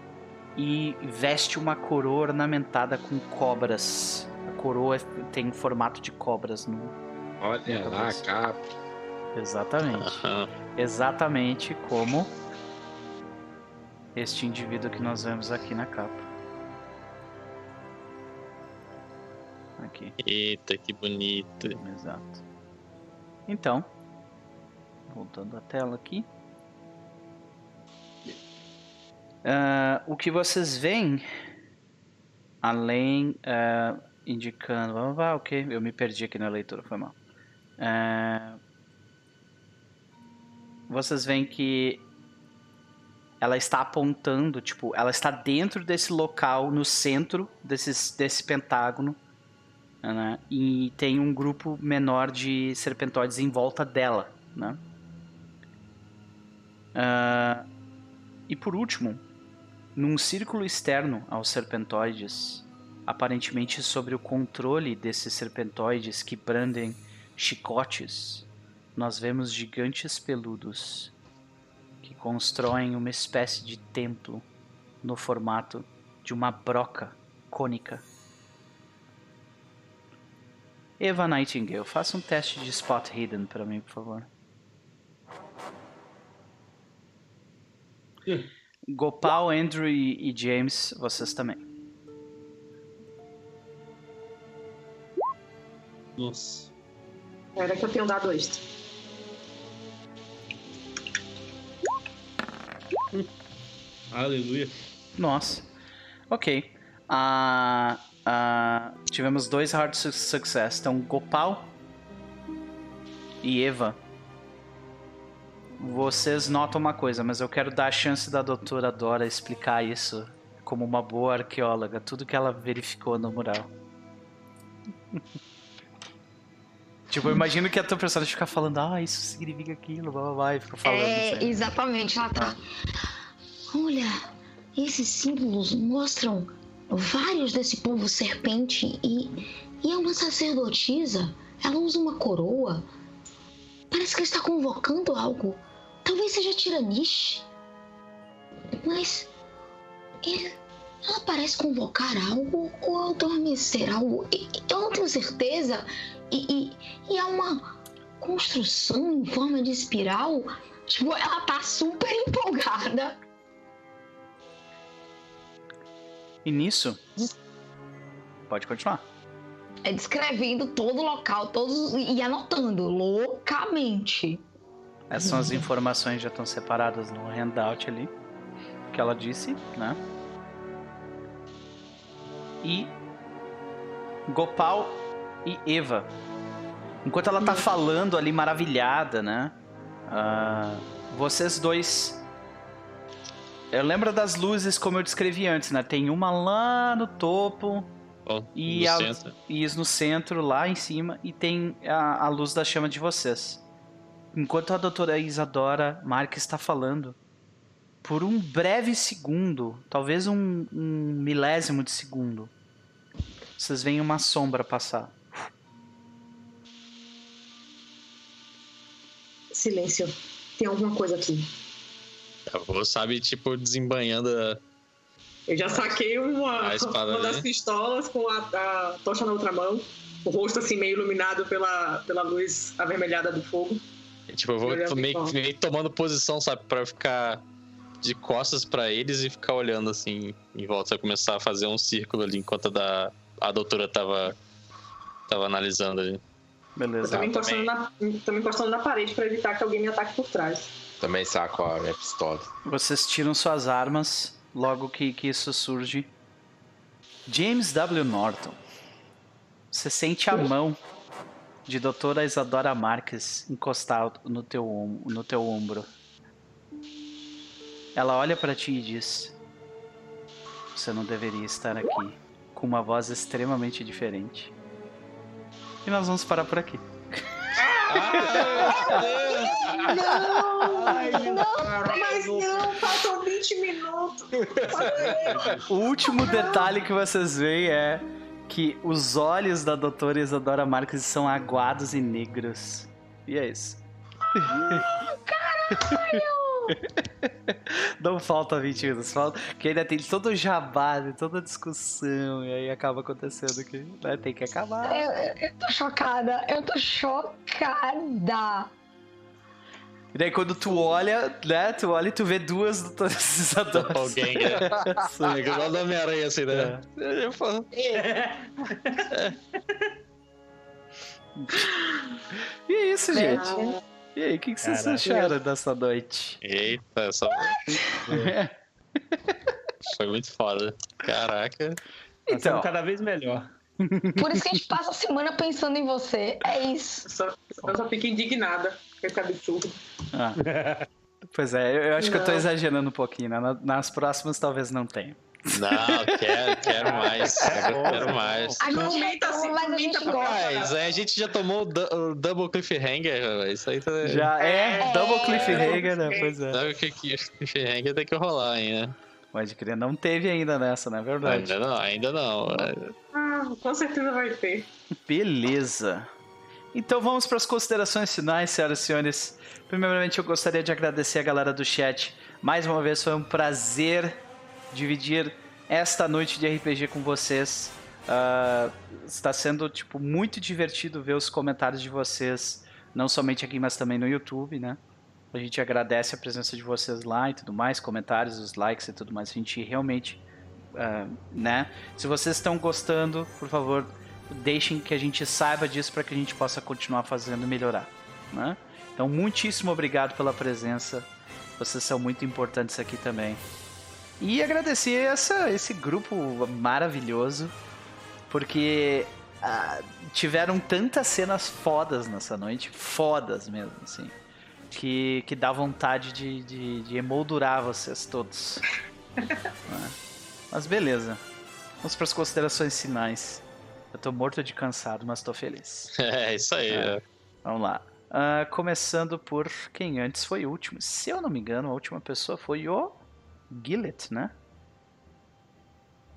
e veste uma coroa ornamentada com cobras. A coroa tem formato de cobras no. Olha lá, capa. Exatamente. Exatamente como este indivíduo que nós vemos aqui na capa. Aqui, Eita, que bonito. exato. Então, voltando à tela aqui. Ah, o que vocês veem, além ah, indicando. Ah, ah, ok, eu me perdi aqui na leitura, foi mal. Ah, vocês veem que ela está apontando, tipo, ela está dentro desse local, no centro desses, desse pentágono, né? E tem um grupo menor de serpentoides em volta dela, né? Ah, e por último, num círculo externo aos serpentoides, aparentemente sobre o controle desses serpentoides que brandem chicotes, nós vemos gigantes peludos que constroem uma espécie de templo no formato de uma broca cônica. Eva Nightingale, faça um teste de spot hidden para mim, por favor. Gopal, Andrew e, e James, vocês também. Nossa. Era que eu tenho dado extra. Aleluia. Nossa. Ok. Ah, ah, tivemos dois hard su- success. Então, Gopal e Eva. Vocês notam uma coisa, mas eu quero dar a chance da doutora Dora explicar isso como uma boa arqueóloga. Tudo que ela verificou no mural. Tipo, eu imagino que a tua personagem fica falando, ah, isso significa aquilo, blá blá blá, e fica falando. É, assim. exatamente, ela tá. Olha, esses símbolos mostram vários desse povo serpente e, e é uma sacerdotisa. Ela usa uma coroa. Parece que está convocando algo. Talvez seja Tiranish. Mas ele- ela parece convocar algo ou adormecer algo. E- Eu não tenho certeza. E, e, e é uma construção em forma de espiral. Tipo, ela tá super empolgada. E nisso. Pode continuar. É descrevendo todo o local, todos e anotando loucamente. Essas são as informações já estão separadas no handout ali. Que ela disse, né? E. Gopal e Eva. Enquanto ela tá falando ali maravilhada, né? ah, vocês dois. Eu lembro das luzes como eu descrevi antes, né? Tem uma lá no topo, Ó, E no a- centro. e isso no centro, lá em cima, e tem a, a luz da chama de vocês. Enquanto a doutora Isadora Marques está falando, por um breve segundo, talvez um, um milésimo de segundo, vocês veem uma sombra passar. Silêncio. Tem alguma coisa aqui. A avó sabe, tipo, desembanhando a... Eu já saquei uma, espada, uma das né? pistolas com a, a tocha na outra mão. O rosto assim meio iluminado pela, pela luz avermelhada do fogo. Tipo, eu vou Olhando meio, igual. meio tomando posição, sabe? Pra ficar de costas pra eles e ficar olhando assim em volta. Começar a fazer um círculo ali enquanto a, da, a doutora tava, tava analisando ali. Eu Beleza. também encostando, na, também encostando na parede pra evitar que alguém me ataque por trás. Também saco a minha pistola. Vocês tiram suas armas logo que, que isso surge. James W. Norton. Você sente a mão de doutora Isadora Marques encostar no teu, no teu ombro. Ela olha pra ti e diz: Você não deveria estar aqui. Com uma voz extremamente diferente. E nós vamos parar por aqui. Mas não, faltam 20 minutos. O último detalhe que vocês veem é que os olhos da doutora Isadora Marques são aguados e negros. E é isso. Não falta 20 minutos, falta que ainda tem todo o jabá, né, toda a discussão, e aí acaba acontecendo que né, tem que acabar. Eu, eu- tô chocada, eu tô chocada. E daí quando tu olha, né, tu olha e tu vê duas doutoras Isadoras. Alguém, né? É igual do Homem-Aranha, assim, né? Eu falo, E é isso, gente. E aí, o que, que vocês acharam dessa noite? Eita, só... Foi muito foda. Caraca. Tá Então, cada vez melhor. Por isso que a gente passa a semana pensando em você. É isso. Eu só, eu só fico indignada com esse absurdo. Ah. Pois é, eu, eu acho que eu tô Não. exagerando um pouquinho, né? Na- Nas próximas talvez não tenha. Não, quero, quero mais. Quero, quero mais. A gente Comenta reclama, assim, mas a gente aí a já tomou o, double cliffhanger, velho. Isso aí tá. Já é, É. double cliffhanger, né? Pois é. Sabe o que que cliffhanger tem que rolar ainda? Pode crer, não teve ainda nessa, não é verdade? Ainda não, ainda não. Ah, com certeza vai ter. Beleza. Então vamos para as considerações finais, senhoras e senhores. Primeiramente, eu gostaria de agradecer a galera do chat. Mais uma vez, foi um prazer dividir esta noite de RPG com vocês. Ah, está sendo tipo muito divertido ver os comentários de vocês, não somente aqui, mas também no YouTube, né? A gente agradece a presença de vocês lá e tudo mais, comentários, os likes e tudo mais. A gente realmente, ah, né? Se vocês estão gostando, por favor, deixem que a gente saiba disso para que a gente possa continuar fazendo e melhorar, né? Então, muitíssimo obrigado pela presença. Vocês são muito importantes aqui também. E agradecer essa, esse grupo maravilhoso, porque ah, tiveram tantas cenas fodas nessa noite, fodas mesmo, assim, que, que dá vontade de, de, de emoldurar vocês todos. Né? Mas beleza. Vamos para as considerações finais. Eu tô morto de cansado, mas tô feliz. É, isso aí. É. é. Vamos lá. Ah, começando por quem antes foi o último. Se eu não me engano, a última pessoa foi o Gillet, né?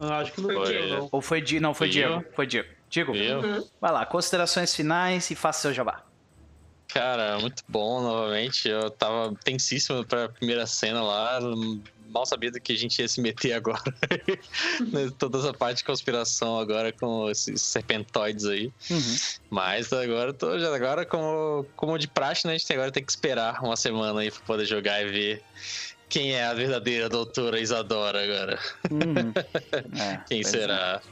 Ah, acho que não Foi. foi, não. Ou foi Diego? Não, foi Fui Diego. Foi Diego. Diego, Viu? vai lá. Considerações finais e faça seu jabá. Cara, muito bom novamente. Eu tava tensíssimo pra primeira cena lá. Mal sabia do que a gente ia se meter agora. Né, Toda essa parte de conspiração agora com esses serpentoides aí. Uhum. Mas agora tô já agora como, como de praxe, né? A gente agora tem que esperar uma semana aí pra poder jogar e ver quem é a verdadeira doutora Isadora agora. Uhum. É, Quem pois é. será?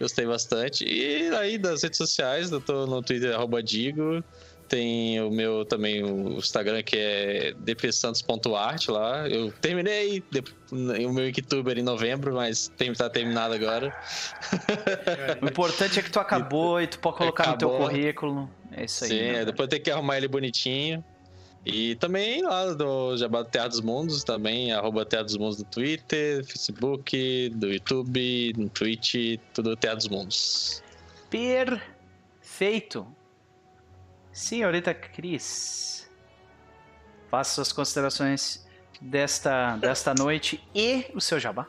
Gostei bastante. E aí das redes sociais, eu tô no Twitter, arroba Digo. Tem o meu também, o Instagram, que é dpsantos.art lá. Eu terminei o meu Inktuber em novembro, mas tem, tá terminado agora. O importante é que tu acabou e tu pode colocar no teu Acabou. currículo. É isso aí. Sim, né? é, depois tem que arrumar ele bonitinho. E também lá do Jabá do Terra dos Mundos, também, arroba Terra dos Mundos no Twitter, Facebook, do YouTube, no Twitch, tudo Terra dos Mundos. Perfeito. Senhorita Cris, faça suas considerações desta, desta noite e o seu jabá.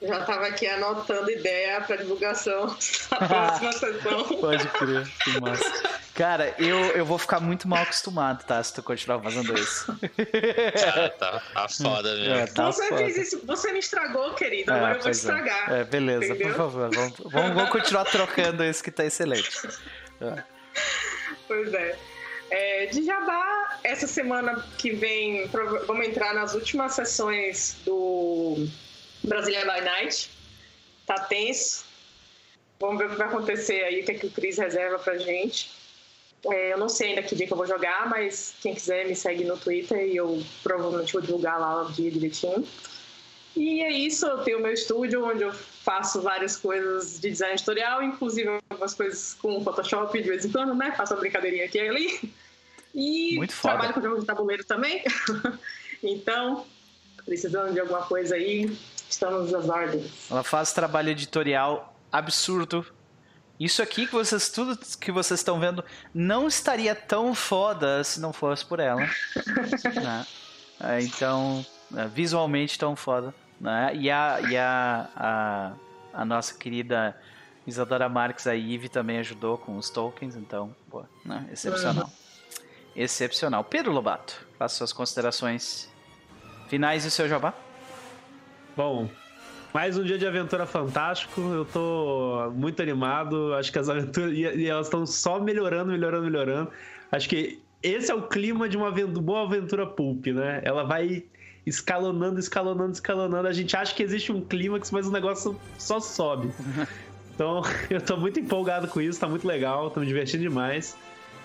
Já tava aqui anotando ideia pra divulgação da próxima sessão. Pode crer, que massa. Cara, eu, eu vou ficar muito mal acostumado, tá? Se tu continuar fazendo isso. Ah, tá, tá foda mesmo. É, tá você foda. fez isso, você me estragou, querido. É, Agora eu vou pois é. estragar. É, beleza, Entendeu? por favor. Vamos, vamos, vamos continuar trocando isso que tá excelente. Pois é. É, de Jabá, essa semana que vem, vamos entrar nas últimas sessões do Brasília by Night. Tá tenso. Vamos ver o que vai acontecer aí, o que, é que o Cris reserva pra gente. É, eu não sei ainda que dia que eu vou jogar, mas quem quiser me segue no Twitter e eu provavelmente vou divulgar lá o dia direitinho. E é isso, eu tenho meu estúdio onde eu faço várias coisas de design editorial, inclusive algumas coisas com Photoshop de vez em quando, né? Faço uma brincadeirinha aqui e ali. E Muito foda. trabalho com jogos de tabuleiro também. então, precisando de alguma coisa aí, estamos nas ordens. Ela faz trabalho editorial absurdo. Isso aqui que vocês tudo que vocês estão vendo não estaria tão foda se não fosse por ela. né? É, Então, é, visualmente tão foda. Né? E, a, e a, a, a nossa querida Isadora Marques, a Ive, também ajudou com os tokens. Então, pô, né? excepcional. Excepcional. Pedro Lobato, faça suas considerações finais e o seu jabá. Bom, mais um dia de aventura fantástico. Eu tô muito animado. Acho que as aventuras. E, e elas estão só melhorando, melhorando, melhorando. Acho que esse é o clima de uma aventu- boa aventura pulp, né? Ela vai escalonando, escalonando, escalonando. A gente acha que existe um clímax, mas o negócio só sobe. Então, eu tô muito empolgado com isso, tá muito legal, tô me divertindo demais.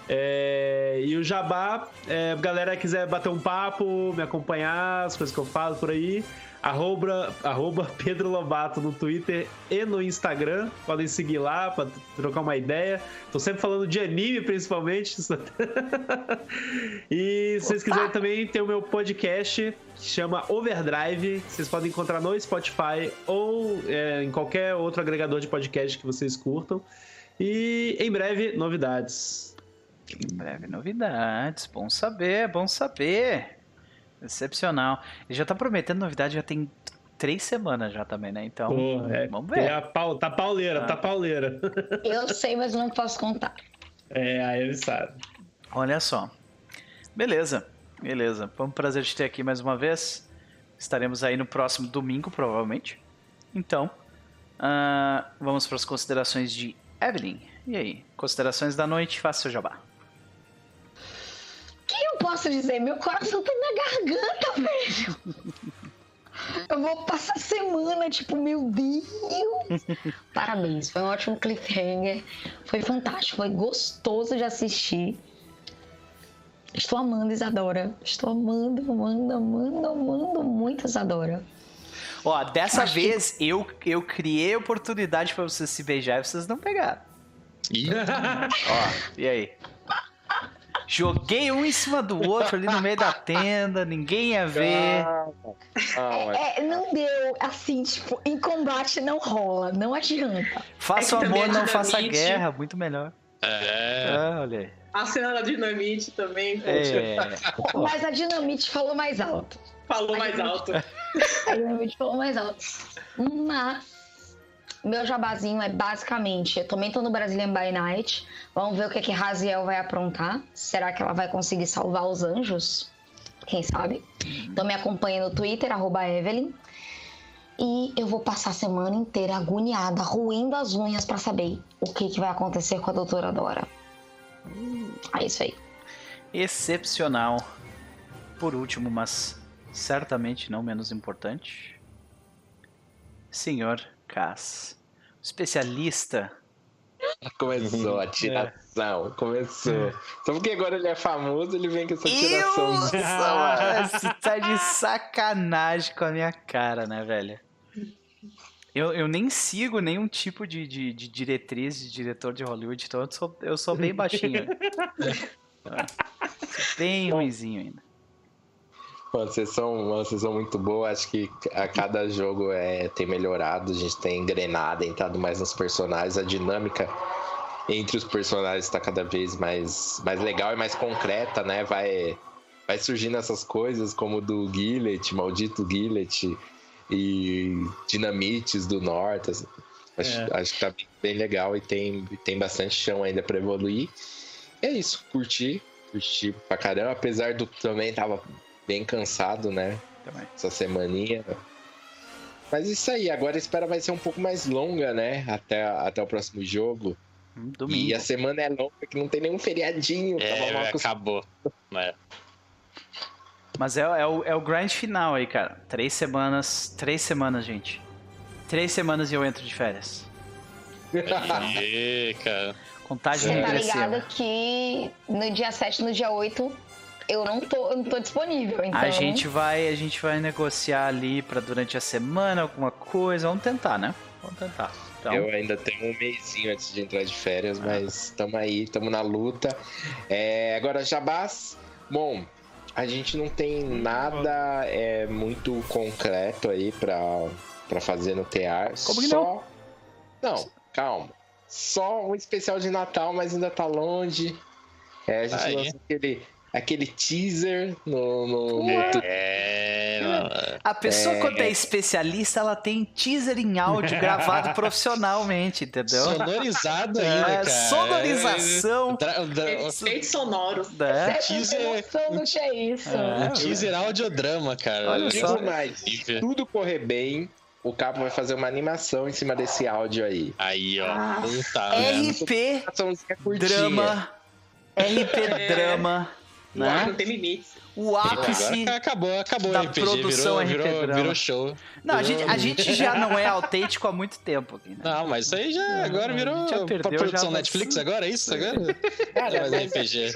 É, e o Jabá, é, galera quiser bater um papo, me acompanhar, as coisas que eu falo por aí, arroba, arroba Pedro Lobato no Twitter e no Instagram. Podem seguir lá pra trocar uma ideia. Tô sempre falando de anime, principalmente. e se vocês quiserem também, tem o meu podcast que chama Overdrive. Vocês podem encontrar no Spotify ou é, em qualquer outro agregador de podcast que vocês curtam. E em breve, novidades. Em breve novidades. Bom saber, bom saber. Excepcional. Ele já tá prometendo novidade, já tem três semanas já também, né? Então, Pô, é, vamos é ver. a pau- tá pauleira, Ah. tá pauleira. Eu sei, mas não posso contar. É, aí ele sabe. Olha só. Beleza, beleza. Foi um prazer te ter aqui mais uma vez. Estaremos aí no próximo domingo, provavelmente. Então, ah, vamos para as considerações de Evelyn. E aí? Considerações da noite, faça seu jabá. O que eu posso dizer? Meu coração tá na garganta, velho. Eu vou passar a semana, tipo, meu Deus. Parabéns, foi um ótimo cliffhanger. Foi fantástico, foi gostoso de assistir. Estou amando Isadora. Estou amando, amando, amando, amando muito Isadora. Ó, dessa Acho que- vez eu, eu criei oportunidade para vocês se beijar e vocês não pegaram. Ih, Ó, e aí? Joguei um em cima do outro ali no meio da tenda, ninguém ia ver. Calma. É, não deu, assim, tipo, em combate não rola, não adianta. Faça É que amor, não faça guerra, muito melhor. É. Ah, olha aí. A cena da dinamite também, poxa. É, pô, Mas a dinamite falou mais alto. Falou mais alto. A dinamite falou mais alto. Mas meu jabazinho é basicamente, eu também tô no Brazilian by Night. Vamos ver o que que Raziel vai aprontar. Será que ela vai conseguir salvar os anjos? Quem sabe? Então me acompanha no Twitter, Evelyn. E eu vou passar a semana inteira agoniada, ruindo as unhas pra saber o que, que vai acontecer com a doutora Dora. É isso aí. excepcional. Por último, mas certamente não menos importante, senhor Cass, especialista. Começou a tiração, começou. Só porque agora ele é famoso, ele vem com essa tiração. Eu, você tá de sacanagem com a minha cara, né, velho? Eu, eu nem sigo nenhum tipo de, de, de diretriz de diretor de Hollywood, então eu sou, eu sou bem baixinho. Bem ruimzinho ainda. Pô, Vocês são uma sessão muito boa, acho que a cada jogo é, tem melhorado, a gente tem engrenado, entrado mais nos personagens, a dinâmica entre os personagens está cada vez mais, mais legal e mais concreta, né? Vai, vai surgindo essas coisas como do Gillet, maldito Gillet, e dinamites do norte. assim. Acho, É. acho que tá bem, bem legal e tem, tem bastante chão ainda para evoluir. É isso, curti, curti pra caramba, apesar do também tava bem cansado, né? Também. Essa semaninha. Mas isso aí, agora a espera vai ser um pouco mais longa, né? Até, até o próximo jogo. Hum, E Domingo. a semana é longa, que não tem nenhum feriadinho. tava mal É, acabou. É. Mas é, é, o, é o grind final aí, cara. Três semanas. Três semanas, gente. Três semanas e eu entro de férias. Ih, cara. Contagem Você tá regressiva. ligado que no dia 7 no dia 8 eu não tô, eu não tô disponível. Então, A gente vai, a gente vai negociar ali pra durante a semana alguma coisa. Vamos tentar, né? Vamos tentar. Então, Eu ainda tenho um mêsinho antes de entrar de férias, mas estamos aí, estamos na luta. É, agora, Jabás, bom, a gente não tem nada é, muito concreto aí pra, pra fazer no TR. Como que Só... não? calma. Só um especial de Natal, mas ainda tá longe. É, a gente Aí. lançou aquele, aquele teaser no, no, no É, mano. a pessoa É. quando é especialista, ela tem teaser em áudio gravado profissionalmente, entendeu? Sonorizado ainda, É, cara. sonorização. Dra- dra- Efeitos sonoros. né? Teaser- noção do que é isso. É. Teaser audiodrama, cara. Olha Digo só. mais, se tudo correr bem, o Capo vai fazer uma animação em cima desse áudio aí. Aí, ó. Ah. Tá? RP drama. RP É. drama. Né? não tem limites. O ápice. Agora acabou, acabou da o RPG. produção virou, virou, drama. virou show. Não, a gente, a Virou- gente já não é autêntico há muito tempo aqui, né? Não, mas isso aí já agora virou já perdeu, pra produção já- Netflix agora, é isso? Agora? Cara, Mas mas RPG.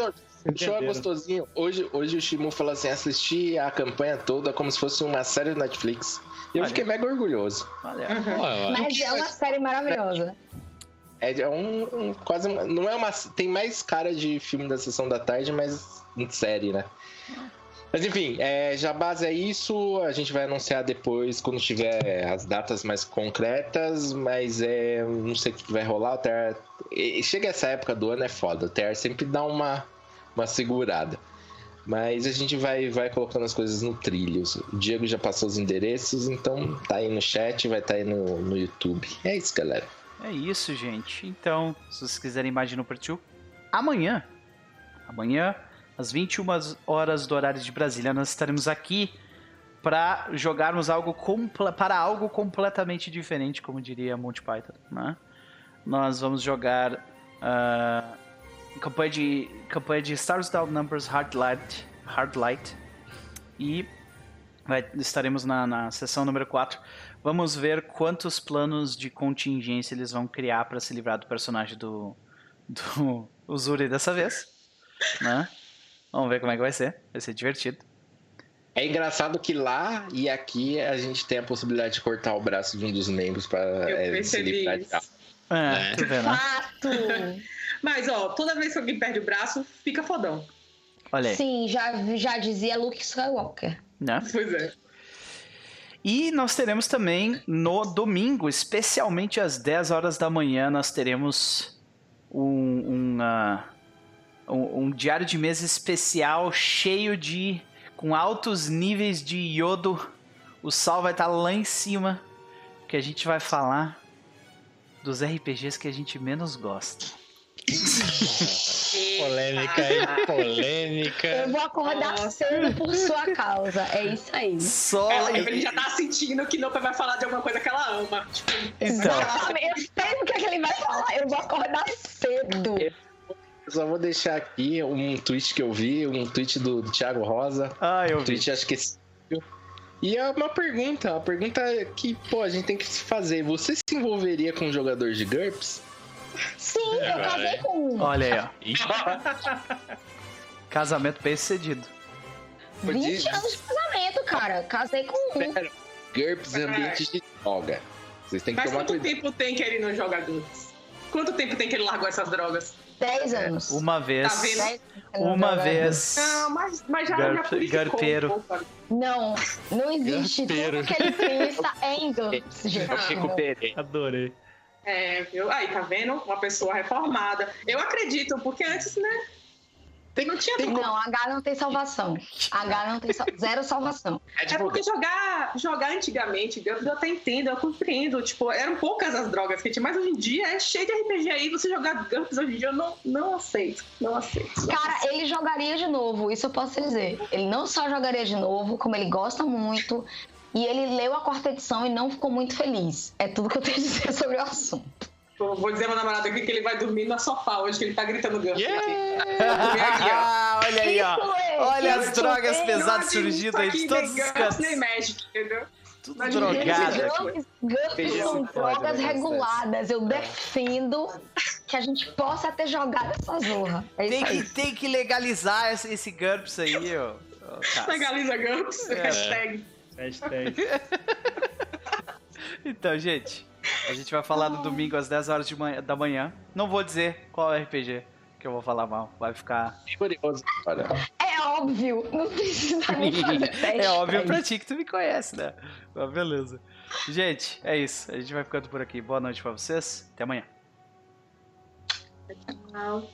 O show, é gostosinho. Hoje, hoje o Shimu falou assim: assisti a campanha toda como se fosse uma série do Netflix. E eu Olha. fiquei mega orgulhoso. Olha. Ué, ué. Mas é uma série maravilhosa. É é um, um- quase não é uma tem mais cara de filme da sessão da tarde, mas em série, né? Mas enfim, é, Jabás é isso. A gente vai anunciar depois quando tiver as datas mais concretas, mas é não sei o que vai rolar. O chega essa época do ano é foda. O sempre dá uma uma segurada. Mas a gente vai, vai colocando as coisas no trilho. O Diego já passou os endereços, então tá aí no chat, vai estar aí no, no YouTube. É isso, galera. É isso, gente. Então, se vocês quiserem mais de no Partiu, amanhã, amanhã, às 21 horas do horário de Brasília, nós estaremos aqui para jogarmos algo para algo completamente diferente, como diria Monty Python, né? Nós vamos jogar ah, campanha de campanha de Stars Without Numbers Hard Light, Hard Light e vai- estaremos na, na sessão número 4 Vamos ver quantos planos de contingência eles vão criar para se livrar do personagem do, do Uzuri dessa vez. Né? Vamos ver como é que vai ser. Vai ser divertido. É engraçado que lá e aqui a gente tem a possibilidade de cortar o braço de um dos membros para Eu é, se livrar de algo. É, É. vê, né? Fato! Mas, ó, toda vez que alguém perde o braço, fica fodão. Olha aí. Sim, já, já dizia Luke Skywalker. Né? Pois é. E nós teremos também no domingo, especialmente às 10 horas da manhã, nós teremos um, um, ah, um- um diário de mesa especial cheio de. com altos níveis de iodo. O sal vai estar lá em cima, que a gente vai falar dos RPGs que a gente menos gosta. Polêmica aí, Eu polêmica. vou acordar Nossa. cedo por sua causa. É isso aí. Só. Ela, ele já tá sentindo que Nopa vai falar de alguma coisa que ela ama. Tipo, Então, Exatamente. Eu sei o que, é que ele vai falar. Eu vou acordar cedo. Eu só vou deixar aqui um tweet que eu vi, um tweet do Thiago Rosa. ah, eu Um vi. tweet acho que esse. E é uma pergunta, uma pergunta que, pô, a gente tem que se fazer. Você se envolveria com um jogador de GURPS? Sim, eu Agora, casei é. com um. Olha aí, ó. Casamento bem sucedido. 20 anos de casamento, cara. Casei com um. GURPS é ambiente de droga. Vocês têm que mas tomar quanto cuidado. tempo tem que ele não joga GURPS? Quanto tempo tem que ele largou essas drogas? 10 anos. Uma vez. Tá vendo? 10 anos Uma vez. Não, mas, mas já, Garpe- já garpeiro. um? Não, não existe. Garpeiro. Tudo que ele pensa é em GURPS, gente. Eu recuperei. Adorei. É, viu? Aí, tá vendo? Uma pessoa reformada. Eu acredito, porque antes, né? Tem, Não tinha tem como- Não, H não tem salvação. H não tem sal... zero salvação. É É tipo, porque jogar, jogar antigamente, eu, eu até entendo, eu compreendo. Tipo, eram poucas as drogas que tinha, mas hoje em dia é cheio de RPG aí. Você jogar GURPS hoje em dia, eu não, não aceito. Não aceito. Cara, ele jogaria de novo, isso eu posso te dizer. Ele não só jogaria de novo, como ele gosta muito. E ele leu a quarta edição e não ficou muito feliz. É tudo que eu tenho a dizer sobre o assunto. Eu Vou dizer ao meu namorado aqui que ele vai dormir no sofá hoje, que ele tá gritando GURPS. Yeah! aqui, ó. Ah, olha aí, ó. É, Olha as isso drogas é. pesadas surgindo aí de todos os cantos. Nem Magic, entendeu? Tudo Mas drogado. Beijo, são drogas né, reguladas. Eu defendo que a gente possa ter jogado essa zorra. É Tem que, tem que legalizar esse, esse GURPS aí, ó. Cássio. Legaliza GURPS, É. hashtag. Hashtag. Então, gente, a gente vai falar no domingo às 10 horas de manhã- da manhã. Não vou dizer qual é RPG que eu vou falar mal. Vai ficar. curioso. Olha, É óbvio, não precisa nem fazer teste. É óbvio pra ti que tu me conhece, né? Mas beleza. Gente, é isso. A gente vai ficando por aqui. Boa noite pra vocês. Até amanhã. Não.